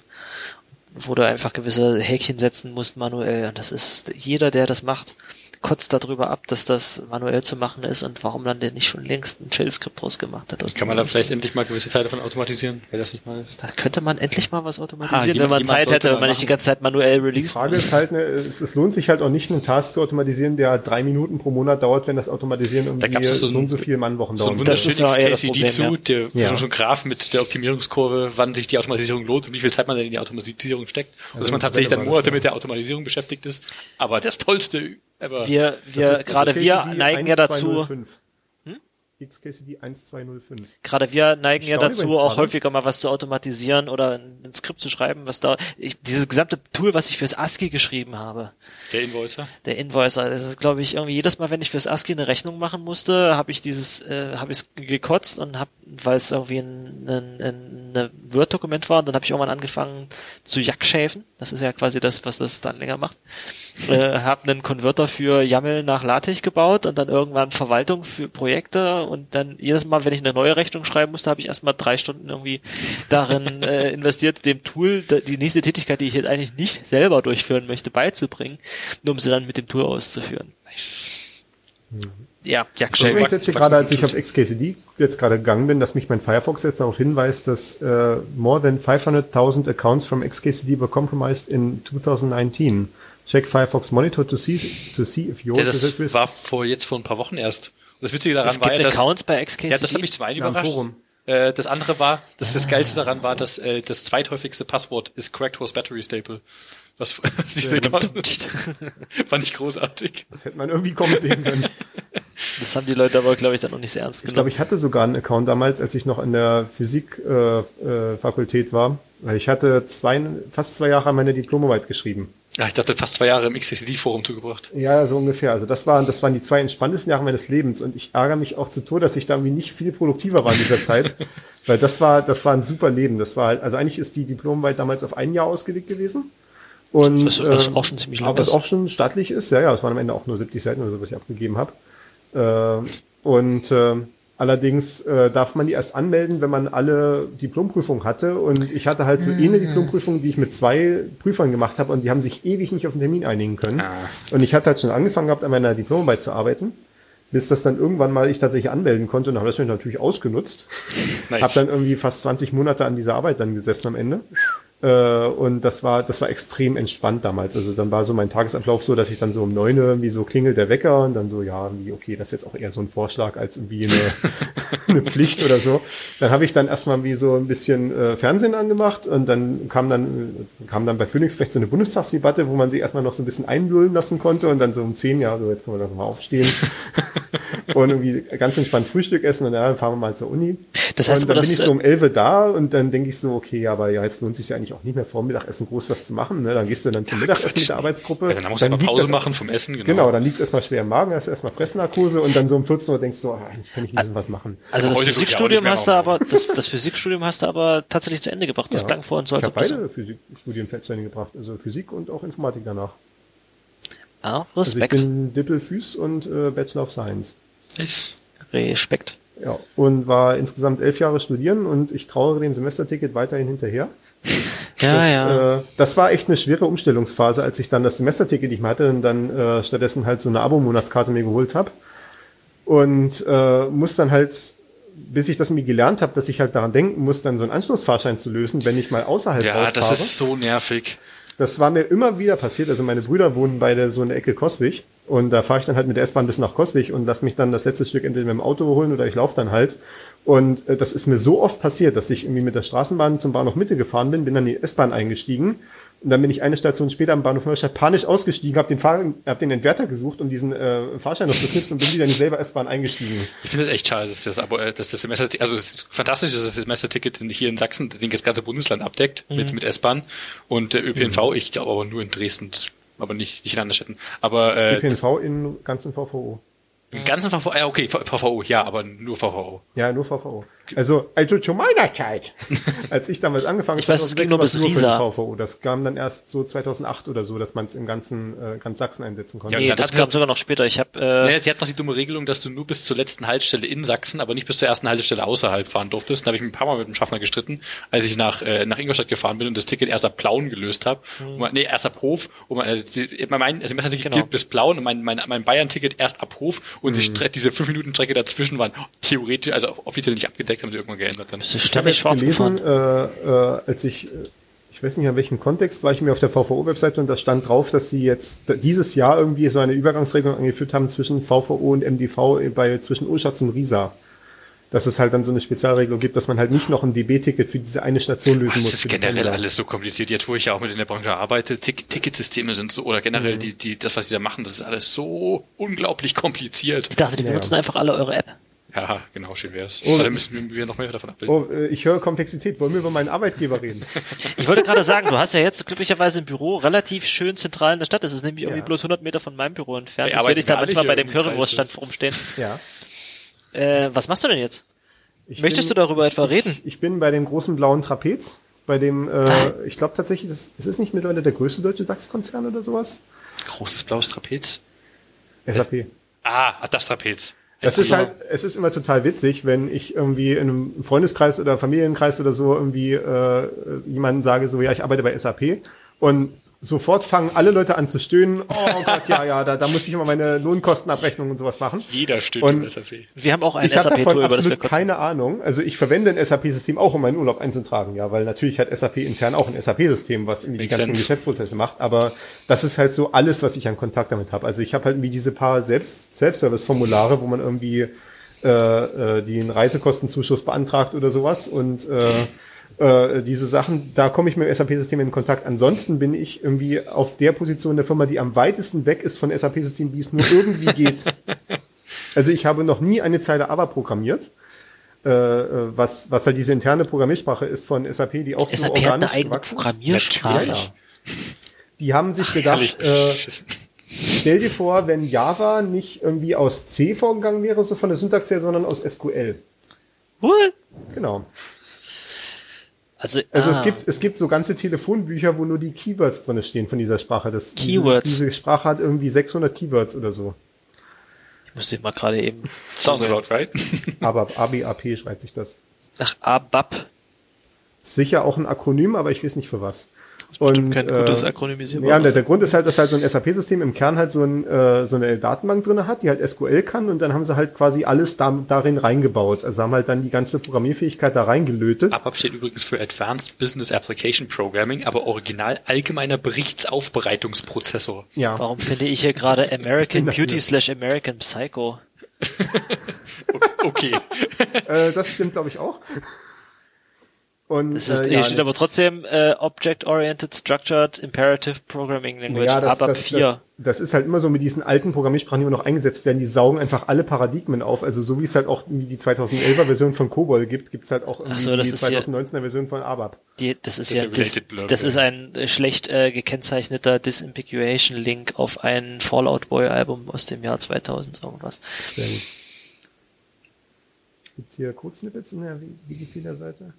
wo du einfach gewisse Häkchen setzen musst manuell. Und das ist jeder, der das macht, kotzt darüber ab, dass das manuell zu machen ist und warum dann der nicht schon längst ein Shell-Skript draus gemacht hat. Kann man da vielleicht endlich mal gewisse Teile von automatisieren? Wäre das nicht mal? da könnte man endlich mal was Ah, automatisieren, jemand- wenn man Zeit hätte, wenn man nicht die ganze Zeit manuell Die released. Frage ist halt, ne, es, es lohnt sich halt auch nicht, einen Task zu automatisieren, der drei Minuten pro Monat dauert, wenn das Automatisieren irgendwie gab's doch so so, ein- und so viele Mannwochen So ein dauert. Das ist wunderschönes ja eher das KCD zu, der Ja. schon schon Graph mit der Optimierungskurve, wann sich die Automatisierung lohnt und wie viel Zeit man denn in die Automatisierung steckt. Und dass man tatsächlich dann Monate so. mit der Automatisierung beschäftigt ist. Aber das Tollste ever. wir, wir, ist gerade wir XKCD neigen ja dazu, 1205. XKCD 1205. Gerade wir neigen ja dazu, auch gerade. häufiger mal was zu automatisieren oder ein Skript zu schreiben, was da, ich, dieses gesamte Tool, was ich fürs ASCII geschrieben habe, Der Invoicer. der Invoicer, das ist, glaube ich, irgendwie jedes Mal, wenn ich fürs ASCII eine Rechnung machen musste, habe ich dieses, äh, habe ich gekotzt und habe, weil es irgendwie ein, ein, ein, ein Word-Dokument war, und dann habe ich irgendwann angefangen zu jackschäfen. Das ist ja quasi das, was das dann länger macht. Äh, habe einen Konverter für YAML nach LaTeX gebaut und dann irgendwann Verwaltung für Projekte und dann jedes Mal, wenn ich eine neue Rechnung schreiben musste, habe ich erstmal drei Stunden irgendwie darin (laughs) äh, investiert, dem Tool die nächste Tätigkeit, die ich jetzt eigentlich nicht selber durchführen möchte, beizubringen, nur um sie dann mit dem Tool auszuführen. Ja, Ich Jackschäfen. übrigens jetzt hier gerade, als ich auf XKCD jetzt gerade gegangen bin, dass mich mein Firefox jetzt darauf hinweist, dass äh, more than 500.000 accounts from XKCD were compromised in 2019. Check Firefox Monitor to see, to see if yours Ja, is at das risk. war vor jetzt vor ein paar Wochen erst. Und das Witzige daran Es war gibt ja, dass, Accounts bei XKCD. ja, das hat mich zum einen Ja, überrascht. Äh, das andere war, dass das Geilste daran war, dass äh, das zweithäufigste Passwort ist Cracked Horse Battery Staple. Was, was diese (laughs) fand ich großartig. Das hätte man irgendwie kommen sehen können. (laughs) Das haben die Leute aber, glaube ich, dann noch nicht sehr ernst Ich glaube, genommen. ich hatte sogar einen Account damals, als ich noch in der Physikfakultät äh, Fakultät war. Weil ich hatte zwei, fast zwei Jahre meine Diplomarbeit geschrieben. Ja, ich dachte fast zwei Jahre im XKCD-Forum zugebracht. Ja, so ungefähr. Also das waren, das waren die zwei entspanntesten Jahre meines Lebens und ich ärgere mich auch zu Tode, dass ich da irgendwie nicht viel produktiver war in dieser Zeit, (laughs) weil das war, das war ein super Leben. Das war halt, also eigentlich ist die Diplomarbeit damals auf ein Jahr ausgelegt gewesen Und, Das- das ähm, auch schon ziemlich lang Aber das ist. auch schon stattlich ist. Ja, ja, es waren am Ende auch nur 70 Seiten oder so, was ich abgegeben habe. Äh, und äh, allerdings äh, darf man die erst anmelden, wenn man alle Diplomprüfungen hatte. Und ich hatte halt so eine Diplomprüfung, die ich mit zwei Prüfern gemacht habe und die haben sich ewig nicht auf den Termin einigen können. Ah. Und ich hatte halt schon angefangen gehabt, an meiner Diplomarbeit zu arbeiten. Bis das dann irgendwann mal ich tatsächlich anmelden konnte und dann habe ich das natürlich ausgenutzt. Nice. Hab dann irgendwie fast 20 Monate an dieser Arbeit dann gesessen am Ende. Äh, und das war, das war extrem entspannt damals. Also dann war so mein Tagesablauf so, dass ich dann so um neun irgendwie so klingelt der Wecker und dann so, ja, irgendwie, okay, das ist jetzt auch eher so ein Vorschlag als irgendwie eine, (laughs) eine Pflicht oder so. Dann habe ich dann erstmal wie so ein bisschen äh, Fernsehen angemacht und dann kam dann, äh, kam dann bei Phoenix vielleicht so eine Bundestagsdebatte, wo man sich erstmal noch so ein bisschen einlullen lassen konnte und dann so um zehn, ja, so jetzt können wir das mal aufstehen (laughs) und irgendwie ganz entspannt Frühstück essen und ja, dann fahren wir mal zur Uni. Das heißt und dann bin das, ich so um 11 Uhr da und dann denke ich so, okay, aber ja, jetzt lohnt sich ja eigentlich auch nicht mehr vor dem Mittagessen groß was zu machen. Ne? Dann gehst du dann zum Mittagessen Quatsch. mit der Arbeitsgruppe. Ja, dann musst du aber liegt Pause das- machen vom Essen, genau. Genau, dann liegt es erstmal schwer im Magen, hast erstmal Fressnarkose und dann so um 14 Uhr denkst du, ah, eigentlich kann ich ein bisschen was machen. Also das Heute ich Physikstudium nicht hast du aber, das, das Physikstudium hast du aber tatsächlich zu Ende gebracht. Das Ja. klang vorhin so, ich als habe ob das, beide Physikstudien zu Ende gebracht, also Physik und auch Informatik danach. ah, Also ich Respekt, bin Dippel Phys und äh, Bachelor of Science. Nice. Respekt. Ja, und war insgesamt elf Jahre studieren und ich trauere dem Semesterticket weiterhin hinterher. Ja, das, ja. Äh, das war echt eine schwere Umstellungsphase, als ich dann das Semesterticket nicht mehr hatte und dann äh, stattdessen halt so eine Abo-Monatskarte mir geholt habe. Und äh, muss dann halt, bis ich das irgendwie gelernt habe, dass ich halt daran denken muss, dann so einen Anschlussfahrschein zu lösen, wenn ich mal außerhalb Ja, rausfahre. das ist so nervig. Das war mir immer wieder passiert. Also meine Brüder wohnen beide so in der Ecke Coswig. Und da fahre ich dann halt mit der S-Bahn bis nach Coswig und lass mich dann das letzte Stück entweder mit dem Auto holen oder ich laufe dann halt. Und äh, das ist mir so oft passiert, dass ich irgendwie mit der Straßenbahn zum Bahnhof Mitte gefahren bin, bin dann in die S-Bahn eingestiegen. Und dann bin ich eine Station später am Bahnhof Neustadt panisch ausgestiegen, habe den, Fahr hab den Entwerter gesucht, um diesen äh, Fahrschein noch zu knipsen und bin wieder in dieselbe S-Bahn eingestiegen. Ich finde es echt schade, dass das, Abo, äh, dass das Semester, also es ist fantastisch, dass das Semesterticket hier in Sachsen den das ganze Bundesland abdeckt Mhm. mit mit S-Bahn und äh, ÖPNV. Ich glaube aber nur in Dresden, aber nicht nicht in anderen Städten. Aber äh, ÖPNV in ganzen VVO. im ganzen VVO, ja okay, VVO, ja, aber nur VVO. Ja, nur VVO. Also, also zu meiner Zeit. (laughs) Als ich damals angefangen Ich weiß, es 2006 ging nur bis für Riesa. VVO. Das kam dann erst so 2008 oder so, dass man es im ganzen äh, ganz Sachsen einsetzen konnte. Ja, Nee, das kam sogar noch später. Ich habe äh, Naja, sie hat noch die dumme Regelung, dass du nur bis zur letzten Haltestelle in Sachsen, aber nicht bis zur ersten Haltestelle außerhalb fahren durftest. Da habe ich ein paar Mal mit dem Schaffner gestritten, als ich nach, äh, nach Ingolstadt gefahren bin und das Ticket erst ab Plauen gelöst habe. Mhm. Nee, erst ab Hof. Und mein, äh, die- mein, also mein Ticket Genau. gilt bis Plauen und mein, mein, mein Bayern-Ticket erst ab Hof. Und die Stre diese fünf Minuten Strecke dazwischen waren theoretisch, also offiziell nicht abgedeckt, haben die irgendwann geändert dann. Ich habe ständig schwarz gelesen, äh, äh, als ich, ich weiß nicht in welchem Kontext, war ich mir auf der VVO-Webseite und da stand drauf, dass sie jetzt dieses Jahr irgendwie so eine Übergangsregelung eingeführt haben zwischen VVO und MDV bei zwischen Urschatz und Riesa. Dass es halt dann so eine Spezialregelung gibt, dass man halt nicht noch ein DB-Ticket für diese eine Station lösen Das muss. ist für die generell alles so kompliziert. Jetzt, wo ich ja auch mit in der Branche arbeite, Tick Ticketsysteme sind so, oder Mhm. generell die, die, das, was sie da machen, das ist alles so unglaublich kompliziert. Ich dachte, die benutzen einfach alle eure App. Ja, genau, schön wär's. Oh. Also müssen wir noch mehr davon abbilden. Oh, äh, ich höre Komplexität. Wollen wir über meinen Arbeitgeber reden? (laughs) Ich wollte gerade sagen, du hast ja jetzt glücklicherweise ein Büro relativ schön zentral in der Stadt. Das ist nämlich irgendwie Ja. bloß 100 Meter von meinem Büro entfernt. Wir ich sehe dich da manchmal bei dem. Currywurststand rumstehen. ja. Äh, was machst du denn jetzt? Ich Möchtest bin- du darüber etwa reden? Ich bin bei dem großen blauen Trapez. Bei dem, äh, ich glaube tatsächlich, das, ist es nicht mittlerweile der größte deutsche DAX-Konzern oder sowas? Großes blaues Trapez. SAP. Ah, das Trapez. Das ist halt, es ist immer total witzig, wenn ich irgendwie in einem Freundeskreis oder Familienkreis oder so irgendwie äh, jemanden sage, so ja, ich arbeite bei SAP und sofort fangen alle Leute an zu stöhnen. Oh Gott, ja, ja, da, da muss ich immer meine Lohnkostenabrechnung und sowas machen. Jeder stöhnt Und- im SAP. Wir haben auch ein Ich habe davon SAP-Tool, über das wir keine Ahnung. Also ich verwende ein SAP-System auch, um meinen Urlaub einzutragen, ja, weil natürlich hat SAP intern auch ein SAP-System, was irgendwie die ganzen sense. Geschäftsprozesse macht. Aber das ist halt so alles, was ich an Kontakt damit habe. Also ich habe halt irgendwie diese paar Selbst Self-Service-Formulare, wo man irgendwie äh, äh, den Reisekostenzuschuss beantragt oder sowas und äh, äh, diese Sachen, da komme ich mit dem SAP-System in Kontakt. Ansonsten bin ich irgendwie auf der Position der Firma, die am weitesten weg ist von SAP-Systemen, wie es nur irgendwie geht. (laughs) Also ich habe noch nie eine Zeile ABA programmiert, äh, äh, was, was halt diese interne Programmiersprache ist von SAP, die auch so SAP hat eine organisch eigene gewachsen ist. Programmiersprache. Die haben sich Herrlich gedacht, äh, stell dir vor, wenn Java nicht irgendwie aus C vorgegangen wäre, so von der Syntax her, sondern aus SQL. What? Genau. Also, Also ah, es gibt es gibt so ganze Telefonbücher, wo nur die Keywords drin stehen von dieser Sprache. Das, Keywords. Diese, diese Sprache hat irgendwie 600 Keywords oder so. ich musste mal gerade eben. (laughs) Sounds about right. (laughs) Aber ABAP schreibt sich das. Ach, ABAP. Sicher auch ein Akronym, aber ich weiß nicht für was. Kein gutes äh, Akronymisierbares. Ja, der, der Grund ist halt, dass halt so ein SAP-System im Kern halt so, ein, äh, so eine Datenbank drinne hat, die halt SQL kann und dann haben sie halt quasi alles da, darin reingebaut. Also haben halt dann die ganze Programmierfähigkeit da reingelötet. ABAP steht übrigens für Advanced Business Application Programming, aber original allgemeiner Berichtsaufbereitungsprozessor. Ja. Warum finde ich hier gerade American. Beauty slash American Psycho? (laughs) Okay. Äh, das stimmt, glaube ich, auch. Und, Das ist, äh, hier ja, steht aber trotzdem äh, Object-Oriented Structured Imperative Programming Language, ja, das, ABAP das, 4. Das, das ist halt immer so mit diesen alten Programmiersprachen, die immer noch eingesetzt werden, die saugen einfach alle Paradigmen auf. Also so wie es halt auch die 2011er Version von COBOL gibt, gibt es halt auch irgendwie so, das die ist hier- 2019er Version von ABAP. Die, das ist Das ja der das, ist ein äh, schlecht äh, gekennzeichneter Disambiguation Link auf ein Fallout Boy Album aus dem Jahr 2000 irgendwas. Sehr gut. Gibt's hier Codesnippets in der Wikipedia-Seite?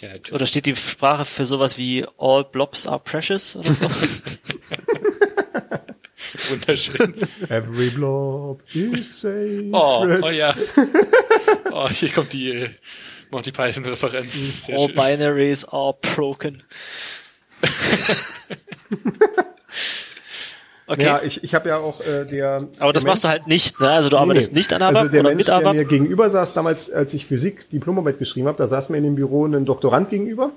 Ja, natürlich. Oder steht die Sprache für sowas wie All Blobs are precious oder so? (laughs) Wunderschön. Every blob is sacred. Oh, oh ja. Oh, hier kommt die äh, Monty Python-Referenz. All schön. binaries are broken. (laughs) Okay. Ja, ich, ich habe ja auch äh, der. aber das der machst du halt nicht, ne? Also du arbeitest nee. nicht an ABAP also der oder Mensch, mit der ABAP? mir gegenüber saß, damals, als ich Physik Diplomarbeit geschrieben habe, da saß mir in dem Büro ein Doktorand gegenüber.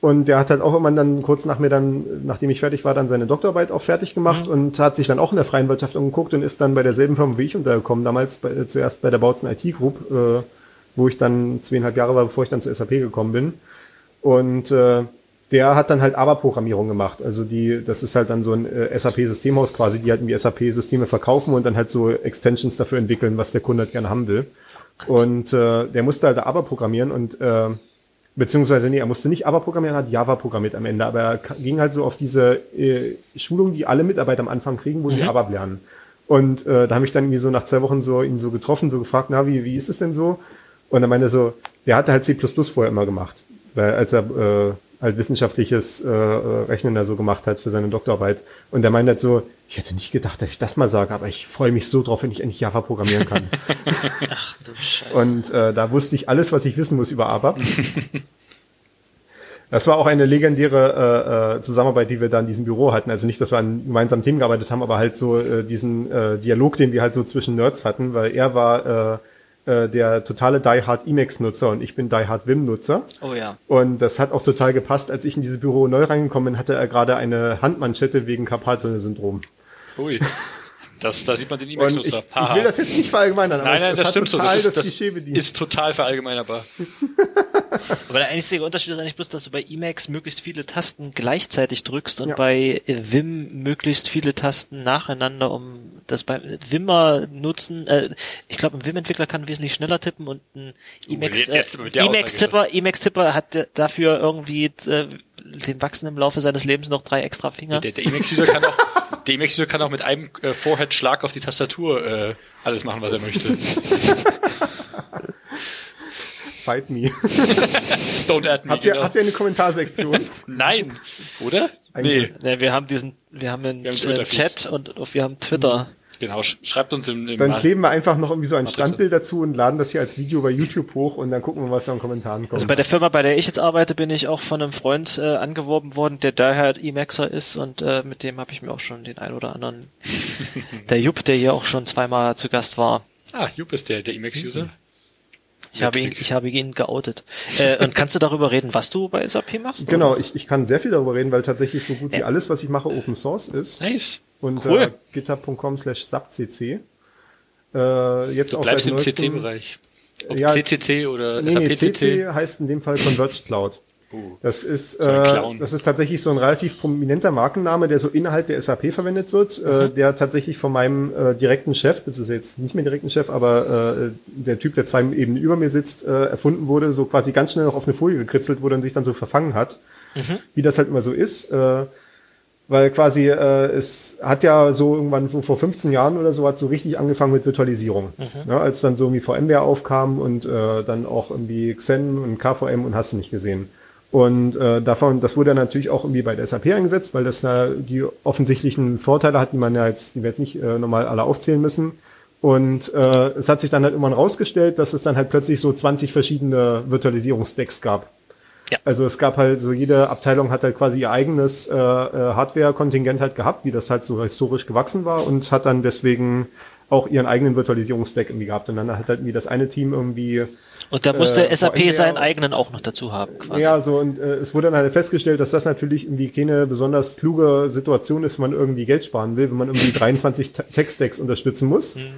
Und der hat halt auch immer dann kurz nach mir dann, nachdem ich fertig war, dann seine Doktorarbeit auch fertig gemacht Mhm. und hat sich dann auch in der freien Wirtschaft umgeguckt und ist dann bei derselben Firma wie ich untergekommen, damals bei, äh, zuerst bei der Bautzen IT Group, äh, wo ich dann zweieinhalb Jahre war, bevor ich dann zur SAP gekommen bin. Und äh, der hat dann halt ABAP-Programmierung gemacht. Also die, das ist halt dann so ein äh, SAP-Systemhaus quasi, die halt irgendwie SAP-Systeme verkaufen und dann halt so Extensions dafür entwickeln, was der Kunde halt gerne haben will. und äh, der musste halt ABAP programmieren und äh, beziehungsweise nee, er musste nicht ABAP programmieren, er hat Java programmiert am Ende, aber er ging halt so auf diese äh, Schulung, die alle Mitarbeiter am Anfang kriegen, wo sie ABAP lernen. Und äh, da habe ich dann irgendwie so nach zwei Wochen so ihn so getroffen, so gefragt, na, wie, wie ist es denn so? Und er meinte so, der hatte halt C++ vorher immer gemacht, weil als er äh, halt wissenschaftliches äh, äh, Rechnen da so gemacht hat für seine Doktorarbeit. Und er meinte halt so, ich hätte nicht gedacht, dass ich das mal sage, aber ich freue mich so drauf, wenn ich endlich Java programmieren kann. (laughs) Ach du Scheiße. Und äh, da wusste ich alles, was ich wissen muss über ABAP. (laughs) Das war auch eine legendäre äh, äh, Zusammenarbeit, die wir da in diesem Büro hatten. Also nicht, dass wir an gemeinsamen Themen gearbeitet haben, aber halt so äh, diesen äh, Dialog, den wir halt so zwischen Nerds hatten, weil er war äh, äh, der totale Die Hard Emacs-Nutzer und ich bin Die Hard Vim-Nutzer. oh ja. Und das hat auch total gepasst. Als ich in dieses Büro neu reingekommen bin, hatte er gerade eine Handmanschette wegen Carpal-Tunnel-Syndrom. Ui. (laughs) Das, da sieht man den Und ich, Emacs-Nutzer. ich will das jetzt nicht verallgemeinern, aber Nein, nein, das hat stimmt so. Das ist, das, das ist total verallgemeinerbar. (laughs) Aber der einzige Unterschied ist eigentlich bloß, dass du bei Emacs möglichst viele Tasten gleichzeitig drückst und Ja. bei Vim möglichst viele Tasten nacheinander, um das bei Wimmer nutzen. Äh, ich glaube, ein Vim-Entwickler kann wesentlich schneller tippen und ein Emacs, Emacs-Tipper, Emacs-Tipper hat äh, dafür irgendwie äh, den wachsen im Laufe seines Lebens noch drei extra Finger. Der, der Emacs-User kann auch, (laughs) der Emacs-User kann auch mit einem äh, Forehead-Schlag auf die Tastatur äh, alles machen, was er möchte. (laughs) Fight me. (laughs) Don't add me. Habt ihr, genau. habt ihr eine Kommentarsektion? Nein, oder? Eigentlich- Nee, Ne, wir haben diesen, wir haben einen Wir haben äh. Chat und und wir haben Twitter. Genau. sch- Schreibt uns im, im Dann kleben wir einfach noch irgendwie so ein. Standbild dazu und laden das hier als Video bei YouTube hoch und dann gucken wir, was da in den Kommentaren kommt. Also bei der Firma, bei der ich jetzt arbeite, bin ich auch von einem Freund äh, angeworben worden, der daher Emaxer ist und äh, mit dem habe ich mir auch schon den ein oder anderen. (laughs) der Jupp, der hier auch schon zweimal zu Gast war. Ah, Jupp ist der, der Emacs-User. Ich habe ihn, ich habe ihn geoutet. Äh, und kannst du darüber reden, was du bei SAP machst? genau, oder? ich, ich kann sehr viel darüber reden, weil tatsächlich so gut wie alles, was ich mache, Open Source ist. Nice. Und Cool. äh, github.com slash subcc. Äh, jetzt Du auch bleibst im CC-Bereich. Ob Ja, CCC oder Nee, SAP-CC. CC heißt in dem Fall Converged Cloud. Uh. Das ist, So äh, das ist tatsächlich so ein relativ prominenter Markenname, der so innerhalb der SAP verwendet wird, äh, Mhm. der tatsächlich von meinem äh, direkten Chef, das ist jetzt nicht mehr direkten Chef, aber äh, der Typ, der zwei Ebenen über mir sitzt, äh, erfunden wurde, so quasi ganz schnell noch auf eine Folie gekritzelt wurde und sich dann so verfangen hat. Wie das halt immer so ist. Äh, weil quasi äh, es hat ja so irgendwann so vor 15 Jahren oder so hat so richtig angefangen mit Virtualisierung. Ne, als dann so irgendwie VMware aufkam und äh, dann auch irgendwie Xen und KVM und hast du nicht gesehen. Und äh, davon, das wurde natürlich auch irgendwie bei der SAP eingesetzt, weil das da die offensichtlichen Vorteile hat, die man ja jetzt, die wir jetzt nicht äh, nochmal alle aufzählen müssen. Und äh, es hat sich dann halt irgendwann rausgestellt, dass es dann halt plötzlich so 20 verschiedene Virtualisierungsstacks gab. Ja. Also es gab halt so jede Abteilung hat halt quasi ihr eigenes äh, äh, Hardware-Kontingent halt gehabt, wie das halt so historisch gewachsen war und hat dann deswegen auch ihren eigenen Virtualisierungsstack irgendwie gehabt. Und dann hat halt irgendwie das eine Team irgendwie und da musste äh, SAP seinen eigenen auch noch dazu haben. Quasi. Ja, so und äh, es wurde dann halt festgestellt, dass das natürlich irgendwie keine besonders kluge Situation ist, wenn man irgendwie Geld sparen will, wenn man irgendwie (laughs) 23 Tech-Stacks unterstützen muss. Mhm.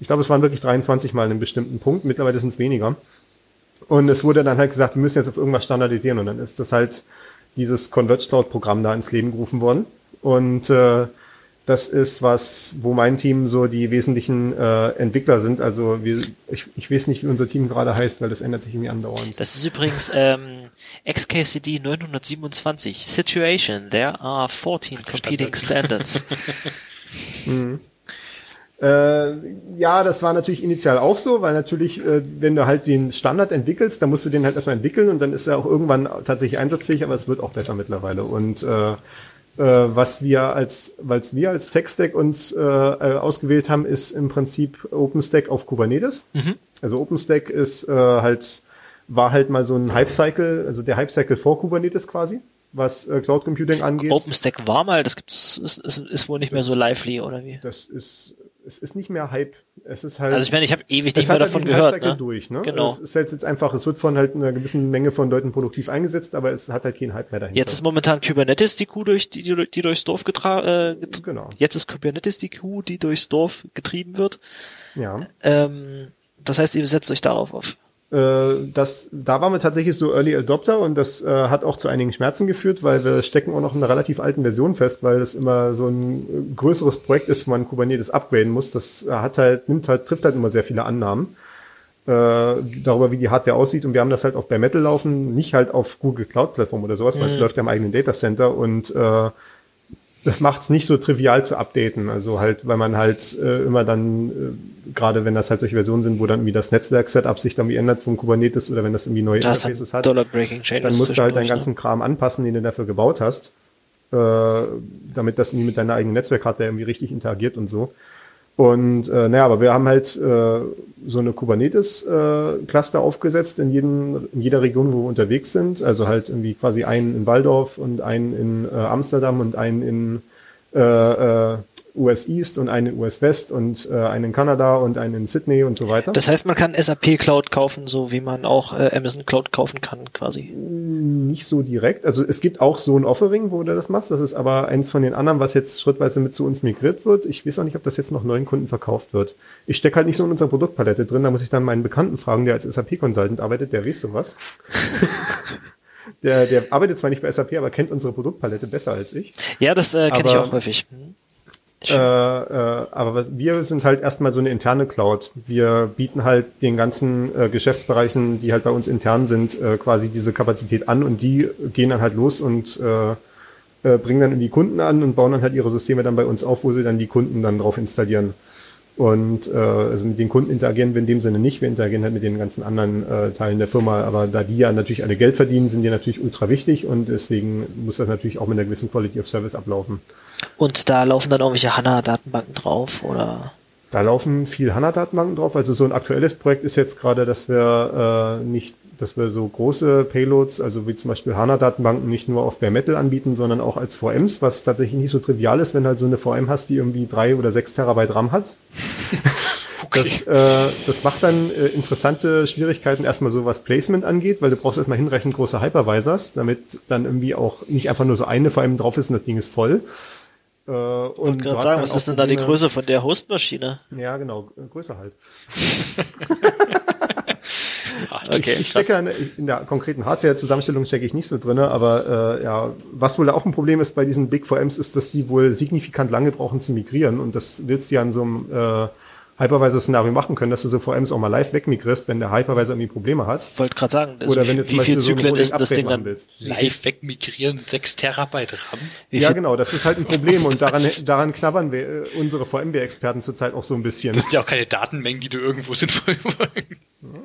Ich glaube, es waren wirklich 23 mal in einem bestimmten Punkt. Mittlerweile sind es weniger. Und es wurde dann halt gesagt, wir müssen jetzt auf irgendwas standardisieren. Und dann ist das halt dieses Converge Cloud Programm da ins Leben gerufen worden. Und äh, das ist was, wo mein Team so die wesentlichen äh, Entwickler sind. Also wir, ich, ich weiß nicht, wie unser Team gerade heißt, weil das ändert sich irgendwie andauernd. Das ist übrigens ähm, XKCD 927. Situation. There are 14 competing standards. (laughs) mhm. Äh, ja, das war natürlich initial auch so, weil natürlich, äh, wenn du halt den Standard entwickelst, dann musst du den halt erstmal entwickeln und dann ist er auch irgendwann tatsächlich einsatzfähig, aber es wird auch besser mittlerweile. Und äh, äh, was wir als, weil wir als Tech-Stack uns äh, äh, ausgewählt haben, ist im Prinzip OpenStack auf Kubernetes. Mhm. Also OpenStack ist äh, halt, war halt mal so ein Hype-Cycle, also der Hype-Cycle vor Kubernetes quasi, was äh, Cloud Computing angeht. OpenStack war mal, das gibt's, ist, ist, ist wohl nicht mehr so lively, oder wie? Das ist es ist nicht mehr Hype. Es ist halt. Also ich meine, ich habe ewig nicht mehr davon gehört. Ne? Durch, ne? Genau. Es ist halt jetzt einfach, es wird von halt einer gewissen Menge von Leuten produktiv eingesetzt, aber es hat halt keinen Hype mehr dahinter. Jetzt ist momentan Kubernetes die Kuh durch die, die, die durchs Dorf getragen. Äh, genau. Jetzt ist Kubernetes die Kuh, die durchs Dorf getrieben wird. Ja. Ähm, das heißt, ihr setzt euch darauf auf. Äh, das, da waren wir tatsächlich so Early Adopter und das äh, hat auch zu einigen Schmerzen geführt, weil wir stecken auch noch in einer relativ alten Version fest, weil das immer so ein größeres Projekt ist, wo man Kubernetes upgraden muss. Das äh, hat halt, nimmt halt, trifft halt immer sehr viele Annahmen äh, darüber, wie die Hardware aussieht und wir haben das halt auf Bare Metal laufen, nicht halt auf Google Cloud Plattform oder sowas, weil mhm. es läuft ja im eigenen Data Center und äh, das macht es nicht so trivial zu updaten. Also halt, weil man halt äh, immer dann, äh, gerade wenn das halt solche Versionen sind, wo dann irgendwie das Netzwerk-Setup sich dann wie ändert von Kubernetes oder wenn das irgendwie neue das Interfaces hat, dann musst du halt deinen ganzen ne? Kram anpassen, den du dafür gebaut hast, äh, damit das irgendwie mit deiner eigenen Netzwerkhardware irgendwie richtig interagiert und so. Und äh, naja, aber wir haben halt äh, so eine Kubernetes-Cluster äh, aufgesetzt in, jedem, in jeder Region, wo wir unterwegs sind. Also halt irgendwie quasi einen in Waldorf und einen in äh, Amsterdam und einen in äh, äh, US East und einen in US West und äh, einen in Kanada und einen in Sydney und so weiter. Das heißt, man kann SAP Cloud kaufen, so wie man auch äh, Amazon Cloud kaufen kann, quasi. Nicht so direkt. Also es gibt auch so ein Offering, wo du das machst. Das ist aber eins von den anderen, was jetzt schrittweise mit zu uns migriert wird. Ich weiß auch nicht, ob das jetzt noch neuen Kunden verkauft wird. Ich stecke halt nicht so in unserer Produktpalette drin. Da muss ich dann meinen Bekannten fragen, der als SAP-Consultant arbeitet. Der weiß sowas. (laughs) der, der arbeitet zwar nicht bei SAP, aber kennt unsere Produktpalette besser als ich. Ja, das äh, kenne ich auch häufig. Hm. Äh, äh, aber was, wir sind halt erstmal so eine interne Cloud. Wir bieten halt den ganzen äh, Geschäftsbereichen, die halt bei uns intern sind, äh, quasi diese Kapazität an und die gehen dann halt los und äh, äh, bringen dann irgendwie Kunden an und bauen dann halt ihre Systeme dann bei uns auf, wo sie dann die Kunden dann drauf installieren. Und äh, also mit den Kunden interagieren wir in dem Sinne nicht, wir interagieren halt mit den ganzen anderen äh, Teilen der Firma, aber da die ja natürlich alle Geld verdienen, sind die natürlich ultra wichtig und deswegen muss das natürlich auch mit einer gewissen Quality of Service ablaufen. Und da laufen dann irgendwelche HANA-Datenbanken drauf, oder? Da laufen viel HANA-Datenbanken drauf. Also so ein aktuelles Projekt ist jetzt gerade, dass wir äh, nicht, dass wir so große Payloads, also wie zum Beispiel HANA-Datenbanken nicht nur auf Bare Metal anbieten, sondern auch als VMs, was tatsächlich nicht so trivial ist, wenn du halt so eine VM hast, die irgendwie drei oder sechs Terabyte RAM hat. (laughs) Okay. Das, äh, das macht dann äh, interessante Schwierigkeiten erstmal so was Placement angeht, weil du brauchst erstmal hinreichend große Hypervisors, damit dann irgendwie auch nicht einfach nur so eine VM drauf ist und das Ding ist voll, äh, und gerade sagen, was ist denn da die Größe von der Hostmaschine? Ja, genau, Größe halt. (laughs) Okay, ich, stecke in, in der konkreten Hardware-Zusammenstellung stecke ich nicht so drinne, aber äh, ja, was wohl auch ein Problem ist bei diesen Big VMs, ist, dass die wohl signifikant lange brauchen zu migrieren und das willst du ja an so einem äh, Hypervisor-Szenario machen können, dass du so VMs auch mal live wegmigrierst, wenn der Hypervisor irgendwie Probleme hat. Wollte gerade sagen, das Oder wenn du wie viele Zyklen so ist das Ding dann willst. live wegmigrieren, 6 Terabyte RAM? Wie ja, genau, das ist halt ein Problem und daran, daran knabbern wir äh, unsere VMware-Experten zurzeit auch so ein bisschen. Das sind ja auch keine Datenmengen, die du irgendwo sinnvoll (laughs) wollen.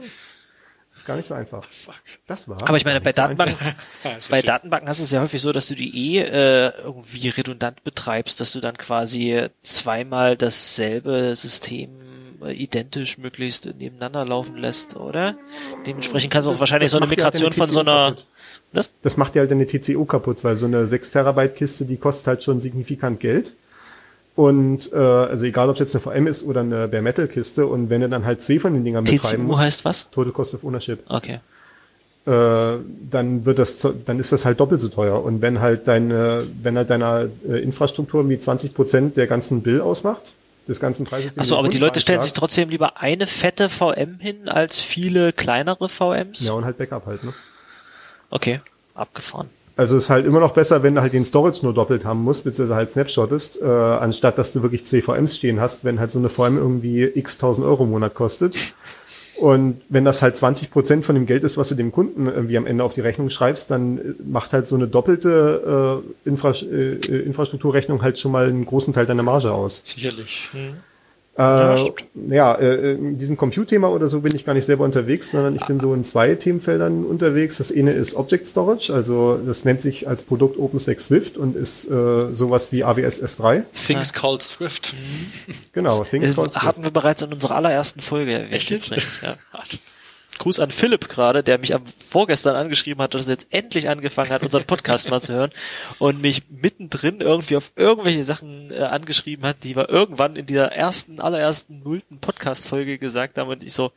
Ist gar nicht so einfach. Fuck. Das war. Aber ich meine, bei Datenbanken, (laughs) bei Datenbanken hast du es ja häufig so, dass du die eh äh, irgendwie redundant betreibst, dass du dann quasi zweimal dasselbe System äh, identisch möglichst nebeneinander laufen lässt, oder? Dementsprechend kannst du auch wahrscheinlich so eine Migration von so einer. Das? das macht ja halt deine TCO kaputt, weil so eine 6 Terabyte Kiste, die kostet halt schon signifikant Geld. Und äh, also egal, ob es jetzt eine VM ist oder eine Bare Metal Kiste und wenn du dann halt zwei von den Dingern TCU betreiben musst, heißt was? Total Cost of Ownership. Okay. Äh, dann wird das, dann ist das halt doppelt so teuer. Und wenn halt deine, wenn halt deine äh, Infrastruktur wie 20 Prozent der ganzen Bill ausmacht, des ganzen Preises. Achso, aber die Leute stellen sich trotzdem lieber eine fette VM hin als viele kleinere VMs? Ja, und halt Backup halt, ne? Okay, abgefahren. Also ist halt immer noch besser, wenn du halt den Storage nur doppelt haben musst, beziehungsweise halt snapshottest, äh, anstatt dass du wirklich zwei VMs stehen hast, wenn halt so eine VM irgendwie x tausend Euro im Monat kostet. Und wenn das halt 20 Prozent von dem Geld ist, was du dem Kunden irgendwie am Ende auf die Rechnung schreibst, dann macht halt so eine doppelte äh, Infra äh, Infrastrukturrechnung halt schon mal einen großen Teil deiner Marge aus. Sicherlich. Hm. Äh, ja, äh, in diesem Compute-Thema oder so bin ich gar nicht selber unterwegs, sondern ich bin so in zwei Themenfeldern unterwegs. Das eine ist Object Storage, also das nennt sich als Produkt OpenStack Swift und ist äh, sowas wie AWS S3. Things ja. called Swift. Genau, Things called Swift. Hatten wir bereits in unserer allerersten Folge erwähnt. Echt jetzt? Ja. (laughs) Gruß an Philipp gerade, der mich am vorgestern angeschrieben hat, dass er jetzt endlich angefangen hat, unseren Podcast mal zu hören und mich mittendrin irgendwie auf irgendwelche Sachen äh, angeschrieben hat, die wir irgendwann in dieser ersten, allerersten nullten Podcast-Folge gesagt haben und ich so,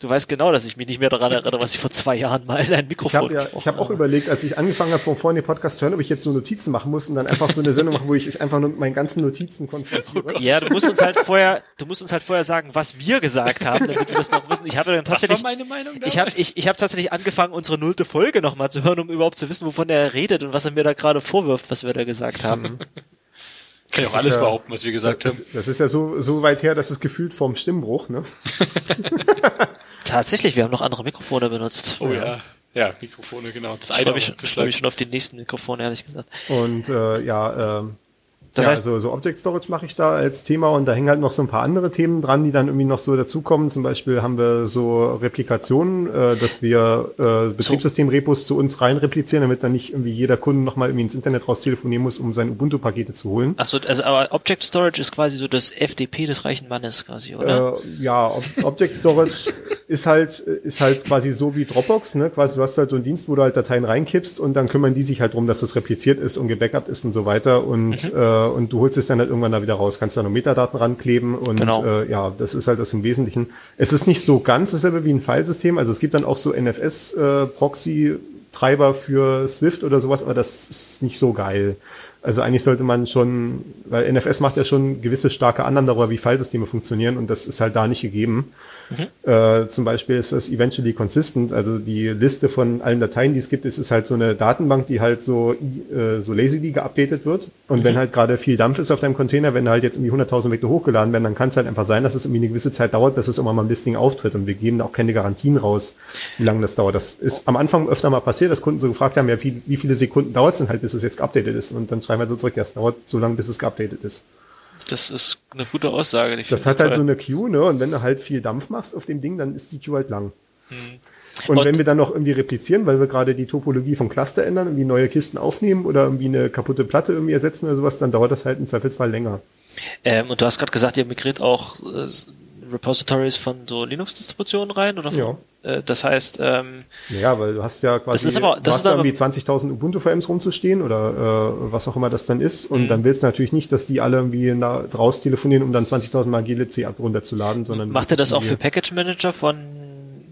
Du weißt genau, dass ich mich nicht mehr daran erinnere, was ich vor zwei Jahren mal in ein Mikrofon Ich habe ja, ich hab auch überlegt, als ich angefangen habe, von vorhin den Podcast zu hören, ob ich jetzt so Notizen machen muss und dann einfach so eine Sendung machen, wo ich einfach nur mit meinen ganzen Notizen konfrontiere. Oh ja, du musst uns halt vorher, du musst uns halt vorher sagen, was wir gesagt haben, damit wir das noch wissen. Ich habe dann tatsächlich, was war meine Meinung damals? ich habe ich, ich hab tatsächlich angefangen, unsere nullte Folge nochmal zu hören, um überhaupt zu wissen, wovon er redet und was er mir da gerade vorwirft, was wir da gesagt haben. Kann ich auch alles ja, behaupten, was wir gesagt das, haben. Das ist ja so, so weit her, dass es gefühlt vom Stimmbruch, ne? (laughs) Tatsächlich, wir haben noch andere Mikrofone benutzt. Oh ja. Ja, Mikrofone, genau. Das eine ich freue mich schon auf die nächsten Mikrofone, ehrlich gesagt. Und äh, ja, ähm, das ja, heißt, also so Object Storage mache ich da als Thema und da hängen halt noch so ein paar andere Themen dran, die dann irgendwie noch so dazukommen. Zum Beispiel haben wir so Replikationen, äh, dass wir äh, Betriebssystem-Repos zu uns rein replizieren, damit dann nicht irgendwie jeder Kunde nochmal irgendwie ins Internet raus telefonieren muss, um seine Ubuntu-Pakete zu holen. Achso, also aber Object Storage ist quasi so das FDP des reichen Mannes quasi, oder? Äh, ja, Ob Object Storage (laughs) ist halt ist halt quasi so wie Dropbox, ne? Quasi du hast halt so einen Dienst, wo du halt Dateien reinkippst und dann kümmern die sich halt drum, dass das repliziert ist und gebackupt ist und so weiter und mhm. äh, und du holst es dann halt irgendwann da wieder raus, kannst da noch Metadaten rankleben und genau. äh, ja, das ist halt das im Wesentlichen. Es ist nicht so ganz dasselbe wie ein Filesystem, also es gibt dann auch so NFS-Proxy-Treiber äh, für Swift oder sowas, aber das ist nicht so geil. Also eigentlich sollte man schon, weil NFS macht ja schon gewisse starke Annahmen darüber, wie Filesysteme funktionieren und das ist halt da nicht gegeben. Mhm. Äh, zum Beispiel ist das eventually consistent, also die Liste von allen Dateien, die es gibt, ist, ist halt so eine Datenbank, die halt so, äh, so lazily geupdatet wird. Und mhm. wenn halt gerade viel Dampf ist auf deinem Container, wenn halt jetzt irgendwie 100.000 Vektor hochgeladen werden, dann kann es halt einfach sein, dass es irgendwie eine gewisse Zeit dauert, bis es immer mal im Listing auftritt. Und wir geben da auch keine Garantien raus, wie lange das dauert. Das ist am Anfang öfter mal passiert, dass Kunden so gefragt haben, ja, wie, wie viele Sekunden dauert es denn halt, bis es jetzt geupdatet ist? Und dann schreiben wir so zurück, ja, es dauert so lange, bis es geupdatet ist. Das ist eine gute Aussage. Ich das hat das halt so eine Queue, ne? Und wenn du halt viel Dampf machst auf dem Ding, dann ist die Queue halt lang. Hm. Und, und, wenn wir dann noch irgendwie replizieren, weil wir gerade die Topologie vom Cluster ändern, irgendwie neue Kisten aufnehmen oder irgendwie eine kaputte Platte irgendwie ersetzen oder sowas, dann dauert das halt im Zweifelsfall länger. Ähm, und du hast gerade gesagt, ihr migriert auch äh, Repositories von so Linux-Distributionen rein oder von, ja. Äh, das heißt, ähm, ja, weil du hast ja quasi, das ist aber, das hast ist irgendwie 20.000 Ubuntu-VMs rumzustehen oder äh, was auch immer das dann ist und mhm. dann willst du natürlich nicht, dass die alle irgendwie na, draus telefonieren, um dann 20.000 mal glibc runterzuladen, sondern macht ihr das auch für Package Manager von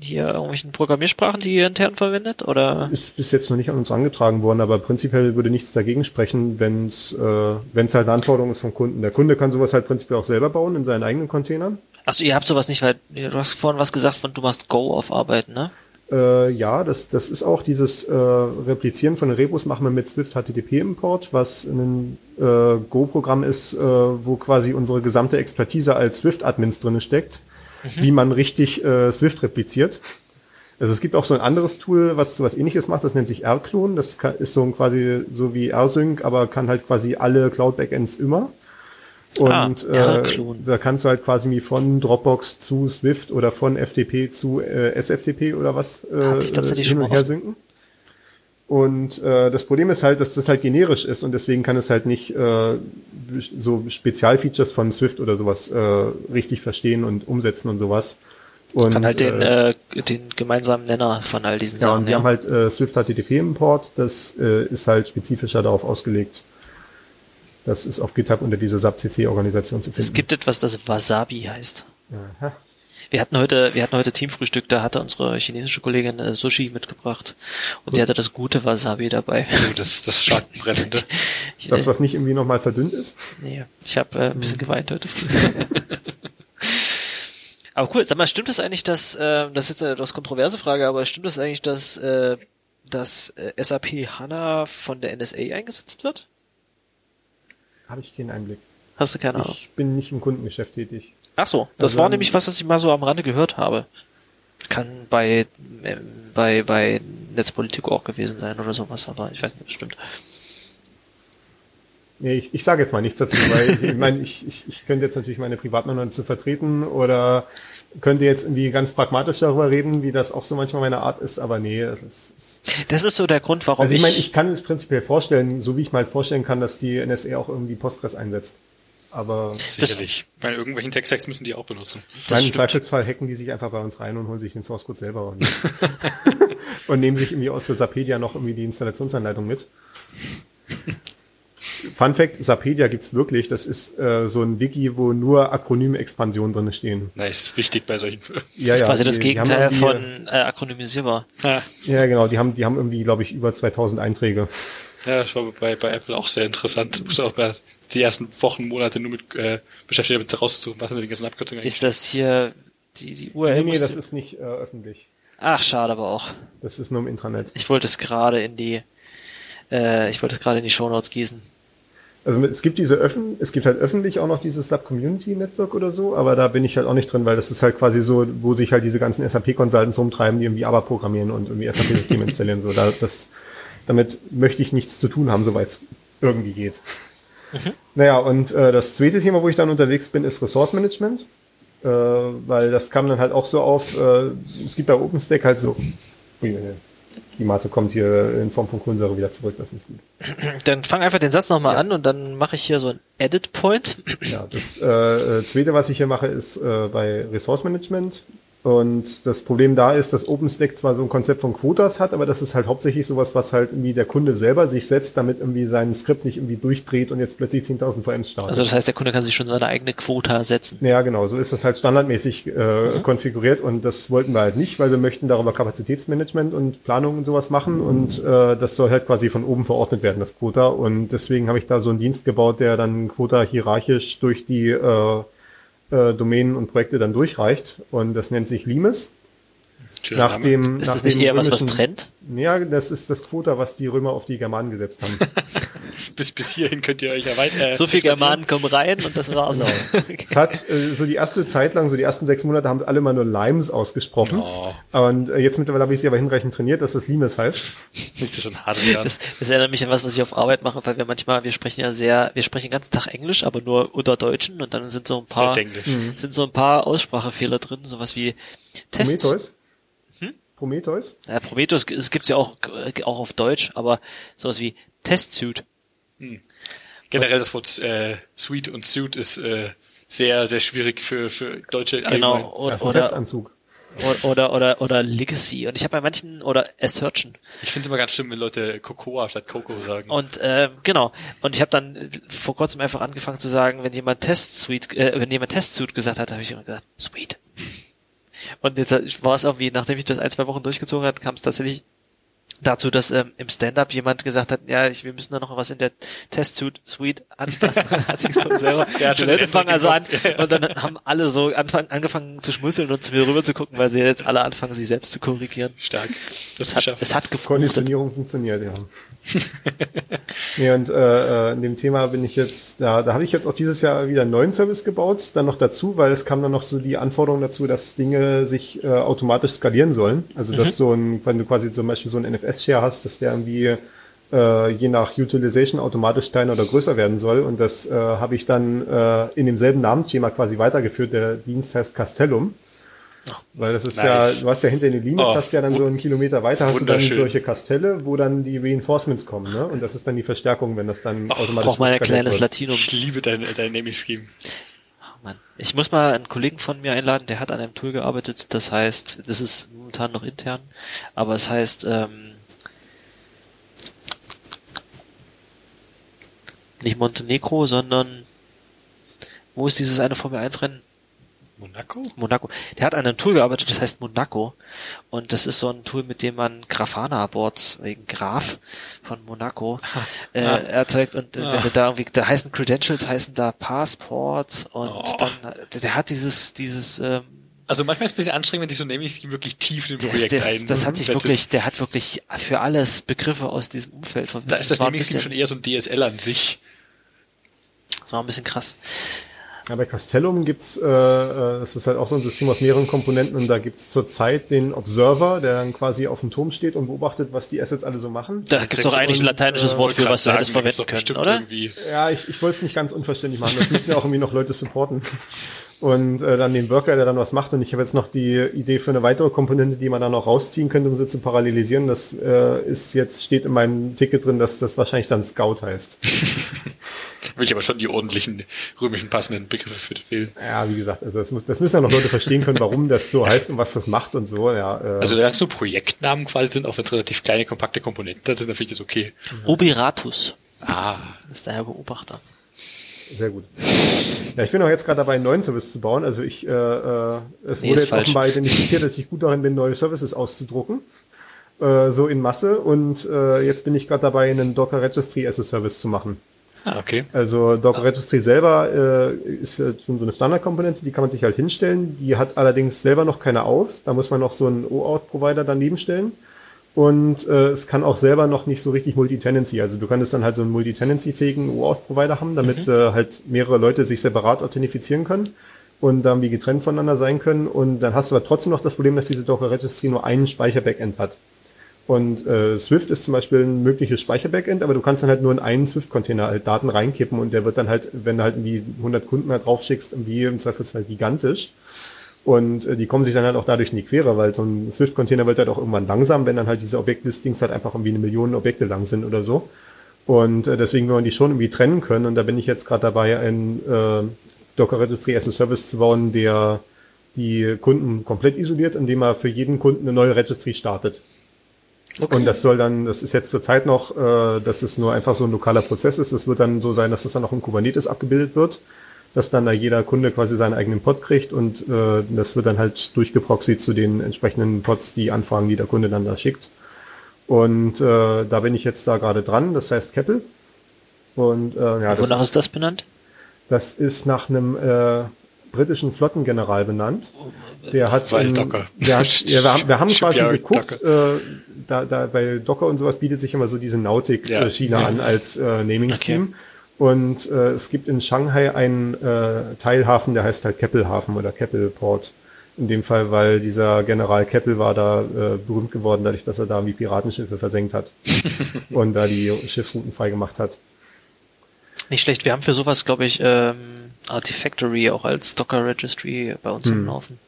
hier irgendwelchen Programmiersprachen, die ihr intern verwendet? Oder? Ist bis jetzt noch nicht an uns angetragen worden, aber prinzipiell würde nichts dagegen sprechen, wenn es äh, wenn's halt eine Anforderung ist vom Kunden. Der Kunde kann sowas halt prinzipiell auch selber bauen in seinen eigenen Containern. Achso, ihr habt sowas nicht, weil du hast vorhin was gesagt von du machst Go auf Arbeiten, ne? Äh, ja, das, das ist auch dieses äh, Replizieren von Repos machen wir mit Swift HTTP Import, was ein äh, Go-Programm ist, äh, wo quasi unsere gesamte Expertise als Swift-Admins drinne steckt mhm. wie man richtig äh, Swift repliziert. Also es gibt auch so ein anderes Tool, was so was ähnliches macht, das nennt sich R-Clone. Das kann, ist so ein quasi so wie R-Sync, aber kann halt quasi alle Cloud-Backends immer. Und ah, äh, da kannst du halt quasi wie von Dropbox zu Swift oder von FTP zu äh, SFTP oder was äh, hin und her synken. Und äh, das Problem ist halt, dass das halt generisch ist und deswegen kann es halt nicht äh, so Spezialfeatures von Swift oder sowas äh, richtig verstehen und umsetzen und sowas. Und, kann halt den, äh, äh, den gemeinsamen Nenner von all diesen ja, Sachen. Und wir ja. haben halt äh, Swift HTTP Import, das äh, ist halt spezifischer darauf ausgelegt. Das ist auf GitHub unter dieser SAP-CC-Organisation zu finden. Es gibt etwas, das Wasabi heißt. Aha. Wir hatten heute, wir hatten heute Teamfrühstück, da hatte unsere chinesische Kollegin äh, Sushi mitgebracht und die hatte das gute Wasabi dabei. Oh, das das Schattenbrennende. (laughs) das, was nicht irgendwie nochmal verdünnt ist? Nee, ich habe äh, ein bisschen geweint heute früh. (laughs) aber cool, sag mal, stimmt das eigentlich, dass, äh, das ist jetzt eine etwas kontroverse Frage, aber stimmt das eigentlich, dass, äh, dass äh, SAP HANA von der NSA eingesetzt wird? Habe ich keinen Einblick. Hast du keine Ahnung? Ich bin nicht im Kundengeschäft tätig. Ach so, das also, war nämlich was, was ich mal so am Rande gehört habe. Kann bei, äh, bei, bei Netzpolitik auch gewesen sein oder sowas, aber ich weiß nicht, ob es stimmt. Nee, ich, ich sage jetzt mal nichts dazu, weil ich, ich meine, ich, ich, ich könnte jetzt natürlich meine Privatmeinung zu vertreten oder könnte jetzt irgendwie ganz pragmatisch darüber reden, wie das auch so manchmal meine Art ist, aber nee, es ist, ist Das ist so der Grund, warum also ich... Also ich meine, ich kann es prinzipiell vorstellen, so wie ich mal vorstellen kann, dass die NSA auch irgendwie Postgres einsetzt. Aber sicherlich. Bei irgendwelchen Tech-Stacks müssen die auch benutzen. Das Im Zweifelsfall hacken die sich einfach bei uns rein und holen sich den Source Code selber und, (laughs) und nehmen sich irgendwie aus der Sapedia noch irgendwie die Installationsanleitung mit. Fun Fact, Sapedia gibt's wirklich. Das ist äh, so ein Wiki, wo nur Akronyme-Expansionen drin stehen. Nice, wichtig bei solchen Ja, das ist quasi die, das Gegenteil von äh, akronymisierbar. Ja. ja, genau. Die haben, die haben irgendwie, glaube ich, über 2000 Einträge. Ja, das war bei, bei Apple auch sehr interessant. Ich auch bei die ersten Wochen, Monate nur mit äh, beschäftigt, damit rauszusuchen, was sind die ganzen Abkürzungen eigentlich. Ist das hier die, die URL? Nee, nee, das ist nicht äh, öffentlich. Ach, schade aber auch. Das ist nur im Intranet. Ich wollte es gerade in die, äh, ich wollte es gerade in die Shownotes gießen. Also es gibt diese öffn, es gibt halt öffentlich auch noch dieses Sub-Community Network oder so, aber da bin ich halt auch nicht drin, weil das ist halt quasi so, wo sich halt diese ganzen SAP-Consultants rumtreiben, die irgendwie ABA programmieren und irgendwie SAP-Systeme (laughs) installieren. So, da, das, damit möchte ich nichts zu tun haben, soweit es irgendwie geht. Mhm. Naja, und äh, das zweite Thema, wo ich dann unterwegs bin, ist Resource Management. Äh, weil das kam dann halt auch so auf, äh, es gibt bei OpenStack halt so, die Mate kommt hier in Form von Kohlensäure wieder zurück, das ist nicht gut. (clears throat) Dann fang einfach den Satz nochmal ja. an und dann mache ich hier so ein Edit Point. Ja, das äh, zweite, was ich hier mache, ist äh, bei Resource Management. Und das Problem da ist, dass OpenStack zwar so ein Konzept von Quotas hat, aber das ist halt hauptsächlich sowas, was halt irgendwie der Kunde selber sich setzt, damit irgendwie sein Skript nicht irgendwie durchdreht und jetzt plötzlich 10.000 VMs startet. Also das heißt, der Kunde kann sich schon seine eigene Quota setzen. Ja, genau. So ist das halt standardmäßig äh, mhm. konfiguriert und das wollten wir halt nicht, weil wir möchten darüber Kapazitätsmanagement und Planung und sowas machen mhm. und äh, das soll halt quasi von oben verordnet werden, das Quota. Und deswegen habe ich da so einen Dienst gebaut, der dann Quota hierarchisch durch die äh, äh, Domänen und Projekte dann durchreicht. Und das nennt sich Limes. Schön, nach dem, ist nach das nicht eher was, was trennt? Ja, das ist das Quota, was die Römer auf die Germanen gesetzt haben. (laughs) bis, bis hierhin könnt ihr euch erweitern. Äh, so viel Germanen kommen rein und das war's. Genau. (laughs) Es hat äh, so die erste Zeit lang, so die ersten sechs Monate haben alle mal nur Limes ausgesprochen. Oh. Und äh, jetzt mittlerweile habe ich sie aber hinreichend trainiert, dass das Limes heißt. (laughs) Nicht das ein Hardware. Das, das erinnert mich an was, was ich auf Arbeit mache, weil wir manchmal, wir sprechen ja sehr, wir sprechen den ganzen Tag Englisch, aber nur unter Deutschen und dann sind so ein paar, sind so ein paar Aussprachefehler drin, sowas wie Tests. Prometheus? Prometheus? Ja, Prometheus es gibt's ja auch, auch auf Deutsch, aber sowas wie Testsuit. Hm. Generell das Wort äh, Suite und Suit ist äh, sehr, sehr schwierig für, für deutsche Genau, oder, oder Testanzug. Oder, oder, oder, oder Legacy. Und ich habe bei manchen, oder Assertion. Ich finde immer ganz schlimm, wenn Leute Cocoa statt Coco sagen. Und äh, genau. Und ich habe dann vor kurzem einfach angefangen zu sagen, wenn jemand Test Suite, äh, wenn jemand Test Suite gesagt hat, habe ich immer gesagt, Sweet. Und jetzt war es irgendwie, nachdem ich das ein, zwei Wochen durchgezogen hat, kam es tatsächlich dazu, dass ähm, im Stand-up jemand gesagt hat, ja, ich, wir müssen da noch was in der Test-Suite anpassen. (laughs) hat sich so (laughs) selber. ja, die Leute fangen also an und dann haben alle so anfang, angefangen zu schmunzeln und zu mir rüber zu gucken, weil sie jetzt alle anfangen, sich selbst zu korrigieren. Stark. Das es hat, es hat Konditionierung funktioniert, ja. (laughs) nee, und äh, äh, in dem Thema bin ich jetzt, da, da habe ich jetzt auch dieses Jahr wieder einen neuen Service gebaut, dann noch dazu, weil es kam dann noch so die Anforderung dazu, dass Dinge sich äh, automatisch skalieren sollen. Also dass mhm. so ein, wenn du quasi zum Beispiel so ein NFS-Share hast, dass der irgendwie äh, je nach Utilization automatisch kleiner oder größer werden soll. Und das äh, habe ich dann äh, in demselben Namensschema quasi weitergeführt. Der Dienst heißt Castellum. Weil das ist nice. ja, du hast ja hinter den Linux, oh, hast ja dann so einen Kilometer weiter, hast du dann solche Kastelle, wo dann die Reinforcements kommen, ne? Und das ist dann die Verstärkung, wenn das dann Ach, automatisch Brauch mal ein kleines wird. Latinum. Ich liebe dein, dein Naming-Scheme. Oh Mann. Ich muss mal einen Kollegen von mir einladen, der hat an einem Tool gearbeitet, das heißt, das ist momentan noch intern, aber es heißt, ähm, nicht Montenegro, sondern wo ist dieses eine Formel 1 Rennen? Monaco? Monaco. Der hat an einem Tool gearbeitet, das heißt Monaco. Und das ist so ein Tool, mit dem man Grafana-Boards wegen Graf von Monaco (laughs) äh, ah. erzeugt. Und äh, ah. wenn du da irgendwie, da heißen Credentials, heißen da Passports und oh. dann, der hat dieses, dieses, ähm, also manchmal ist es ein bisschen anstrengend, wenn die so Naming wirklich tief in dem Projekt das, ein. Das hat sich wirklich, der hat wirklich für alles Begriffe aus diesem Umfeld verwendet. Da ist das, das Naming schon eher so ein DSL an sich. Das war ein bisschen krass. Ja, bei Castellum gibt's, äh, äh, das ist halt auch so ein System aus mehreren Komponenten und da gibt's zurzeit den Observer, der dann quasi auf dem Turm steht und beobachtet, was die Assets alle so machen. Da gibt's doch eigentlich ein lateinisches Wort für, was du hättest verwenden können, oder? Irgendwie. Ja, ich, ich wollte es nicht ganz unverständlich machen. Das müssen ja auch irgendwie noch Leute supporten und äh, dann den Worker, der dann was macht. Und ich habe jetzt noch die Idee für eine weitere Komponente, die man dann noch rausziehen könnte, um sie zu parallelisieren. Das äh, ist jetzt, steht in meinem Ticket drin, dass das wahrscheinlich dann Scout heißt. (laughs) Will ich aber schon die ordentlichen römischen passenden Begriffe für will. Ja, wie gesagt, also das, muss, das müssen ja noch Leute verstehen können, warum das so heißt und was das macht und so. Ja, äh. Also da so Projektnamen quasi sind, auch wenn es relativ kleine, kompakte Komponenten sind, dann finde ich das okay. Obiratus. Ah. Das ist der Herr Beobachter. Sehr gut. Ja, ich bin auch jetzt gerade dabei, einen neuen Service zu bauen. Also ich, äh, äh, es nee, wurde jetzt falsch. offenbar identifiziert, dass ich gut darin bin, neue Services auszudrucken. Äh, so in Masse. Und äh, jetzt bin ich gerade dabei, einen Docker Registry as a Service zu machen. Ah, okay. Also Docker Registry selber äh, ist schon so eine Standardkomponente, die kann man sich halt hinstellen. Die hat allerdings selber noch keine auf. Da muss man noch so einen OAuth-Provider daneben stellen. Und äh, es kann auch selber noch nicht so richtig Multitenancy. Also du könntest dann halt so einen Multitenancy-fähigen OAuth-Provider haben, damit mhm. äh, halt mehrere Leute sich separat authentifizieren können und dann wie getrennt voneinander sein können. Und dann hast du aber trotzdem noch das Problem, dass diese Docker Registry nur einen Speicher-Backend hat. Und äh, Swift ist zum Beispiel ein mögliches Speicher-Backend, aber du kannst dann halt nur in einen Swift-Container halt Daten reinkippen und der wird dann halt, wenn du halt irgendwie 100 Kunden halt draufschickst, irgendwie im Zweifelsfall gigantisch. Und äh, die kommen sich dann halt auch dadurch in die Quere, weil so ein Swift-Container wird halt auch irgendwann langsam, wenn dann halt diese Objektlistings halt einfach irgendwie eine Million Objekte lang sind oder so. Und äh, deswegen will man die schon irgendwie trennen können. Und da bin ich jetzt gerade dabei, ein äh, Docker Registry as a Service zu bauen, der die Kunden komplett isoliert, indem er für jeden Kunden eine neue Registry startet. Okay. Und das soll dann, das ist jetzt zur Zeit noch, äh, dass es nur einfach so ein lokaler Prozess ist. Es wird dann so sein, dass das dann auch in Kubernetes abgebildet wird dass dann da jeder Kunde quasi seinen eigenen Pod kriegt und äh, das wird dann halt durchgeproxied zu den entsprechenden Pods, die Anfragen, die der Kunde dann da schickt. Und äh, da bin ich jetzt da gerade dran, das heißt Keppel. Und äh, ja, Wonach ist das benannt? Das ist nach einem äh, britischen Flottengeneral benannt. Der hat, Weil in, Docker. Der hat ja, wir haben, wir haben quasi geguckt, äh, da, da bei Docker und sowas bietet sich immer so diese Nautik-Schiene ja. an als äh, Naming-Scheme. Okay. Und äh, es gibt in Shanghai einen äh, Teilhafen, der heißt halt Keppelhafen oder Keppelport. In dem Fall, weil dieser General Keppel war da äh, berühmt geworden, dadurch, dass er da wie Piratenschiffe versenkt hat (laughs) und da die Schiffsrouten freigemacht hat. Nicht schlecht. Wir haben für sowas, glaube ich, ähm, Artifactory auch als Docker Registry bei uns hm. im Laufen.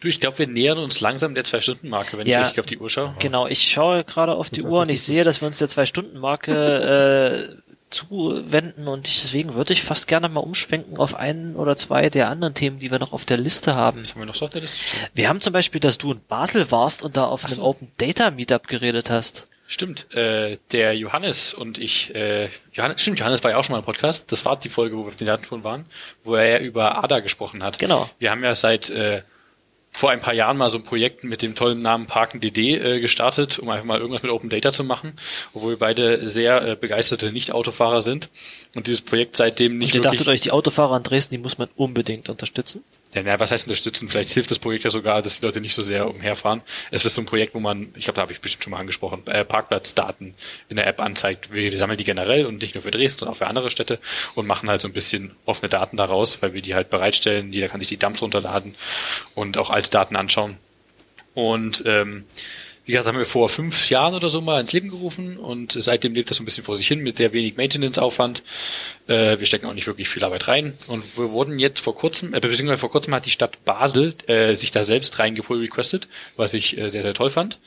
Du, ich glaube, wir nähern uns langsam der Zwei-Stunden-Marke, wenn ja, ich richtig auf die Uhr schaue. Genau, ich schaue gerade auf die Uhr und ich sehe, dass wir uns der Zwei-Stunden-Marke (laughs) äh, zuwenden und deswegen würde ich fast gerne mal umschwenken auf einen oder zwei der anderen Themen, die wir noch auf der Liste haben. Was haben wir noch so auf der Liste? Wir haben zum Beispiel, dass du in Basel warst und da auf Ach einem so. Open Data Meetup geredet hast. Stimmt, äh, der Johannes und ich, äh, Johannes, stimmt, Johannes war ja auch schon mal im Podcast. Das war die Folge, wo wir auf den Datenspuren waren, wo er über ADA gesprochen hat. Genau. Wir haben ja seit äh, vor ein paar Jahren mal so ein Projekt mit dem tollen Namen ParkenDD äh, gestartet, um einfach mal irgendwas mit Open Data zu machen, obwohl wir beide sehr äh, begeisterte Nicht-Autofahrer sind und dieses Projekt seitdem nicht und ihr dachtet euch, die Autofahrer in Dresden, die muss man unbedingt unterstützen? Ja, na, was heißt unterstützen? Vielleicht hilft das Projekt ja sogar, dass die Leute nicht so sehr umherfahren. Es ist so ein Projekt, wo man, ich glaube, da habe ich bestimmt schon mal angesprochen, äh, Parkplatzdaten in der App anzeigt. Wir, wir sammeln die generell und nicht nur für Dresden, sondern auch für andere Städte und machen halt so ein bisschen offene Daten daraus, weil wir die halt bereitstellen. Jeder kann sich die Dumps runterladen und auch alte Daten anschauen. Und ähm, wie gesagt, haben wir vor fünf Jahren oder so mal ins Leben gerufen und seitdem lebt das so ein bisschen vor sich hin mit sehr wenig Maintenance-Aufwand. Äh, wir stecken auch nicht wirklich viel Arbeit rein und wir wurden jetzt vor kurzem, äh, beziehungsweise vor kurzem hat die Stadt Basel äh, sich da selbst reingepull requested, was ich äh, sehr, sehr toll fand.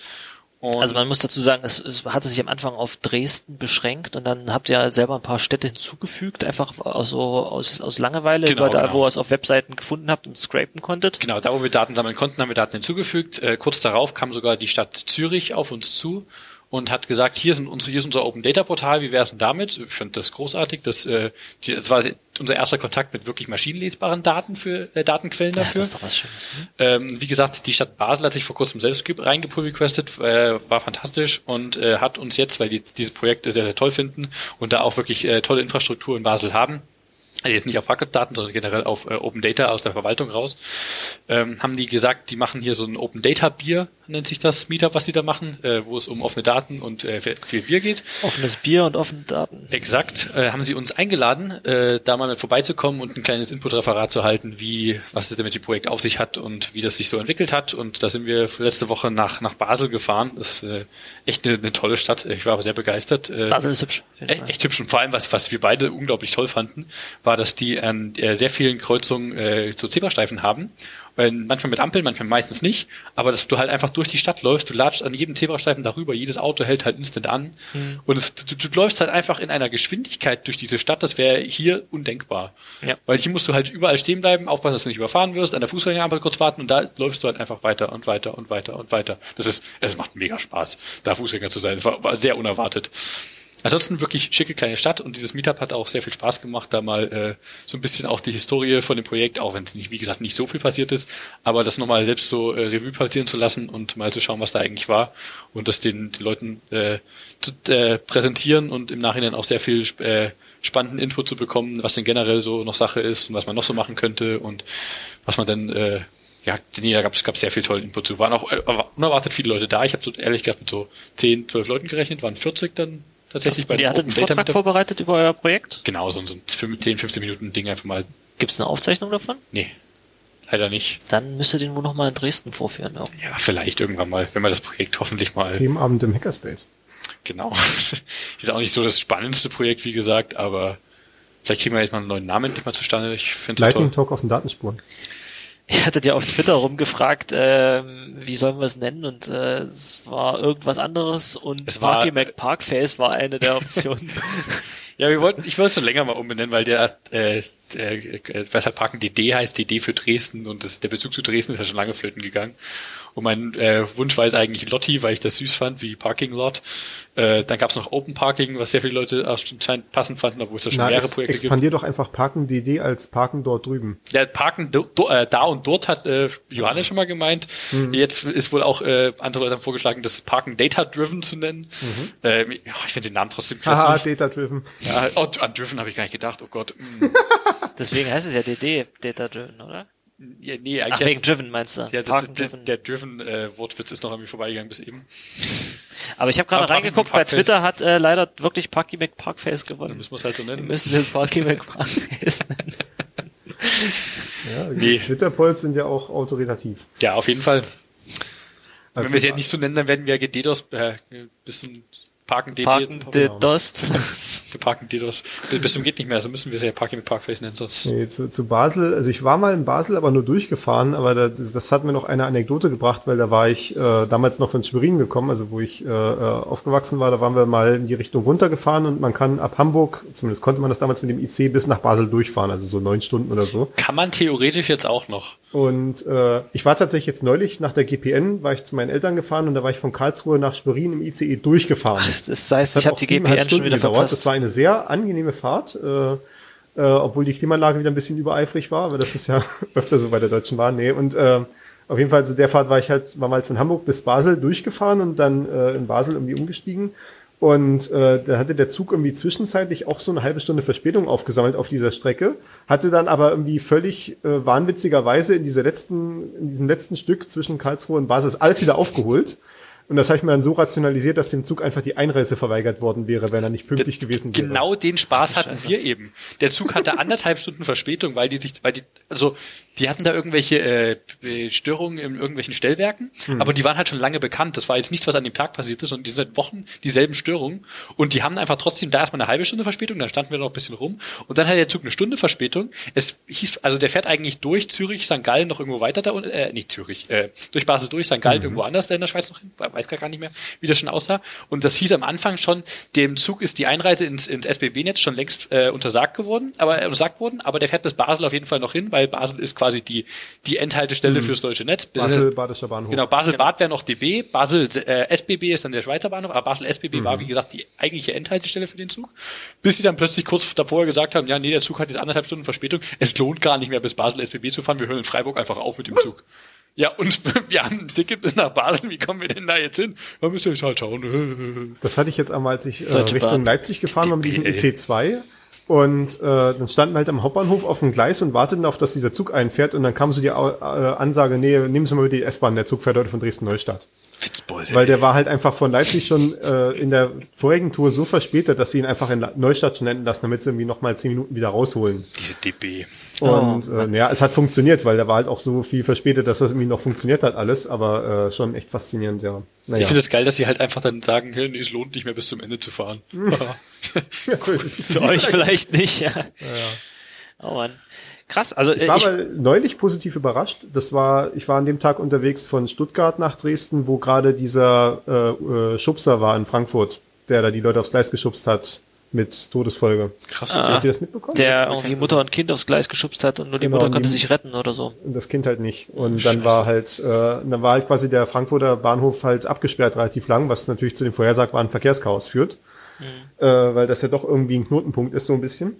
Und also man muss dazu sagen, es, es hatte sich am Anfang auf Dresden beschränkt und dann habt ihr selber ein paar Städte hinzugefügt, einfach aus, so, aus, aus Langeweile, genau, da, genau. wo ihr es auf Webseiten gefunden habt und scrapen konntet. Genau, da wo wir Daten sammeln konnten, haben wir Daten hinzugefügt. Äh, kurz darauf kam sogar die Stadt Zürich auf uns zu und hat gesagt, hier sind unsere, hier ist unser Open Data Portal, wie wäre es denn damit? Ich finde das großartig. Das, äh, die, das war unser erster Kontakt mit wirklich maschinenlesbaren Daten für äh, Datenquellen dafür. Ja, das ist doch was Schönes. Ne? Ähm, wie gesagt, die Stadt Basel hat sich vor kurzem selbst reingepull requested, äh, war fantastisch und äh, hat uns jetzt, weil die dieses Projekt sehr, sehr toll finden und da auch wirklich äh, tolle Infrastruktur in Basel haben, also jetzt nicht auf Parkplatzdaten, sondern generell auf äh, Open Data aus der Verwaltung raus, ähm, haben die gesagt, die machen hier so ein Open Data Bier, nennt sich das Meetup, was die da machen, äh, wo es um offene Daten und äh, viel Bier geht. Offenes Bier und offene Daten. Exakt. Äh, haben sie uns eingeladen, äh, da mal mit vorbeizukommen und ein kleines Input-Referat zu halten, wie, was es denn mit dem Projekt auf sich hat und wie das sich so entwickelt hat. Und da sind wir letzte Woche nach, nach Basel gefahren. Das ist äh, echt eine, eine tolle Stadt. Ich war aber sehr begeistert. Äh, Basel ist hübsch. Echt, echt hübsch. Und vor allem, was, was wir beide unglaublich toll fanden, war, dass die an äh, sehr vielen Kreuzungen äh, so Zebrastreifen haben weil manchmal mit Ampeln, manchmal meistens nicht, aber dass du halt einfach durch die Stadt läufst, du latschst an jedem Zebrastreifen darüber, jedes Auto hält halt instant an mhm. und es, du, du läufst halt einfach in einer Geschwindigkeit durch diese Stadt, das wäre hier undenkbar. Ja. Weil hier musst du halt überall stehen bleiben, aufpassen, dass du nicht überfahren wirst, an der Fußgängerampel kurz warten und da läufst du halt einfach weiter und weiter und weiter und weiter. Das ist, es macht mega Spaß, da Fußgänger zu sein. Es war, war sehr unerwartet. Ansonsten wirklich schicke kleine Stadt und dieses Meetup hat auch sehr viel Spaß gemacht, da mal äh, so ein bisschen auch die Historie von dem Projekt, auch wenn es nicht, wie gesagt, nicht so viel passiert ist, aber das nochmal selbst so äh, Revue passieren zu lassen und mal zu schauen, was da eigentlich war und das den, den Leuten äh, zu äh, präsentieren und im Nachhinein auch sehr viel äh, spannenden Input zu bekommen, was denn generell so noch Sache ist und was man noch so machen könnte und was man dann äh, ja, nee, da gab es sehr viel tollen Input zu. Waren auch äh, unerwartet viele Leute da. Ich habe so ehrlich gesagt mit so 10, 12 Leuten gerechnet, waren 40 dann tatsächlich bei Ihr hattet einen Vortrag vorbereitet über euer Projekt? Genau, so, so ein 10, 15 Minuten Ding einfach mal. Gibt es eine Aufzeichnung davon? Nee. Leider nicht. Dann müsst ihr den wohl nochmal in Dresden vorführen. Auch. Ja, vielleicht irgendwann mal, wenn wir das Projekt hoffentlich mal. Themenabend im Hackerspace. Genau. (laughs) ist auch nicht so das spannendste Projekt, wie gesagt, aber vielleicht kriegen wir jetzt mal einen neuen Namen endlich mal zustande. Ich finde Lightning Talk auf den Datenspuren. Ihr hattet ja auf Twitter rumgefragt, äh, wie sollen wir es nennen und äh, es war irgendwas anderes und es war, Parky McParkface war eine der (laughs) Optionen. ja, wir wollten, ich wollte es schon länger mal umbenennen, weil der, äh, der äh, was halt Parken DD heißt, DD für Dresden und das, der Bezug zu Dresden ist ja schon lange flöten gegangen. Und mein äh, Wunsch war es eigentlich Lotti, weil ich das süß fand, wie Parking Lot. Äh, dann gab es noch Open Parking, was sehr viele Leute anscheinend passend fanden, obwohl es da schon Na, mehrere Projekte gibt. Expandier doch einfach Parken DD als Parken dort drüben. Ja, Parken do, do, äh, da und dort hat äh, Johannes schon mal gemeint. Mhm. Jetzt ist wohl auch äh, andere Leute haben vorgeschlagen, das Parken Data Driven zu nennen. Mhm. Äh, ich finde den Namen trotzdem krass. Aha, Data Driven. Ja, oh, an Driven habe ich gar nicht gedacht. Oh Gott. Mm. (laughs) (laughs) Deswegen heißt es ja DD, Data Driven, oder? Ja, nee, Ach, wegen Driven meinst du? Ja, das, der, der, der Driven-Wortwitz äh, ist noch an mir vorbeigegangen bis eben. Aber ich habe gerade reingeguckt, bei Twitter hat äh, leider wirklich Parky McParkface gewonnen. Dann müssen wir es halt so nennen. Wir müssen es Parky McParkface (laughs) nennen. ja, nee. Twitter-Polls sind ja auch autoritativ. Ja, auf jeden Fall. Also Wenn wir es ja nicht so nennen, dann werden wir ja gededos äh, bis zum Parken DD. Parken de Dost. (laughs) Parken DDoS. Bis zum geht nicht mehr, also müssen wir es ja Parking mit Parkface nennen, sonst. Nee, zu, zu Basel, also ich war mal in Basel, aber nur durchgefahren, aber das, das hat mir noch eine Anekdote gebracht, weil da war ich äh, damals noch von Schwerin gekommen, also wo ich äh, äh, aufgewachsen war, da waren wir mal in die Richtung runtergefahren und man kann ab Hamburg, zumindest konnte man das damals mit dem IC bis nach Basel durchfahren, also so neun Stunden oder so. Kann man theoretisch jetzt auch noch. Und äh, ich war tatsächlich jetzt neulich nach der GPN, war ich zu meinen Eltern gefahren und da war ich von Karlsruhe nach Schwerin im ICE durchgefahren. Ach, das heißt, das ich habe die GPN schon wieder gedauert. verpasst. Das war eine sehr angenehme Fahrt, äh, äh, obwohl die Klimaanlage wieder ein bisschen übereifrig war, aber das ist ja (laughs) öfter so bei der Deutschen Bahn. Nee, und äh, auf jeden Fall, zu der Fahrt war ich halt, war mal halt von Hamburg bis Basel durchgefahren und dann äh, in Basel irgendwie umgestiegen. Und äh, da hatte der Zug irgendwie zwischenzeitlich auch so eine halbe Stunde Verspätung aufgesammelt auf dieser Strecke, hatte dann aber irgendwie völlig äh, wahnwitzigerweise in dieser letzten, in diesem letzten Stück zwischen Karlsruhe und Basel alles wieder aufgeholt. Und das habe ich mir dann so rationalisiert, dass dem Zug einfach die Einreise verweigert worden wäre, wenn er nicht pünktlich D gewesen wäre. Genau den Spaß hatten wir eben. Der Zug hatte anderthalb (laughs) Stunden Verspätung, weil die sich, weil die, also die hatten da irgendwelche äh, Störungen in irgendwelchen Stellwerken, Hm. aber die waren halt schon lange bekannt. Das war jetzt nichts, was an dem Tag passiert ist, und die sind seit Wochen dieselben Störungen. Und die haben einfach trotzdem da erstmal eine halbe Stunde Verspätung, dann standen wir noch ein bisschen rum. Und dann hat der Zug eine Stunde Verspätung. Es hieß, also der fährt eigentlich durch Zürich, St. Gallen noch irgendwo weiter da unten, äh, nicht Zürich, äh, durch Basel durch, St. Gallen irgendwo anders da in der Schweiz noch hin, weiß gar nicht mehr, wie das schon aussah. Und das hieß am Anfang schon, dem Zug ist die Einreise ins, ins SBB-Netz schon längst äh, untersagt geworden, aber äh, untersagt worden, aber der fährt bis Basel auf jeden Fall noch hin, weil Basel ist quasi die, die Endhaltestelle fürs deutsche Netz. Basel, Badischer Bahnhof. Genau, Basel-Bad wäre noch DB, Basel äh, SBB ist dann der Schweizer Bahnhof, aber Basel SBB war, wie gesagt, die eigentliche Endhaltestelle für den Zug. Bis sie dann plötzlich kurz davor gesagt haben, ja, nee, der Zug hat jetzt anderthalb Stunden Verspätung, es lohnt gar nicht mehr bis Basel SBB zu fahren, wir hören in Freiburg einfach auf mit dem Zug. Ja, und (laughs) wir haben ein Ticket bis nach Basel, wie kommen wir denn da jetzt hin? Da müsst ihr jetzt halt schauen. (laughs) Das hatte ich jetzt einmal, als ich äh, Richtung. Leipzig gefahren war mit diesem DPL. IC2. Und äh, dann standen wir halt am Hauptbahnhof auf dem Gleis und warteten auf, dass dieser Zug einfährt. Und dann kam so die äh, Ansage, nee, nehmen Sie mal die S-Bahn, der Zug fährt heute von Dresden-Neustadt. Witzbold. Weil der war halt einfach von Leipzig schon äh, in der vorigen Tour so verspätet, dass sie ihn einfach in Neustadt schon enden lassen, damit sie irgendwie nochmal zehn Minuten wieder rausholen. Diese DB. Und äh, ja, es hat funktioniert, weil der war halt auch so viel verspätet, dass das irgendwie noch funktioniert hat alles, aber äh, schon echt faszinierend, ja. Naja. Ich finde es geil, dass sie halt einfach dann sagen, hey, es lohnt nicht mehr bis zum Ende zu fahren. (laughs) Für euch vielleicht nicht, ja. Oh Mann. Krass, also Ich war ich, aber neulich positiv überrascht. Das war, ich war an dem Tag unterwegs von Stuttgart nach Dresden, wo gerade dieser äh, äh, Schubser war in Frankfurt, der da die Leute aufs Gleis geschubst hat mit Todesfolge. Krass. Ah. Habt ihr das mitbekommen? der irgendwie Mutter und Kind aufs Gleis geschubst hat und nur die Genau, Mutter konnte die- sich retten oder so. Und das Kind halt nicht. Und dann war halt, äh, dann war halt quasi der Frankfurter Bahnhof halt abgesperrt relativ lang, was natürlich zu dem vorhersagbaren Verkehrschaos führt. Äh, weil das ja doch irgendwie ein Knotenpunkt ist, so ein bisschen.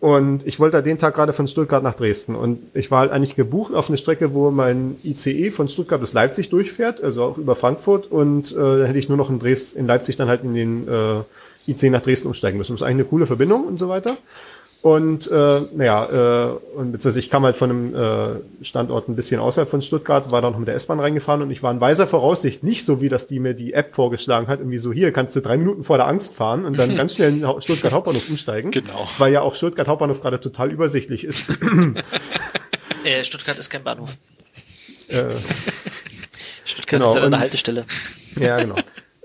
Und ich wollte da den Tag gerade von Stuttgart nach Dresden. Und ich war halt eigentlich gebucht auf eine Strecke, wo mein ICE von Stuttgart bis Leipzig durchfährt, also auch über Frankfurt. Und äh, dann hätte ich nur noch in, Dres in Leipzig dann halt in den äh, ICE nach Dresden umsteigen müssen. Das ist eigentlich eine coole Verbindung und so weiter. Und äh, naja, äh, und beziehungsweise ich kam halt von einem äh, Standort ein bisschen außerhalb von Stuttgart, war dann noch mit der S-Bahn reingefahren und ich war in weiser Voraussicht nicht so, wie das die mir die App vorgeschlagen hat, irgendwie so, hier kannst du drei Minuten vor der Angst fahren und dann (laughs) ganz schnell in Stuttgart Hauptbahnhof umsteigen. Genau. Weil ja auch Stuttgart Hauptbahnhof gerade total übersichtlich ist. (laughs) Äh, Stuttgart ist kein Bahnhof. äh, (laughs) Stuttgart Genau, ist ja eine Haltestelle. ja, genau.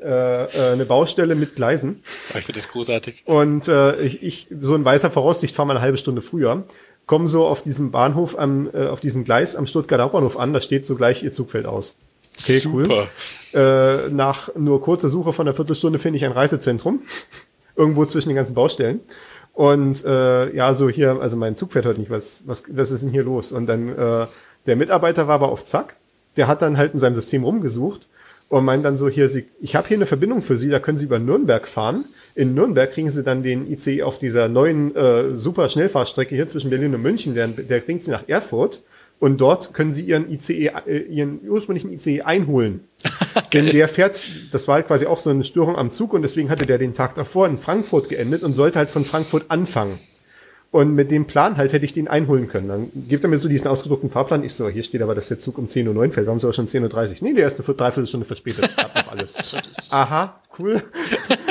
Äh, äh, eine Baustelle mit Gleisen. Ich finde das großartig. Und äh, ich, ich, so in weißer Voraussicht, fahre mal eine halbe Stunde früher, komme so auf diesem Bahnhof, am, äh, auf diesem Gleis am Stuttgarter Hauptbahnhof an, da steht so gleich, ihr Zug fällt aus. Okay, Super. cool. Äh, nach nur kurzer Suche von einer Viertelstunde finde ich ein Reisezentrum, (laughs) irgendwo zwischen den ganzen Baustellen. Und äh, ja, so hier, also mein Zug fährt heute nicht, was, was, was ist denn hier los? Und dann, äh, der Mitarbeiter war aber auf Zack, der hat dann halt in seinem System rumgesucht und meint dann so, hier, Sie, ich habe hier eine Verbindung für Sie, da können Sie über Nürnberg fahren. In Nürnberg kriegen Sie dann den ICE auf dieser neuen äh, super Schnellfahrstrecke hier zwischen Berlin und München, der, der bringt Sie nach Erfurt und dort können Sie Ihren ICE, äh, Ihren ursprünglichen ICE einholen. (laughs) Denn der fährt, das war halt quasi auch so eine Störung am Zug und deswegen hatte der den Tag davor in Frankfurt geendet und sollte halt von Frankfurt anfangen. Und mit dem Plan halt hätte ich den einholen können. Dann gibt er mir so diesen ausgedruckten Fahrplan. Ich so, hier steht aber, dass der Zug um 10.09 Uhr fällt. Warum ist er schon 10.30 Uhr? Nee, der ist eine Dreiviertelstunde verspätet. Das gab noch alles. So, das- Aha, cool.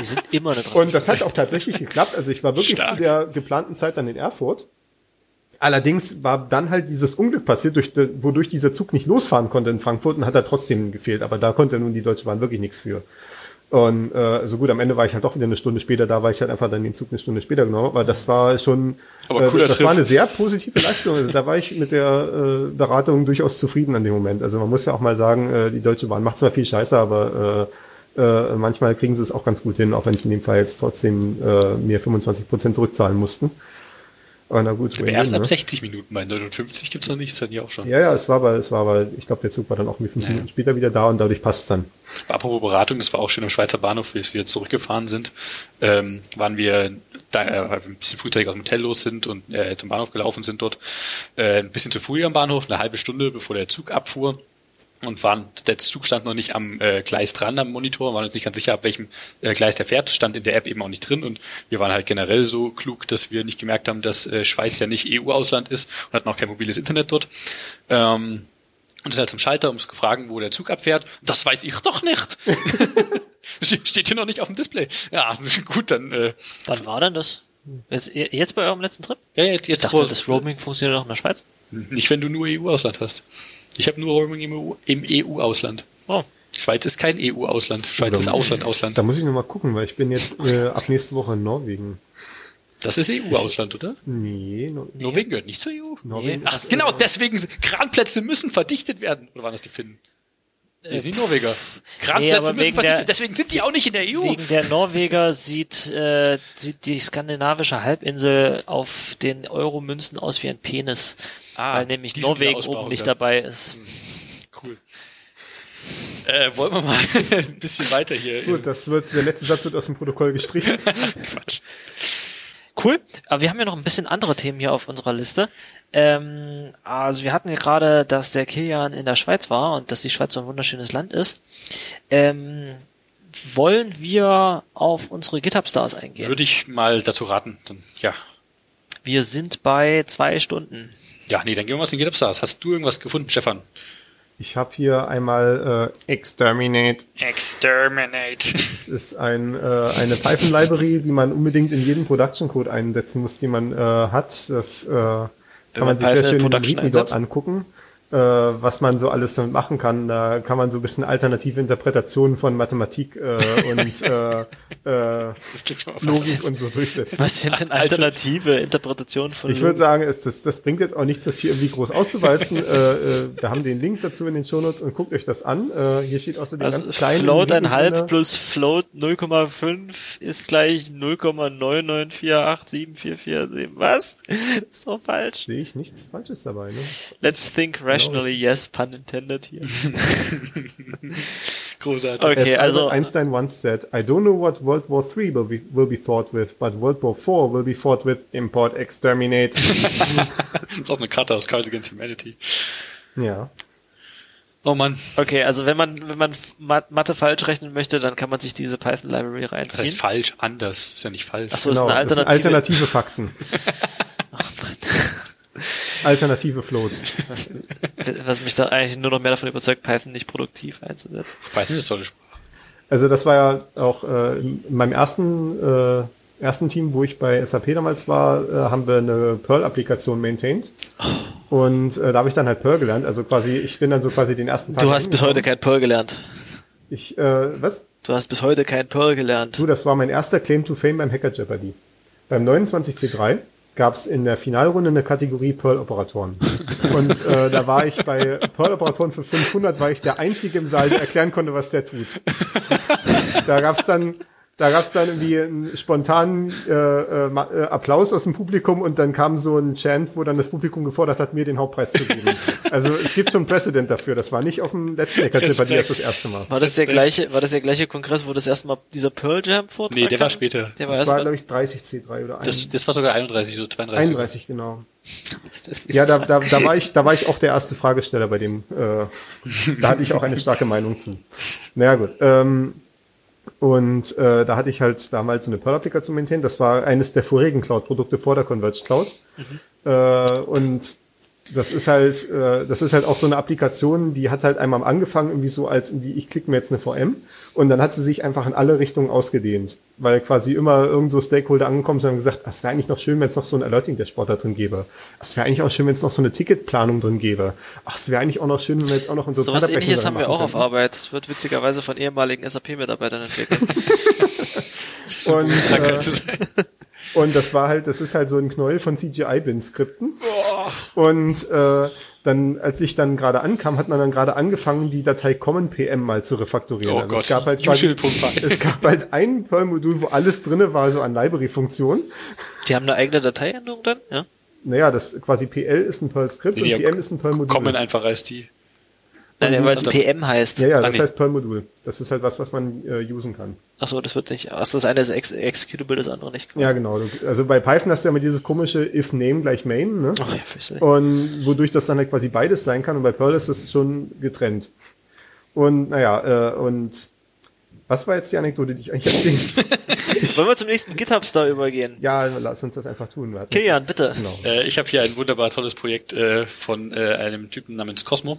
Die sind immer eine Und das hat auch tatsächlich geklappt. Also ich war wirklich Stark. zu der geplanten Zeit dann in Erfurt. Allerdings war dann halt dieses Unglück passiert, durch, wodurch dieser Zug nicht losfahren konnte in Frankfurt und hat er trotzdem gefehlt. Aber da konnte nun die Deutsche Bahn wirklich nichts für. Und äh, also gut, am Ende war ich halt doch wieder eine Stunde später da, weil ich halt einfach dann den Zug eine Stunde später genommen habe. Aber das war schon, äh, das Trip. war eine sehr positive Leistung. Also da war ich mit der äh, Beratung durchaus zufrieden an dem Moment. Also man muss ja auch mal sagen, äh, die Deutsche Bahn macht zwar viel Scheiße, aber äh, äh, manchmal kriegen sie es auch ganz gut hin, auch wenn sie in dem Fall jetzt trotzdem äh, mir 25 Prozent zurückzahlen mussten. Aber na gut, Aber wohin, erst ne? ab 60 Minuten, bei 59 gibt's noch nicht, das hatten die auch schon. Ja, ja, es war aber, es war aber, ich glaube, der Zug war dann auch irgendwie fünf Ja. Minuten später wieder da und dadurch passt es dann. Apropos Beratung, das war auch schön am Schweizer Bahnhof, wie wir zurückgefahren sind, ähm, waren wir da äh, weil ein bisschen frühzeitig aus dem Hotel los sind und äh, zum Bahnhof gelaufen sind dort, äh, ein bisschen zu früh am Bahnhof, eine halbe Stunde, bevor der Zug abfuhr. Und waren, der Zug stand noch nicht am äh, Gleis dran, am Monitor, waren uns nicht ganz sicher, ab welchem äh, Gleis der fährt, stand in der App eben auch nicht drin. Und wir waren halt generell so klug, dass wir nicht gemerkt haben, dass äh, Schweiz ja nicht EU-Ausland ist und hatten auch kein mobiles Internet dort. Ähm, Und sind halt zum Schalter, um zu fragen, wo der Zug abfährt. Das weiß ich doch nicht. (laughs) Steht hier noch nicht auf dem Display. Ja, (laughs) gut, dann. Äh, Wann war denn das? Jetzt, jetzt bei eurem letzten Trip? ja, jetzt, Ich jetzt dachte, vor- das Roaming funktioniert auch in der Schweiz. Nicht, wenn du nur EU-Ausland hast. Ich habe nur Roaming im EU im EU-Ausland. Oh. Schweiz ist kein EU-Ausland. Schweiz ist Ausland, Ausland. Da muss ich noch mal gucken, weil ich bin jetzt äh, ab nächste Woche in Norwegen. Das ist EU-Ausland, oder? Nee, no, Norwegen gehört nicht zur EU. Norwegen Ach, ist, genau, deswegen, sind- Kranplätze müssen verdichtet werden. Oder waren das die Finnen? Nee, sind die Norweger. Kranplätze aber müssen der- verdichtet, deswegen sind die auch nicht in der EU. Wegen der Norweger sieht, äh, sieht die skandinavische Halbinsel auf den Euro-Münzen aus wie ein Penis. Ah, weil nämlich Norwegen oben nicht dabei ist. Cool. Äh, wollen wir mal (laughs) ein bisschen weiter hier. Gut, das wird, der letzte Satz wird aus dem Protokoll gestrichen. (laughs) Quatsch. Cool. Aber wir haben ja noch ein bisschen andere Themen hier auf unserer Liste. Ähm, also wir hatten ja gerade, dass der Kilian in der Schweiz war und dass die Schweiz so ein wunderschönes Land ist. Ähm, wollen wir auf unsere GitHub-Stars eingehen? Würde ich mal dazu raten. Dann, ja. Wir sind bei zwei Stunden. Ja, nee, dann gehen wir mal zu den GitHub Stars. Hast du irgendwas gefunden, Stefan? Ich habe hier einmal äh, Exterminate. Exterminate. Das ist ein, äh, eine Python-Library, die man unbedingt in jeden Production-Code einsetzen muss, den man äh, hat. Das äh, kann man, man sich sehr Python schön in README dort angucken, äh, was man so alles damit machen kann. Da kann man so ein bisschen alternative Interpretationen von Mathematik äh, und (laughs) äh, äh, Logik und so durchsetzen. Was sind denn Also- alternative Interpretationen von Ich würde sagen, es, das, das bringt jetzt auch nichts, das hier irgendwie groß auszuwalzen. (laughs) äh, äh, wir haben den Link dazu in den Shownotes und guckt euch das an. Äh, hier steht außerdem Also ganz klein. Float im Link ein halb drinne- plus Float 0,5 ist gleich 0,9948744. Was? ist doch falsch. Sehe ich nichts Falsches dabei. Ne? Let's think rationally. Yes, pun intended hier. (laughs) Großartig. Okay, As also Einstein once said, I don't know what World War III will be, will be fought with, but World War IV will be fought with import, exterminate. Das (laughs) ist auch eine Karte aus Cards Against Humanity. ja. Oh Mann. Okay, also wenn man wenn man Ma- Mathe falsch rechnen möchte, dann kann man sich diese Python Library Das heißt reinziehen. falsch, anders. Ist ja nicht falsch. Achso, ist Genau, eine das sind Alternative. alternative Fakten. (laughs) Ach Mann. Alternative Floats. Was, (laughs) was mich da eigentlich nur noch mehr davon überzeugt, Python nicht produktiv einzusetzen. Python ist eine tolle Sprache. Also das war ja auch äh, in meinem ersten, äh, ersten Team, wo ich bei SAP damals war, äh, haben wir eine Perl-Applikation maintained. Und äh, da habe ich dann halt Perl gelernt. Also quasi, ich bin dann so quasi den ersten Tag. Du hast bis heute kein Perl gelernt. Ich, äh, was? Du hast bis heute kein Perl gelernt. Du, das war mein erster Claim to Fame beim Hacker Jeopardy. Beim 29C3 gab es in der Finalrunde eine Kategorie Perl-Operatoren. Und äh, da war ich bei Perl-Operatoren für 500, war ich der Einzige im Saal, der erklären konnte, was der tut. Da gab's dann da gab's dann irgendwie einen spontanen äh, äh, äh, Applaus aus dem Publikum und dann kam so ein Chant, wo dann das Publikum gefordert hat, mir den Hauptpreis zu geben. (laughs) Also es gibt schon ein Präcedent dafür. Das war nicht auf dem letzten Hacker Jeopardy erst das erste Mal. War das der gleiche, war das der gleiche Kongress, wo das erste Mal dieser Pearl Jam Vortrag Nee, der war kam? später. Der war Das war, glaube ich, 30C3 oder Das, 1. das war sogar 31, so 32. 31, genau. das Ja, da, da, da, (laughs) war ich, da war ich auch der erste Fragesteller bei dem. Äh, da hatte ich auch eine starke Meinung zu. Naja, gut. Ähm, und äh, da hatte ich halt damals eine Perl-Applikation maintained. Das war eines der vorigen Cloud-Produkte vor der Converged Cloud. Äh, und das ist halt, äh, das ist halt auch so eine Applikation, die hat halt einmal angefangen irgendwie so als irgendwie ich klicke mir jetzt eine VM und dann hat sie sich einfach in alle Richtungen ausgedehnt, weil quasi immer irgend so Stakeholder angekommen sind und gesagt, es wäre eigentlich noch schön, wenn es noch so ein Alerting der Sport da drin gäbe. Es wäre eigentlich auch schön, wenn es noch so eine Ticketplanung drin gäbe. Ach, es wäre eigentlich auch noch schön, wenn wir jetzt auch noch unsere So was ähnliches haben wir auch auf Arbeit. Das wird witzigerweise von ehemaligen SAP-Mitarbeitern entwickelt. (laughs) Und, äh. Und das war halt, das ist halt so ein Knäuel von CGI-Bin-Skripten. Und äh, dann, als ich dann gerade ankam, hat man dann gerade angefangen, die Datei Common PM mal zu refaktorieren. Oh also Gott, es gab halt quasi, es gab halt ein Perl-Modul, wo alles drinne war, so an Library-Funktionen. Die haben eine eigene Dateiendung dann, ja? Naja, das quasi PL ist ein Perl-Skript Nee, und PM ist ein Perl-Modul. Kommen einfach als die. Nein, weil es PM heißt. Ja, ja, das heißt Perl-Modul. Das ist halt was, was man äh, usen kann. Achso, das wird nicht. Achso, das eine ist ex executable, das andere nicht. quasi. Ja, genau. Also bei Python hast du ja immer dieses komische if name gleich main, ne? Ach ja. Und wodurch das dann halt quasi beides sein kann. Und bei Perl ist es schon getrennt. Und naja, äh, und was war jetzt die Anekdote, die ich eigentlich erzählen (laughs) Wollen wir zum nächsten GitHub-Star übergehen? Ja, lass uns das einfach tun. Wir hatten- Kilian, bitte. Genau. Äh, ich habe hier ein wunderbar tolles Projekt äh, von äh, einem Typen namens Cosmo.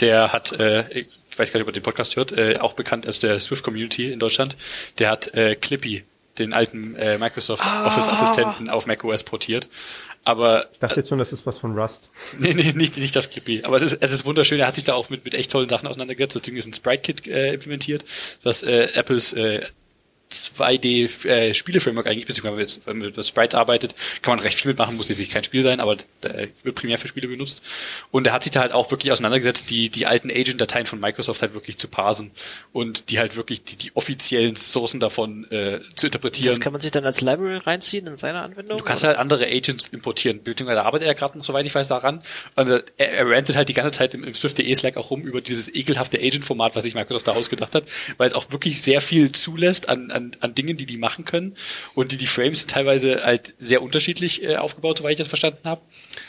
Der hat, äh, ich weiß gar nicht, ob er den Podcast hört, äh, auch bekannt als der Swift Community in Deutschland, der hat äh, Clippy, den alten äh, Microsoft Ah. Office Assistenten auf macOS portiert. Aber Ich dachte jetzt schon, das ist was von Rust. (laughs) Nee, nee, nicht, nicht das Clippy. Aber es ist, es ist wunderschön. Er hat sich da auch mit, mit echt tollen Sachen auseinandergesetzt. Das Ding ist ein Sprite-Kit äh, implementiert, was äh, Apples äh, 2D äh, Spiele-Framework eigentlich, beziehungsweise wenn man mit, mit Sprites arbeitet, kann man recht viel mitmachen, muss jetzt kein Spiel sein, aber äh, wird primär für Spiele benutzt. Und er hat sich da halt auch wirklich auseinandergesetzt, die, die alten Agent-Dateien von Microsoft halt wirklich zu parsen und die halt wirklich die, die offiziellen Sourcen davon äh, zu interpretieren. Das kann man sich dann als Library reinziehen in seiner Anwendung? Du kannst halt andere Agents importieren. Beziehungsweise da arbeitet er gerade noch, soweit ich weiß, daran. Und er, er rantet halt die ganze Zeit im, im Swift.de Slack auch rum über dieses ekelhafte Agent-Format, was sich Microsoft da ausgedacht hat, weil es auch wirklich sehr viel zulässt an, an, an Dingen, die die machen können und die die Frames teilweise halt sehr unterschiedlich äh, aufgebaut, soweit ich das verstanden habe.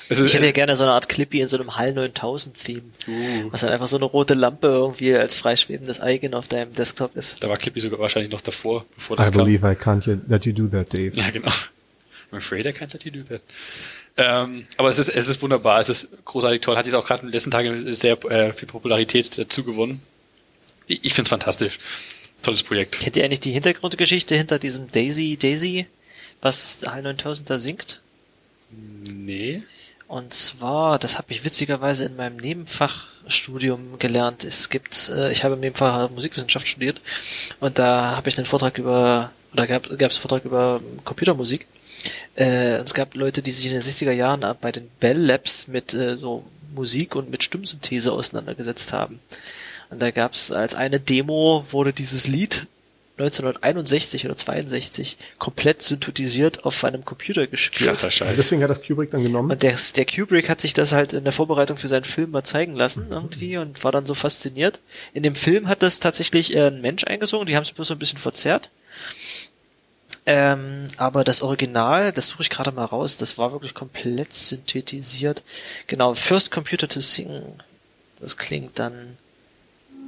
Also, Ich hätte ja gerne so eine Art Clippy in so einem HAL 9000 Theme. Uh. Was dann einfach so eine rote Lampe irgendwie als freischwebendes Icon auf deinem Desktop ist. da war Clippy sogar wahrscheinlich noch davor, bevor das I kam. believe I can't let you do that, Dave. Ja, genau. I'm afraid I can't let you do that. Ähm, aber es ist, es ist wunderbar, es ist großartig toll. Hat jetzt auch gerade in den letzten Tagen sehr äh, viel Popularität dazu gewonnen. Ich, ich finde es fantastisch. Tolles Projekt. Kennt ihr eigentlich die Hintergrundgeschichte hinter diesem Daisy Daisy, was HAL 9000 da singt? Nee. Und zwar, das habe ich witzigerweise in meinem Nebenfachstudium gelernt. Es gibt, äh, ich habe im Nebenfach Musikwissenschaft studiert und da habe ich einen Vortrag über, oder gab es einen Vortrag über Computermusik. Äh, und es gab Leute, die sich in den 60er Jahren bei den Bell Labs mit äh, so Musik und mit Stimmsynthese auseinandergesetzt haben. Und da gab es als eine Demo wurde dieses Lied 1961 oder 62 komplett synthetisiert auf einem Computer gespielt. Krasser Scheiß. Deswegen hat das Kubrick dann genommen. Und der, der Kubrick hat sich das halt in der Vorbereitung für seinen Film mal zeigen lassen irgendwie und war dann so fasziniert. In dem Film hat das tatsächlich äh, ein Mensch eingesungen, die haben es bloß so ein bisschen verzerrt. Ähm, aber das Original, das suche ich gerade mal raus, das war wirklich komplett synthetisiert. Genau, First Computer to Sing. Das klingt dann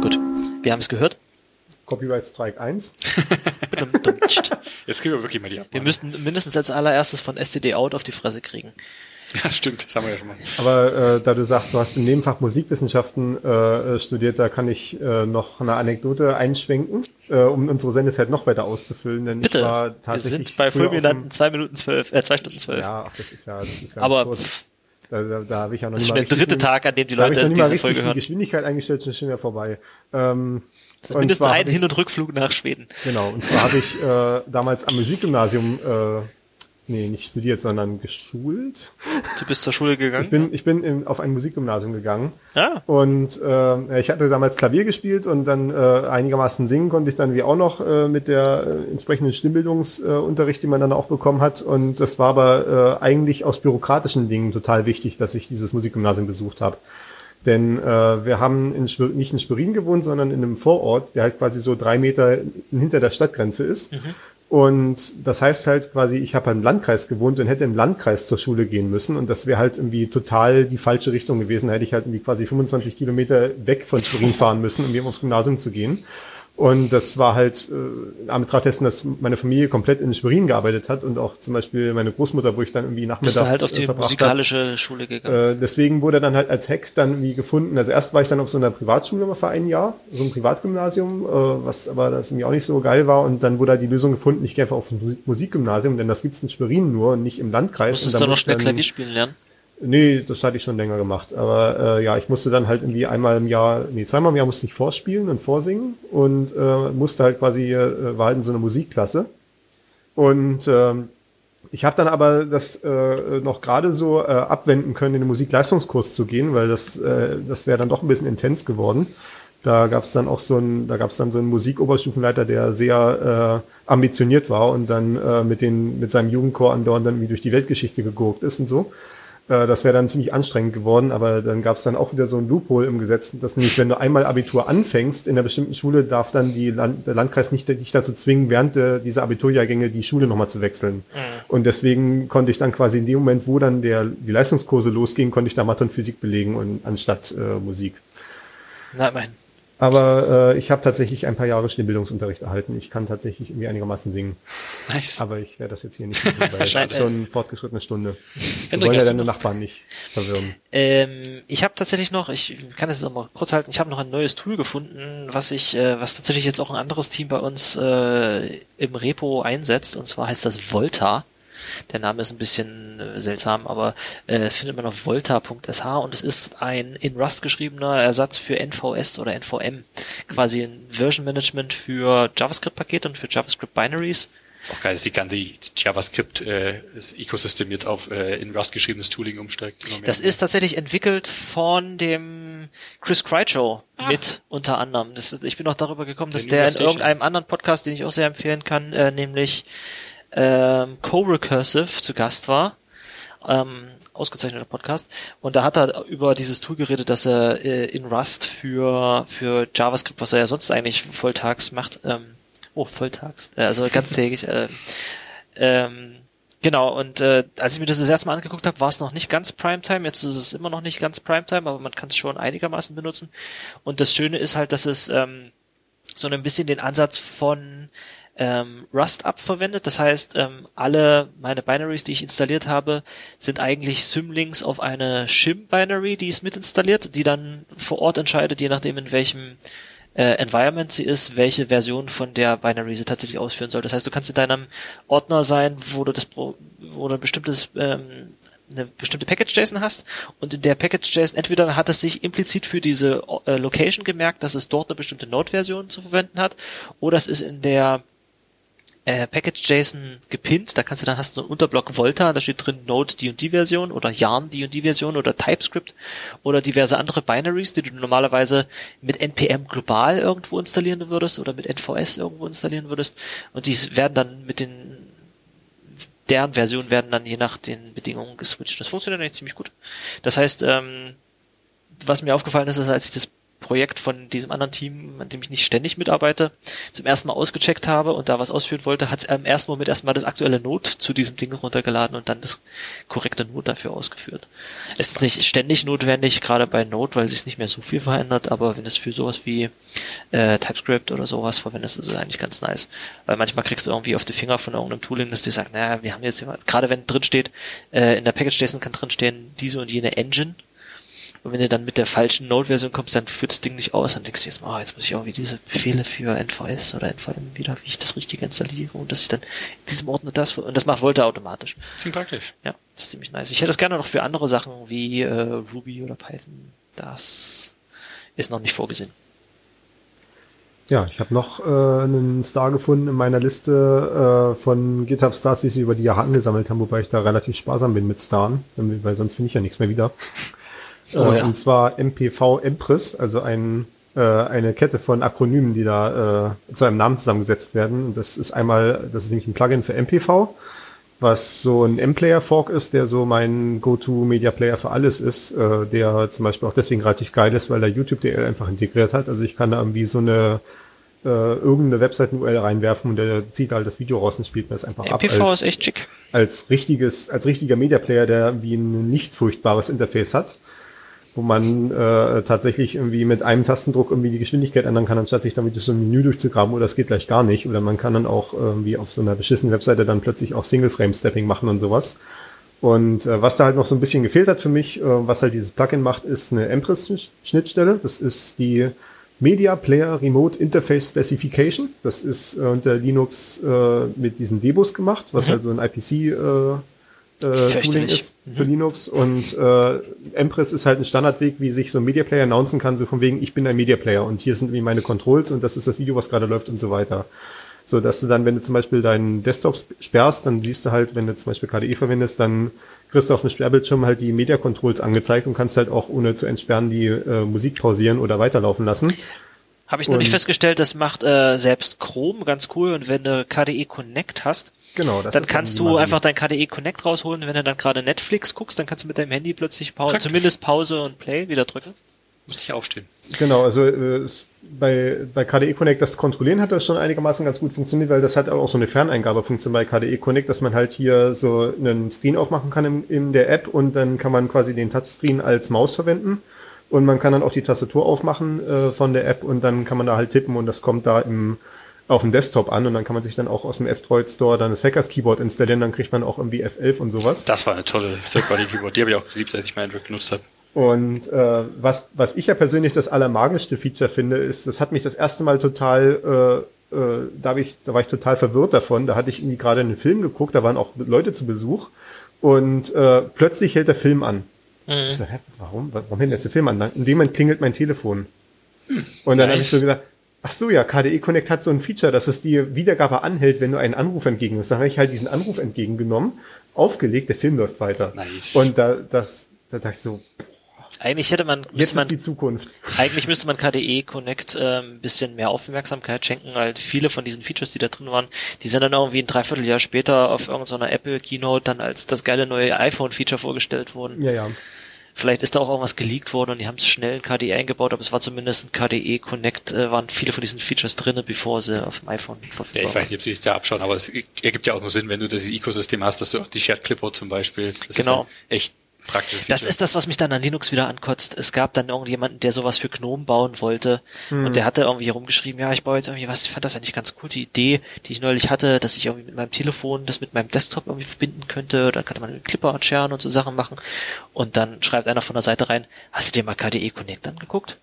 Gut, wir haben es gehört. Copyright Strike 1. (laughs) Jetzt kriegen wir wirklich mal die ab. Wir müssten mindestens als allererstes von STD Out auf die Fresse kriegen. Ja, stimmt. Das haben wir ja schon mal. Aber äh, da du sagst, du hast im Nebenfach Musikwissenschaften äh, äh, studiert, da kann ich äh, noch eine Anekdote einschwenken, äh, um unsere Sendezeit noch weiter auszufüllen. Denn Bitte, ich war wir tatsächlich sind bei fulminanten zwei Minuten zwölf, äh, zwei Stunden zwölf. Ja, ach, das ist ja, das ist ja Aber kurz. da, da, da habe ich ja noch das ist nicht schon mal der richtig dritte den- Tag, an dem die Leute diese richtig Folge die hören. Geschwindigkeit eingestellt, schon schon wieder vorbei. Ähm, Das ist mindestens ein Hin- und Rückflug nach Schweden. Genau, und zwar habe ich äh, damals am Musikgymnasium, äh, nee, nicht studiert, sondern geschult. Du bist zur Schule gegangen? Ich bin, ich bin in, auf ein Musikgymnasium gegangen. Ah. Und äh, ich hatte damals Klavier gespielt und dann äh, einigermaßen singen konnte ich dann wie auch noch äh, mit der äh, entsprechenden Stimmbildungsunterricht, äh, die man dann auch bekommen hat. Und das war aber äh, eigentlich aus bürokratischen Dingen total wichtig, dass ich dieses Musikgymnasium besucht habe. Denn äh, wir haben in Schwer nicht in Schwerin gewohnt, sondern in einem Vorort, der halt quasi so drei Meter hinter der Stadtgrenze ist. Und das heißt halt quasi, ich habe im Landkreis gewohnt und hätte im Landkreis zur Schule gehen müssen. Und das wäre halt irgendwie total die falsche Richtung gewesen. Da hätte ich halt irgendwie quasi 25 Kilometer weg von Schwerin fahren müssen, um eben aufs Gymnasium zu gehen. Und das war halt äh, in Anbetracht dessen, dass meine Familie komplett in Schwerin gearbeitet hat und auch zum Beispiel meine Großmutter, wo ich dann irgendwie nachmittags Bist du halt auf äh, die verbracht hab. musikalische Schule gegangen? Äh, deswegen wurde dann halt als Hack dann irgendwie gefunden. Also erst war ich dann auf so einer Privatschule mal für ein Jahr, so ein Privatgymnasium, äh, was aber das irgendwie auch nicht so geil war. Und dann wurde halt die Lösung gefunden, ich gehe einfach auf ein Mu- Musikgymnasium, denn das gibt's in Schwerin nur und nicht im Landkreis. Musstest und du da noch schnell dann- Klavier spielen lernen? Nee, das hatte ich schon länger gemacht. Aber äh, ja, ich musste dann halt irgendwie einmal im Jahr, nee, zweimal im Jahr musste ich vorspielen und vorsingen und äh, musste halt quasi, äh, war halt in so einer Musikklasse. Und ähm, ich habe dann aber das äh, noch gerade so äh, abwenden können, in den Musikleistungskurs zu gehen, weil das, äh, das wäre dann doch ein bisschen intens geworden. Da gab es dann auch so ein, da gab es dann so einen Musikoberstufenleiter, der sehr äh, ambitioniert war und dann äh, mit den, mit seinem Jugendchor andauernd dann irgendwie durch die Weltgeschichte gegurkt ist und so. Äh, das wäre dann ziemlich anstrengend geworden, aber dann gab es dann auch wieder so ein Loophole im Gesetz, dass nämlich, wenn du einmal Abitur anfängst in einer bestimmten Schule, darf dann die Land der Landkreis nicht dich dazu zwingen, während der, dieser Abiturjahrgänge die Schule nochmal zu wechseln. Und deswegen konnte ich dann quasi in dem Moment, wo dann der, die Leistungskurse losgingen, konnte ich da Mathe und Physik belegen und anstatt äh, Musik. Na, immerhin. Aber äh, ich habe tatsächlich ein paar Jahre Schneebildungsunterricht erhalten. Ich kann tatsächlich irgendwie einigermaßen singen. Nice. Aber ich werde das jetzt hier nicht machen, weil (laughs) es ist schon fortgeschrittene Stunde. Hendrik, wollen ja deine Nachbarn nicht verwirren. Ähm, ich habe tatsächlich noch, ich kann es jetzt auch mal kurz halten, ich habe noch ein neues Tool gefunden, was ich, äh, was tatsächlich jetzt auch ein anderes Team bei uns äh, im Repo einsetzt, und zwar heißt das Volta. Der Name ist ein bisschen äh, seltsam, aber äh, findet man auf volta.sh und es ist ein in Rust geschriebener Ersatz für NVS oder NVM. Quasi ein Version Management für JavaScript-Pakete und für JavaScript-Binaries. Ist auch geil, dass die ganze JavaScript äh, das Ecosystem jetzt auf äh, in Rust geschriebenes Tooling umsteigt. Das ist tatsächlich entwickelt von dem Chris Crycho mit unter anderem. Das, ist- ich bin auch darüber gekommen, dass New der in irgendeinem anderen Podcast, den ich auch sehr empfehlen kann, äh, nämlich ähm, Co-Recursive zu Gast war. Ähm, ausgezeichneter Podcast. Und da hat er über dieses Tool geredet, dass er äh, in Rust für, für JavaScript, was er ja sonst eigentlich volltags macht, ähm, oh, volltags, äh, also ganztägig, äh, ähm, Genau, und äh, als ich mir das das erste Mal angeguckt habe, war es noch nicht ganz Primetime. Jetzt ist es immer noch nicht ganz Primetime, aber man kann es schon einigermaßen benutzen. Und das Schöne ist halt, dass es ähm, so ein bisschen den Ansatz von ähm, Rust abverwendet. Das heißt, ähm, alle meine Binaries, die ich installiert habe, sind eigentlich Symlinks auf eine Shim-Binary, die ist mit installiert, die dann vor Ort entscheidet, je nachdem in welchem äh, Environment sie ist, welche Version von der Binary sie tatsächlich ausführen soll. Das heißt, du kannst in deinem Ordner sein, wo du das, wo du ein bestimmtes ähm, eine bestimmte Package-JSON hast und in der Package-JSON entweder hat es sich implizit für diese äh, Location gemerkt, dass es dort eine bestimmte Node-Version zu verwenden hat oder es ist in der äh, Package.json gepinnt, da kannst du dann hast du einen Unterblock Volta, da steht drin Node die und die Version oder Yarn die und die Version oder TypeScript oder diverse andere Binaries, die du normalerweise mit npm global irgendwo installieren würdest oder mit NVS irgendwo installieren würdest und die werden dann mit den deren Versionen werden dann je nach den Bedingungen geswitcht. Das funktioniert eigentlich ziemlich gut. Das heißt, ähm, was mir aufgefallen ist, ist, als ich das Projekt von diesem anderen Team, an dem ich nicht ständig mitarbeite, zum ersten Mal ausgecheckt habe und da was ausführen wollte, hat es im ersten Moment erstmal das aktuelle Node zu diesem Ding runtergeladen und dann das korrekte Node dafür ausgeführt. Es ist nicht ständig notwendig, gerade bei Node, weil sich nicht mehr so viel verändert, aber wenn es für sowas wie äh, TypeScript oder sowas verwendest, ist es eigentlich ganz nice. Weil manchmal kriegst du irgendwie auf die Finger von irgendeinem Tooling, das dir sagt, naja, wir haben jetzt, gerade wenn drin steht, äh, in der Package.json kann drin stehen, diese und jene Engine, und wenn du dann mit der falschen Node-Version kommst, dann führt das Ding nicht aus. Dann denkst du jetzt, oh, jetzt muss ich irgendwie diese Befehle für NVS oder NVM wieder, wie ich das Richtige installiere und dass ich dann in diesem Ordner das, und das macht Volta automatisch. Klingt praktisch. Ja, das ist ziemlich nice. Ich hätte es gerne noch für andere Sachen wie äh, Ruby oder Python. Das ist noch nicht vorgesehen. Ja, ich habe noch äh, einen Star gefunden in meiner Liste äh, von GitHub Stars, die sie über die Jahre angesammelt haben, wobei ich da relativ sparsam bin mit Starn, weil sonst finde ich ja nichts mehr wieder. Oh ja. Und zwar MPV Empress, also ein, äh, eine Kette von Akronymen, die da äh, zu einem Namen zusammengesetzt werden. Und das ist einmal, das ist nämlich ein Plugin für MPV, was so ein M-Player-Fork ist, der so mein Go-To-Media-Player für alles ist, äh, der zum Beispiel auch deswegen relativ geil ist, weil er YouTube.dl einfach integriert hat. Also ich kann da irgendwie so eine äh, irgendeine Webseiten-URL reinwerfen und der zieht halt das Video raus und spielt mir das einfach ab. MPV als- ist echt schick. als richtiges, als richtiger Media Player, der wie ein nicht furchtbares Interface hat, wo man äh, tatsächlich irgendwie mit einem Tastendruck irgendwie die Geschwindigkeit ändern kann, anstatt sich damit durch so ein Menü durchzugraben oder das geht gleich gar nicht. Oder man kann dann auch irgendwie auf so einer beschissenen Webseite dann plötzlich auch Single-Frame-Stepping machen und sowas. Und äh, was da halt noch so ein bisschen gefehlt hat für mich, äh, was halt dieses Plugin macht, ist eine Empress-Schnittstelle. Das ist die Media Player Remote Interface Specification. Das ist äh, unter Linux äh, mit diesem Debus gemacht, was halt so ein IPC äh, äh, Tooling ist für Linux. Und äh, Empress ist halt ein Standardweg, wie sich so ein Media Player announcen kann, so von wegen, ich bin ein Media Player und hier sind irgendwie meine Controls und das ist das Video, was gerade läuft und so weiter. So, dass du dann, wenn du zum Beispiel deinen Desktop sp- sperrst, dann siehst du halt, wenn du zum Beispiel KDE verwendest, dann kriegst du auf dem Sperrbildschirm halt die Media Controls angezeigt und kannst halt auch ohne zu entsperren die äh, Musik pausieren oder weiterlaufen lassen. Habe ich noch nicht festgestellt, das macht äh, selbst Chrome ganz cool und wenn du KDE Connect hast, Genau, das dann kannst du einfach dein KDE Connect rausholen, wenn du dann gerade Netflix guckst, dann kannst du mit deinem Handy plötzlich Pause, Praktisch. zumindest Pause und Play wieder drücken. Muss ich aufstehen. Genau, also äh, bei, bei KDE Connect das Kontrollieren hat das schon einigermaßen ganz gut funktioniert, weil das hat auch so eine Ferneingabefunktion bei KDE Connect, dass man halt hier so einen Screen aufmachen kann in, in der App und dann kann man quasi den Touchscreen als Maus verwenden und man kann dann auch die Tastatur aufmachen äh, von der App und dann kann man da halt tippen und das kommt da im auf dem Desktop an und dann kann man sich dann auch aus dem F-Droid Store dann das Hackers Keyboard installieren, dann kriegt man auch irgendwie F11 und sowas. Das war eine tolle Third-Party-Keyboard. Die habe ich auch geliebt, als ich mein Android genutzt habe. Und äh, was, was ich ja persönlich das allermagischste Feature finde, ist, das hat mich das erste Mal total, äh, äh, da, hab ich, da war ich total verwirrt davon. Da hatte ich irgendwie gerade einen Film geguckt, da waren auch Leute zu Besuch und äh, plötzlich hält der Film an. Ich so, hä, warum? Warum hält jetzt der Film an? In dem Moment klingelt mein Telefon. Und dann habe ich Nice. so gedacht, ach so, ja, KDE Connect hat so ein Feature, dass es die Wiedergabe anhält, wenn du einen Anruf entgegennimmst. Dann habe ich halt diesen Anruf entgegengenommen, aufgelegt, der Film läuft weiter. Nice. Und da, das, da dachte ich so, Eigentlich hätte man, Jetzt man ist die Zukunft. Eigentlich müsste man KDE Connect ähm, ein bisschen mehr Aufmerksamkeit schenken, weil viele von diesen Features, die da drin waren, die sind dann irgendwie ein Dreivierteljahr später auf irgendeiner Apple Keynote dann als das geile neue iPhone-Feature vorgestellt worden. Ja, ja. Vielleicht ist da auch irgendwas geleakt worden und die haben es schnell in KDE eingebaut, aber es war zumindest ein KDE Connect, äh, waren viele von diesen Features drinne, bevor sie auf dem iPhone verfügbar Ja, ich weiß nicht, ob sie sich da abschauen, aber es ergibt ja auch nur Sinn, wenn du das Ecosystem hast, dass du auch die Shared Clipboard zum Beispiel. Das Genau. Ist echt praktisches Das Feature. ist das, was mich dann an Linux wieder ankotzt. Es gab dann irgendjemanden, der sowas für GNOME bauen wollte und der hatte irgendwie rumgeschrieben, ja, ich baue jetzt irgendwie was, ich fand das eigentlich ganz cool, die Idee, die ich neulich hatte, dass ich irgendwie mit meinem Telefon das mit meinem Desktop irgendwie verbinden könnte, dann könnte man einen Clipper scheren und so Sachen machen und dann schreibt einer von der Seite rein, hast du dir mal KDE Connect angeguckt?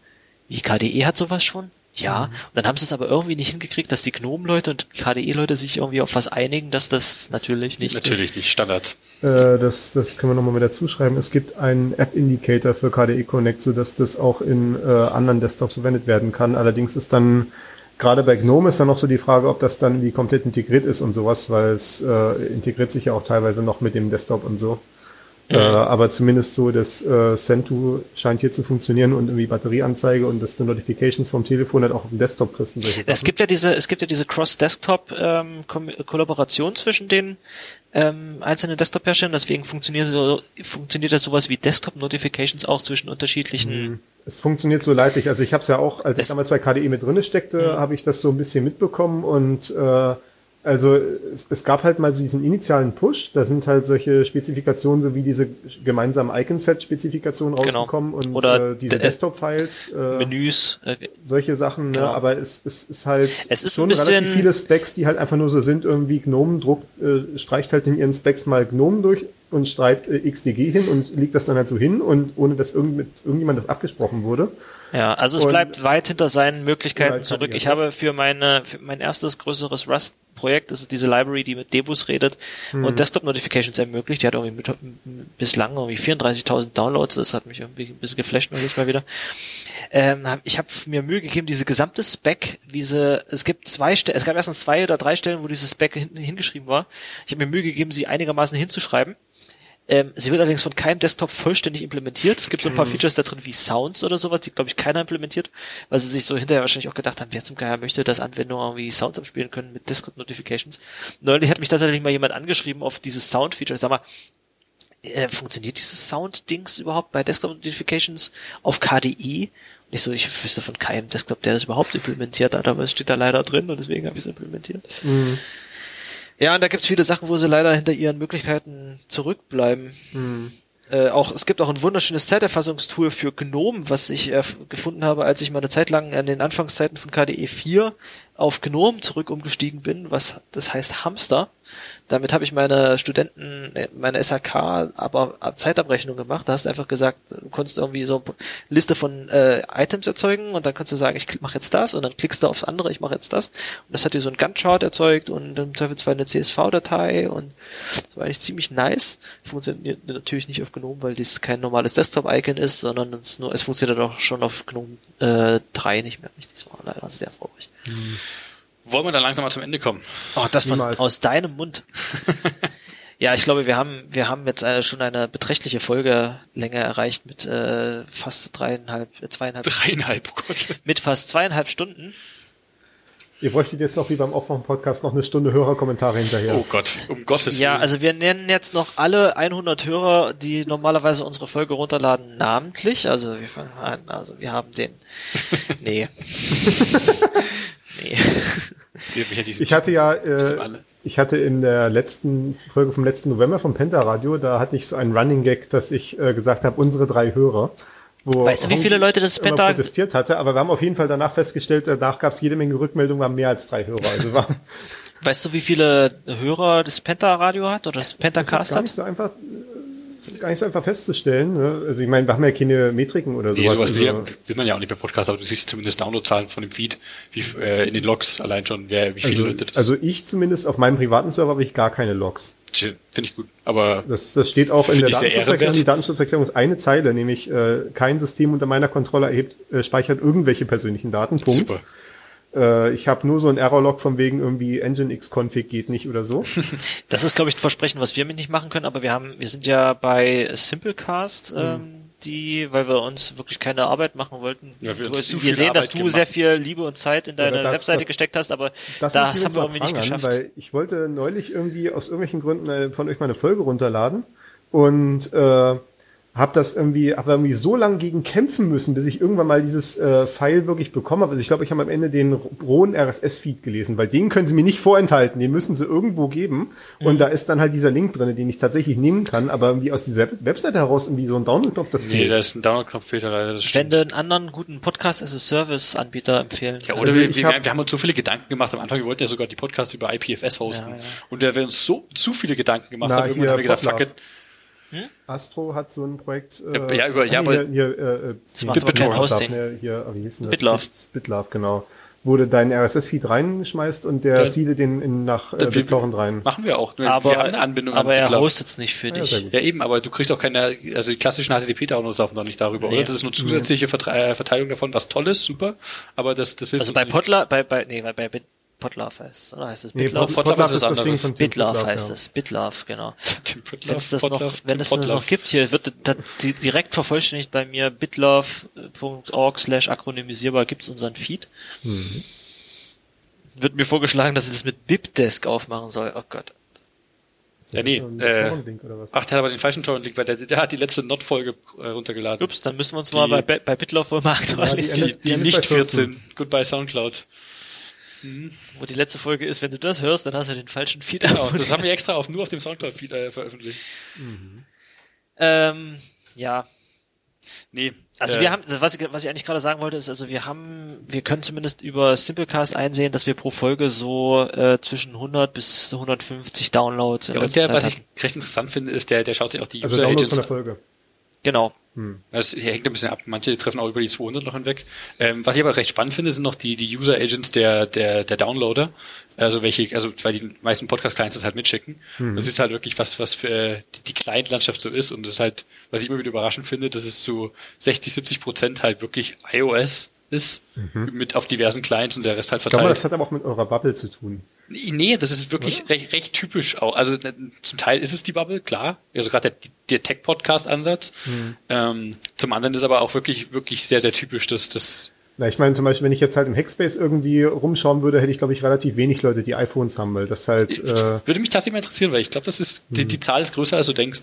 Wie KDE hat sowas schon? Ja, und dann haben sie es aber irgendwie nicht hingekriegt, dass die GNOME-Leute und KDE-Leute sich irgendwie auf was einigen, dass das natürlich nicht Natürlich nicht Standard. Äh, das, das können wir nochmal mit dazu schreiben. Es gibt einen App-Indicator für KDE Connect, sodass das auch in äh, anderen Desktops verwendet werden kann. Allerdings ist dann, gerade bei GNOME ist dann noch so die Frage, ob das dann irgendwie komplett integriert ist und sowas, weil es äh, integriert sich ja auch teilweise noch mit dem Desktop und so. Äh, aber zumindest so, das äh, Send-To scheint hier zu funktionieren und irgendwie Batterieanzeige und dass du Notifications vom Telefon halt auch auf dem Desktop kriegst und solche Sachen. Es gibt ja diese, es gibt ja diese Cross-Desktop-Kollaboration zwischen den ähm, einzelnen Desktop-Herstellern, deswegen funktioniert so, funktioniert das sowas wie Desktop-Notifications auch zwischen unterschiedlichen. Es funktioniert so leidlich. Also ich habe es ja auch, als ich Es- damals bei KDE mit drinne steckte, habe ich das so ein bisschen mitbekommen und äh, also es, es gab halt mal so diesen initialen Push. Da sind halt solche Spezifikationen, so wie diese gemeinsamen Icon-Set-Spezifikationen Genau. rausgekommen und Oder äh, diese Desktop-Files, äh, Menüs, äh, solche Sachen. Ne? Genau. Aber es, es ist halt Es ist schon relativ viele Specs, die halt einfach nur so sind. Irgendwie Gnome druckt, äh, streicht halt in ihren Specs mal Gnome durch und streicht äh, XDG hin und legt das dann halt so hin und ohne dass irgend mit irgendjemand das abgesprochen wurde. ja, also es Und- bleibt weit hinter seinen Möglichkeiten zurück. Ich habe für meine, für mein erstes größeres Rust-Projekt, das ist diese Library, die mit Debus redet Mhm. und Desktop-Notifications ermöglicht. Die hat irgendwie mit, bislang irgendwie 34.000 Downloads. Das hat mich irgendwie ein bisschen geflasht neulich mal wieder. Ähm, hab- ich habe mir Mühe gegeben, diese gesamte Spec, diese, es gibt zwei Stellen, es gab erstens zwei oder drei Stellen, wo diese Spec hinten hingeschrieben war. Ich habe mir Mühe gegeben, sie einigermaßen hinzuschreiben. Ähm, sie wird allerdings von keinem Desktop vollständig implementiert. Es gibt so ein paar Features da drin wie Sounds oder sowas, die, glaube ich, keiner implementiert, weil sie sich so hinterher wahrscheinlich auch gedacht haben, wer zum Geier möchte, dass Anwendungen irgendwie Sounds abspielen können mit Discord-Notifications. Neulich hat mich tatsächlich mal jemand angeschrieben auf dieses Sound-Feature. Sag mal, äh, funktioniert dieses Sound-Dings überhaupt bei Desktop-Notifications auf KDE? Und ich so, ich wüsste von keinem Desktop, der das überhaupt implementiert hat, aber es steht da leider drin und deswegen habe ich es implementiert. Ja, und da gibt's viele Sachen, wo sie leider hinter ihren Möglichkeiten zurückbleiben. Äh, auch, es gibt auch ein wunderschönes Zeiterfassungstool für GNOME, was ich äh, gefunden habe, als ich mal eine Zeit lang an den Anfangszeiten von KDE 4 auf GNOME zurück umgestiegen bin, was das heißt Hamster. Damit habe ich meine Studenten, äh, meine SHK, aber ab Zeitabrechnung gemacht. Da hast du einfach gesagt, du konntest irgendwie so eine Liste von äh, Items erzeugen und dann kannst du sagen, ich mache jetzt das und dann klickst du aufs andere, ich mache jetzt das. Und das hat dir so ein Gantt-Chart erzeugt und im Zweifelsfall eine CSV-Datei und das war eigentlich ziemlich nice. Funktioniert natürlich nicht auf GNOME, weil dies kein normales Desktop-Icon ist, sondern es nur, es funktioniert auch schon auf GNOME äh, 3 nicht mehr richtig. Das war leider sehr traurig. Wollen wir dann langsam mal zum Ende kommen? Oh, das von Niemals. aus deinem Mund. (laughs) Ja, ich glaube, wir haben, wir haben jetzt äh, schon eine beträchtliche Folgelänge erreicht mit äh, fast dreieinhalb, äh, zweieinhalb, Dreieinhalb, oh Gott. mit fast zweieinhalb Stunden. Ihr bräuchtet jetzt noch wie beim Aufwachen-Podcast noch eine Stunde Hörerkommentare hinterher. Oh Gott, um Gottes Ja, Willen. also wir nennen jetzt noch alle 100 Hörer, die normalerweise unsere Folge runterladen, namentlich. Also wir fangen an, also wir haben den, (laughs) nee. (laughs) nee. (laughs) Ich hatte ja, äh, ich hatte in der letzten Folge vom letzten November vom Penta-Radio, da hatte ich so einen Running Gag, dass ich äh, gesagt habe, unsere drei Hörer. Wo Weißt du, wie viele Leute das Penta- protestiert hatte, aber wir haben auf jeden Fall danach festgestellt, danach gab es jede Menge Rückmeldungen, waren mehr als drei Hörer. Also war Weißt du, wie viele Hörer das Penta-Radio hat oder das das Pentacast hat? äh, gar nicht so einfach festzustellen. Ne? Also ich meine, wir haben ja keine Metriken oder Nee, sowas. sowas will, also, will man ja auch nicht bei Podcast, aber du siehst zumindest Downloadzahlen von dem Feed, wie äh, in den Logs allein schon, wer, wie viele also, Leute das. also ich zumindest auf meinem privaten Server habe ich gar keine Logs. Finde ich gut. Aber Das, das steht auch in der Datenschutzerklärung. Die Datenschutzerklärung ist eine Zeile, nämlich äh, kein System unter meiner Kontrolle erhebt, äh, speichert irgendwelche persönlichen Daten. Punkt. super. Äh, ich habe nur so ein Error-Log von wegen irgendwie Nginx-Config geht nicht oder so. (laughs) Das ist, glaube ich, ein Versprechen, was wir mit nicht machen können, aber wir haben, wir sind ja bei Simplecast, Mhm. ähm, die, weil wir uns wirklich keine Arbeit machen wollten. Ja, wir du, uns zu wir viel sehen, dass Arbeit du gemacht. sehr viel Liebe und Zeit in deine das- Webseite das- gesteckt hast, aber Das, das, haben wir irgendwie nicht geschafft. Weil ich wollte neulich irgendwie aus irgendwelchen Gründen äh, von euch mal eine Folge runterladen und äh, habe das irgendwie, habe irgendwie so lange gegen kämpfen müssen, bis ich irgendwann mal dieses äh, File wirklich bekommen habe. Also ich glaube, ich habe am Ende den rohen RSS-Feed gelesen, weil den können sie mir nicht vorenthalten, den müssen sie irgendwo geben. Und Mhm. da ist dann halt dieser Link drin, den ich tatsächlich nehmen kann, aber irgendwie aus dieser Webseite heraus irgendwie so ein Download-Knopf, das Nee, fehlt. da ist ein Download-Knopf fehlt da leider. Das wenn stimmt. du einen anderen guten Podcast as a Service Anbieter empfehlen Ja, oder Also wir, hab- wir haben uns so viele Gedanken gemacht am Anfang, wir wollten ja sogar die Podcasts über IPFS hosten. Ja, ja. Und da wir uns so zu viele Gedanken gemacht Na, haben, irgendwann hier haben wir gesagt, fuck Podlove. It. Astro hat so ein Projekt. Ja, ja, über- ja, hier, aber- hier, äh, Das macht. Ne, hier, wie hieß denn das? Bitlove. Bit- Bitlove, genau. Wo du deinen RSS-Feed reinschmeißt und der Ja. seedet den in, nach äh, BitTorrent rein. Machen wir auch. Nur aber, wir haben eine Anbindung aber an er hostet es nicht für ja, dich. gut. Ja, eben, aber du kriegst auch keine, also die klassischen HTTP-Downloads laufen doch nicht darüber, Nee. oder? Das ist nur zusätzliche Vertre äh, Verteilung davon, was toll ist, super, aber das, das hilft also uns bei. Podla, bei, bei, nee, bei, bei Bit, Podlove heißt es, oder heißt es Nee, Bitlove? Pod- Podlove ist was anderes. Tim Bitlove Bitlove, heißt ja. es, Bitlove, genau. Wenn es das noch, wenn es das noch gibt, hier wird das die- direkt vervollständigt bei mir bitlove.org slash akronymisierbar gibt's unseren Feed. Mhm. Wird mir vorgeschlagen, dass ich das mit Bibdesk aufmachen soll. Oh Gott. Ja, nee, äh, Torrent-Link oder was? Ach, der hat aber den falschen Torrent-Link, weil der, der hat die letzte Not-Folge äh, runtergeladen. Ups, dann müssen wir uns Die- mal bei, bei Bitlove wohl mal aktualisieren. endet- Die, die bei nicht 14. 14. Goodbye Soundcloud. Wo die letzte Folge ist. Wenn du das hörst, dann hast du den falschen Feed. Genau, abonniert. das haben wir extra auf, nur auf dem Soundcloud-Feed äh, veröffentlicht. ähm, ja, Nee. Also äh, wir haben, was ich, was ich eigentlich gerade sagen wollte, ist, also wir haben, wir können zumindest über Simplecast einsehen, dass wir pro Folge so äh, zwischen 100 bis 150 Downloads Ja, und der, Zeit was ich recht interessant finde, ist, der, der schaut sich auch die Also User Downloads Agents von der Folge. Genau. Das hängt ein bisschen ab. Manche treffen auch über die 200 noch hinweg. Ähm, was ich aber recht spannend finde, sind noch die, die User Agents der, der, der Downloader. Also welche, also weil die meisten Podcast-Clients das halt mitschicken. Das ist halt wirklich was, was für die, Client-Landschaft so ist. Und das ist halt, was ich immer wieder überraschend finde, dass es zu 60, 70 Prozent halt wirklich iOS ist, mit auf diversen Clients und der Rest halt Ich glaube, verteilt. das hat aber auch mit eurer Bubble zu tun. Nee, das ist wirklich recht, recht typisch auch. Also äh, zum Teil ist es die Bubble, klar. Also gerade der, der Tech-Podcast-Ansatz. Ähm, zum anderen ist aber auch wirklich, wirklich sehr, sehr typisch, dass das Na, ich meine zum Beispiel, wenn ich jetzt halt im Hackspace irgendwie rumschauen würde, hätte ich, glaube ich, relativ wenig Leute, die iPhones haben, weil das halt, äh, würde mich tatsächlich mal interessieren, weil ich glaube, das ist die, die Zahl ist größer, als du denkst.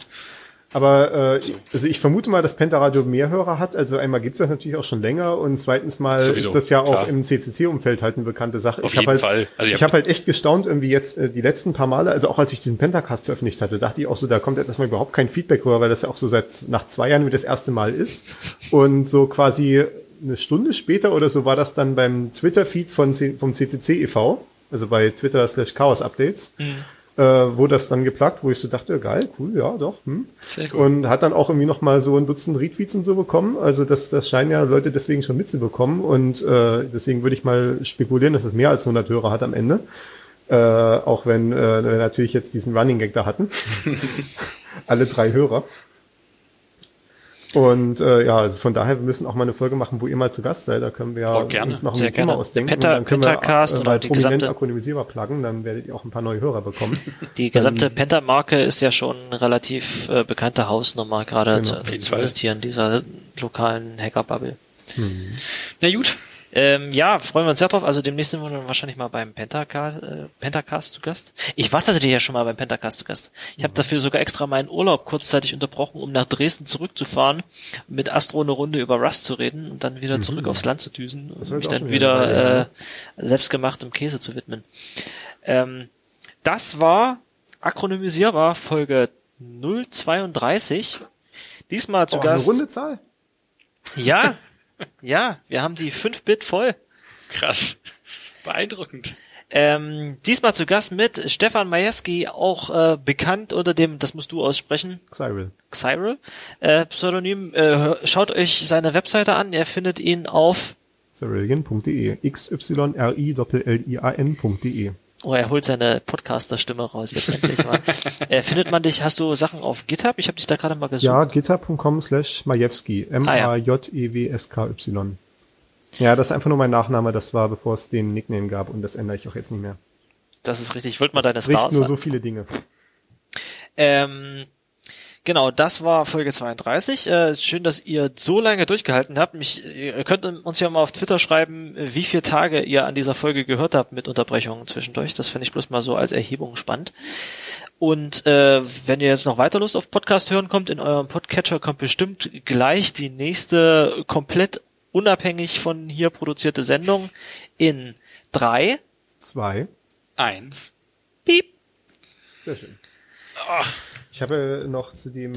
Aber äh, also ich vermute mal, dass Pentaradio mehr Hörer hat. Also einmal gibt's das natürlich auch schon länger und zweitens mal Sowieso, ist das ja auch klar. im CCC-Umfeld halt eine bekannte Sache. Auf ich hab jeden halt, Fall. Also ich habe halt echt gestaunt irgendwie jetzt äh, die letzten paar Male, also auch als ich diesen Pentacast veröffentlicht hatte, dachte ich auch so, da kommt jetzt erstmal überhaupt kein Feedback rüber, weil das ja auch so seit nach zwei Jahren wie das erste Mal ist. Und so quasi eine Stunde später oder so war das dann beim Twitter-Feed von C vom CCC e.V., also bei Twitter slash Chaos Updates, äh, wo das dann geplagt, wo ich so dachte, geil, cool, ja, doch. Hm. Sehr gut. Und hat dann auch irgendwie noch mal so ein Dutzend Retweets und so bekommen. Also das, das scheinen ja Leute deswegen schon mitzubekommen. Und äh, deswegen würde ich mal spekulieren, dass es mehr als 100 Hörer hat am Ende. Äh, auch wenn äh, wir natürlich jetzt diesen Running Gag da hatten. (laughs) Alle drei Hörer. Und äh, ja, also von daher, wir müssen auch mal eine Folge machen, wo ihr mal zu Gast seid. Da können wir ja Oh, gerne. uns noch ein Sehr Thema gerne. ausdenken. Penta- und dann können Pentacast wir äh, oder die gesamte- akronymisierbar pluggen, dann werdet ihr auch ein paar neue Hörer bekommen. (laughs) Die gesamte Penta-Marke ist ja schon eine relativ äh, bekannte Hausnummer, gerade Genau, zu, auf jeden zumindest hier in dieser lokalen Hacker-Bubble. Na gut. Ähm, ja, freuen wir uns sehr drauf. Also demnächst sind wir dann wahrscheinlich mal beim Pentacast, äh, Pentacast zu Gast. Ich war tatsächlich ja schon mal beim Pentacast zu Gast. Ich habe dafür sogar extra meinen Urlaub kurzzeitig unterbrochen, um nach Dresden zurückzufahren, mit Astro eine Runde über Rust zu reden und dann wieder zurück aufs Land zu düsen und mich dann wieder eine Weile äh, selbstgemachtem Käse zu widmen. Ähm, das war akronymisierbar Folge 032. Diesmal zu Oh, eine Gast. runde Zahl. Ja, (laughs) ja, wir haben die 5-Bit voll. Krass. Beeindruckend. Ähm, diesmal zu Gast mit Stefan Majewski, auch äh, bekannt unter dem, das musst du aussprechen, Cyril. Xyril, äh, Pseudonym. Äh, schaut euch seine Webseite an, ihr findet ihn auf, Cyrillian.de. x-y-r-i-l-l-i-a-n.de. oh, er holt seine Podcaster-Stimme raus jetzt endlich mal. (laughs) äh, findet man dich, hast du Sachen auf GitHub? Ich habe dich da gerade mal gesucht. Ja, github.com slash Majewski. Ah, M-A-J-E-W-S-K-Y. Ja, das ist einfach nur mein Nachname. Das war, bevor es den Nickname gab und das ändere ich auch jetzt nicht mehr. Das ist richtig, ich wollte mal deine Stars nur so viele Dinge. Ähm, genau, das war Folge 32. Äh, schön, dass ihr so lange durchgehalten habt. Mich, ihr könnt uns ja mal auf Twitter schreiben, wie viele Tage ihr an dieser Folge gehört habt mit Unterbrechungen zwischendurch. Das finde ich bloß mal so als Erhebung spannend. Und äh, wenn ihr jetzt noch weiter Lust auf Podcast hören kommt, in eurem Podcatcher kommt bestimmt gleich die nächste komplett unabhängig von hier produzierte Sendung in drei. Zwei. Eins. Piep. Sehr schön. Ich habe noch zu dem